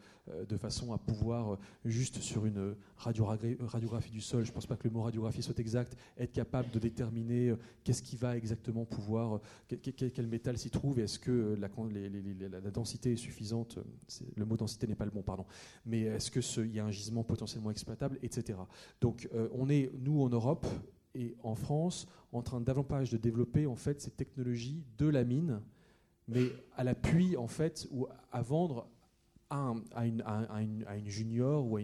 de façon à pouvoir, juste sur une radiographie du sol, je ne pense pas que le mot radiographie soit exact, être capable de déterminer qu'est-ce qui va exactement pouvoir, quel, métal s'y trouve, est-ce que la, la, densité est suffisante, le mot densité n'est pas le bon, pardon, mais est-ce qu'il y a un gisement potentiellement exploitable, Donc euh, on est, nous, en Europe et en France, en train davantage de développer en fait ces technologies de la mine, mais à l'appui, en fait, ou à vendre à, une, junior ou à,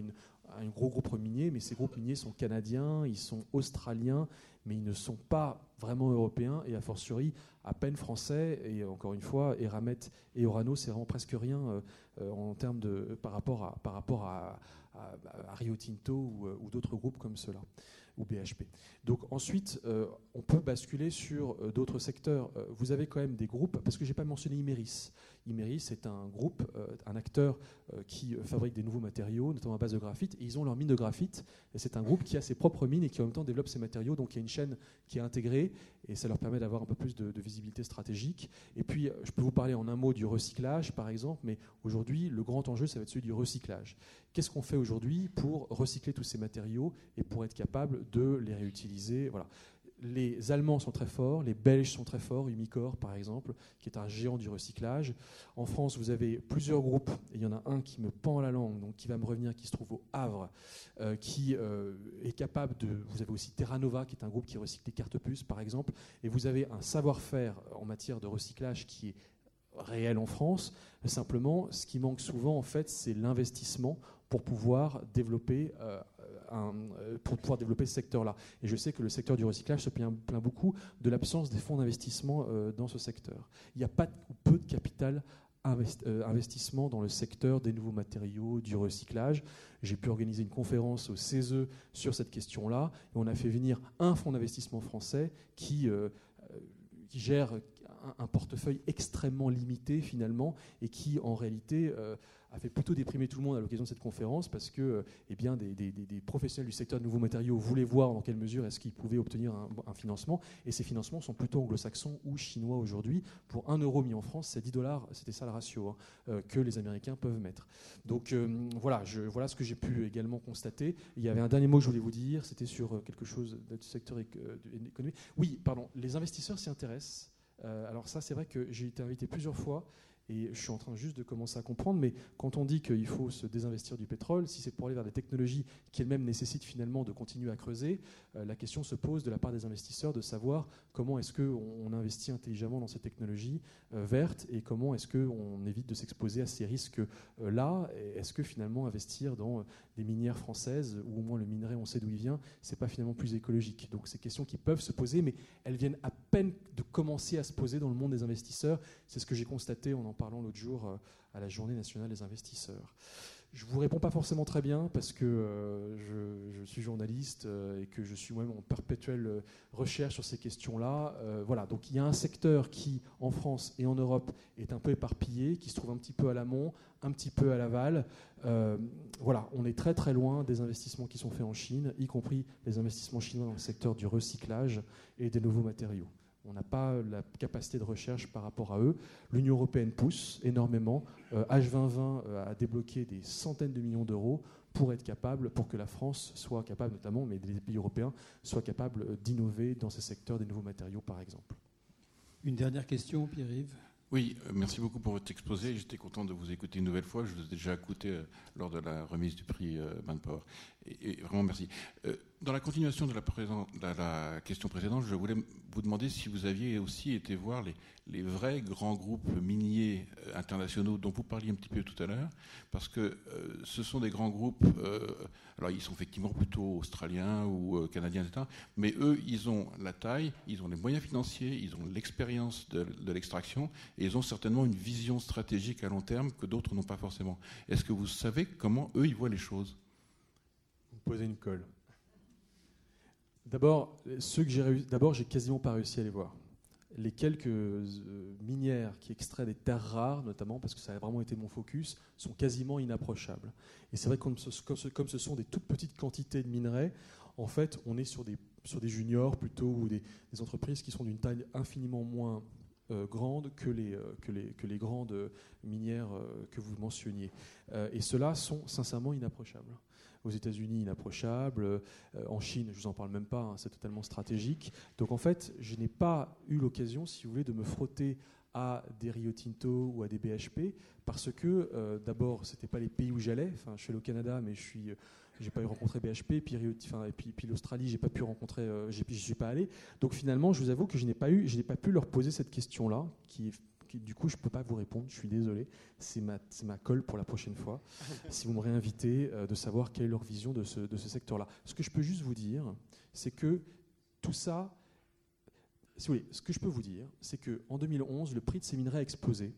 un gros groupe minier, mais ces groupes miniers sont canadiens, ils sont australiens, mais ils ne sont pas vraiment européens. Et a fortiori à peine français. Et encore une fois, Eramet et Orano, c'est vraiment presque rien euh, euh, en termes de, par rapport à, par rapport à, Rio Tinto ou, euh, ou d'autres groupes comme cela ou BHP. Donc ensuite, on peut basculer sur d'autres secteurs. vous avez quand même des groupes, parce que je n'ai pas mentionné Imeris. Imeris est un groupe, un acteur qui fabrique des nouveaux matériaux, notamment à base de graphite, et ils ont leur mine de graphite, et c'est un groupe qui a ses propres mines et qui en même temps développe ces matériaux, donc il y a une chaîne qui est intégrée, et ça leur permet d'avoir un peu plus de, visibilité stratégique. Et puis, euh, je peux vous parler en un mot du recyclage, par exemple, mais aujourd'hui, le grand enjeu, ça va être celui du recyclage. Qu'est-ce qu'on fait aujourd'hui pour recycler tous ces matériaux et pour être capable de les réutiliser? Les Allemands sont très forts, les Belges sont très forts, Umicore par exemple, qui est un géant du recyclage. En France, vous avez plusieurs groupes, et il y en a un qui me pend la langue, donc qui va me revenir, qui se trouve au Havre, euh, qui euh, est capable de. Vous avez aussi Terra Nova, qui est un groupe qui recycle les cartes puces par exemple, et vous avez un savoir-faire en matière de recyclage qui est réel en France. Simplement, ce qui manque souvent, en fait, c'est l'investissement pour pouvoir développer euh, euh, pour pouvoir développer ce secteur-là. Et je sais que le secteur du recyclage se plaint, beaucoup de l'absence des fonds d'investissement euh, dans ce secteur. Il n'y a pas ou peu de capital euh, investissement dans le secteur des nouveaux matériaux, du recyclage. J'ai pu organiser une conférence au CESE sur cette question-là, et on a fait venir un fonds d'investissement français qui, qui gère un, portefeuille extrêmement limité finalement, et qui en réalité a fait plutôt déprimer tout le monde à l'occasion de cette conférence parce que eh bien, des, professionnels du secteur de nouveaux matériaux voulaient voir dans quelle mesure est-ce qu'ils pouvaient obtenir un, financement. Et ces financements sont plutôt anglo-saxons ou chinois aujourd'hui. Pour 1 euro mis en France, c'est 10 dollars, c'était ça le ratio hein, euh, que les Américains peuvent mettre. Donc euh, voilà, voilà ce que j'ai pu également constater. Il y avait un dernier mot que je voulais vous dire, c'était sur euh, quelque chose du secteur économique. Oui, pardon, les investisseurs s'y intéressent. Alors ça, c'est vrai que j'ai été invité plusieurs fois et je suis en train juste de commencer à comprendre, mais quand on dit qu'il faut se désinvestir du pétrole, si c'est pour aller vers des technologies qui elles-mêmes nécessitent finalement de continuer à creuser, euh, la question se pose de la part des investisseurs de savoir comment est-ce qu'on investit intelligemment dans ces technologies euh, vertes et comment est-ce qu'on évite de s'exposer à ces risques-là. est-ce que finalement investir dans des minières françaises, ou au moins le minerai, on sait d'où il vient, c'est pas finalement plus écologique. Donc ces questions qui peuvent se poser, mais elles viennent à peine de commencer à se poser dans le monde des investisseurs. C'est ce que j'ai constaté en en parlant l'autre jour euh, à la Journée nationale des investisseurs. Je vous réponds pas forcément très bien parce que euh, je, suis journaliste euh, et que je suis moi-même en perpétuelle recherche sur ces questions-là. voilà, donc il y a un secteur qui, en France et en Europe, est un peu éparpillé, qui se trouve un petit peu à l'amont, un petit peu à l'aval. voilà, on est très très loin des investissements qui sont faits en Chine, y compris les investissements chinois dans le secteur du recyclage et des nouveaux matériaux. On n'a pas la capacité de recherche par rapport à eux. L'Union européenne pousse énormément. H2020 euh, a débloqué des centaines de millions d'euros pour être capable, pour que la France soit capable notamment, mais les pays européens soient capables d'innover dans ces secteurs des nouveaux matériaux, par exemple. Une dernière question, Pierre-Yves? Oui, euh, merci beaucoup pour votre exposé. J'étais content de vous écouter une nouvelle fois. Je vous ai déjà écouté euh, lors de la remise du prix Manpower. Et, vraiment, merci. Euh, dans la continuation de la, la, question précédente, je voulais vous demander si vous aviez aussi été voir les, les vrais grands groupes miniers euh, internationaux dont vous parliez un petit peu tout à l'heure, parce que euh, ce sont des grands groupes, alors ils sont effectivement plutôt australiens ou canadiens, etc., mais eux, ils ont la taille, ils ont les moyens financiers, ils ont l'expérience de, de l'extraction, et ils ont certainement une vision stratégique à long terme que d'autres n'ont pas forcément. Est-ce que vous savez comment eux, ils voient les choses? Poser une colle. D'abord, ceux que j'ai d'abord, j'ai quasiment pas réussi à les voir. Les quelques euh, minières qui extraient des terres rares, notamment parce que ça a vraiment été mon focus, sont quasiment inapprochables. Et c'est vrai que comme ce, sont des toutes petites quantités de minerais, en fait, on est sur des, sur des juniors plutôt ou des, entreprises qui sont d'une taille infiniment moins euh, grande que les, euh, que, les, que les grandes minières que vous mentionniez. et ceux-là sont sincèrement inapprochables aux États-Unis inapprochable, euh, en Chine, je vous en parle même pas, hein, c'est totalement stratégique. Donc en fait, je n'ai pas eu l'occasion, si vous voulez, de me frotter à des Rio Tinto ou à des BHP parce que euh, d'abord c'était pas les pays où j'allais enfin je suis allé au Canada mais je suis euh, j'ai pas eu rencontré BHP puis enfin, et puis, puis l'Australie j'ai pas pu rencontrer euh, je suis pas allé donc finalement je vous avoue que je n'ai pas eu je n'ai pas pu leur poser cette question là qui du coup, je ne peux pas vous répondre, je suis désolé. C'est ma, ma colle pour la prochaine fois, si vous me réinvitez, euh, de savoir quelle est leur vision de ce, de ce secteur-là. Ce que je peux juste vous dire, c'est que tout ça, si vous voulez, ce que je peux vous dire, c'est qu'en 2011, le prix de ces minerais a explosé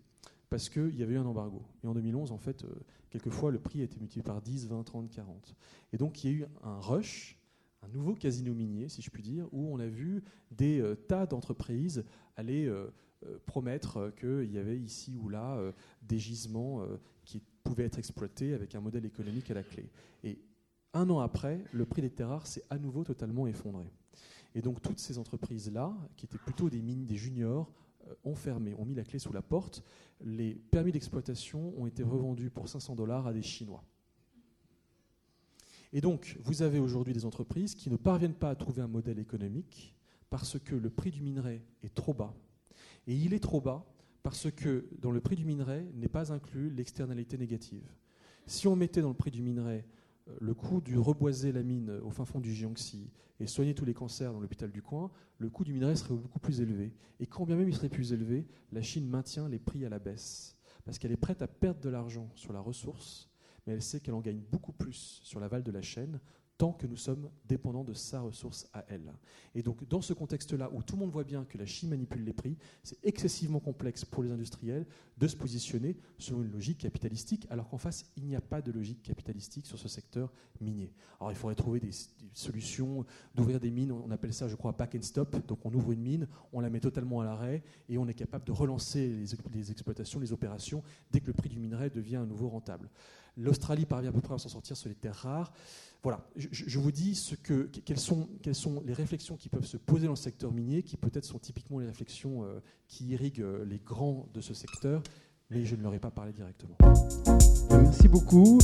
parce qu'il y avait eu un embargo. Et en 2011, en fait, euh, quelquefois, le prix a été multiplié par 10, 20, 30, 40. Et donc, il y a eu un rush, un nouveau casino minier, si je puis dire, où on a vu des euh, tas d'entreprises aller euh, promettre qu'il y avait ici ou là euh, des gisements euh, qui pouvaient être exploités avec un modèle économique à la clé. Et un an après, le prix des terres rares s'est à nouveau totalement effondré. Et donc toutes ces entreprises-là, qui étaient plutôt des mines, des juniors, ont fermé, ont mis la clé sous la porte. Les permis d'exploitation ont été revendus pour 500 dollars à des Chinois. Et donc, vous avez aujourd'hui des entreprises qui ne parviennent pas à trouver un modèle économique parce que le prix du minerai est trop bas et il est trop bas parce que dans le prix du minerai n'est pas inclus l'externalité négative. Si on mettait dans le prix du minerai euh, le coût du reboiser la mine au fin fond du Jiangxi et soigner tous les cancers dans l'hôpital du coin, le coût du minerai serait beaucoup plus élevé. Et quand bien même il serait plus élevé, la Chine maintient les prix à la baisse. Parce qu'elle est prête à perdre de l'argent sur la ressource, mais elle sait qu'elle en gagne beaucoup plus sur l'aval de la chaîne tant que nous sommes dépendants de sa ressource à elle. Et donc dans ce contexte-là, où tout le monde voit bien que la Chine manipule les prix, c'est excessivement complexe pour les industriels de se positionner sur une logique capitalistique, alors qu'en face, il n'y a pas de logique capitalistique sur ce secteur minier. Alors il faudrait trouver des, solutions d'ouvrir des mines, on appelle ça, je crois, back and stop, donc on ouvre une mine, on la met totalement à l'arrêt, et on est capable de relancer les, les exploitations, les opérations, dès que le prix du minerai devient à nouveau rentable. L'Australie parvient à peu près à s'en sortir sur les terres rares. Voilà, je, vous dis ce que, quelles, sont, les réflexions qui peuvent se poser dans le secteur minier, qui peut-être sont typiquement les réflexions euh, qui irriguent euh, les grands de ce secteur, mais je ne leur ai pas parlé directement. Merci beaucoup.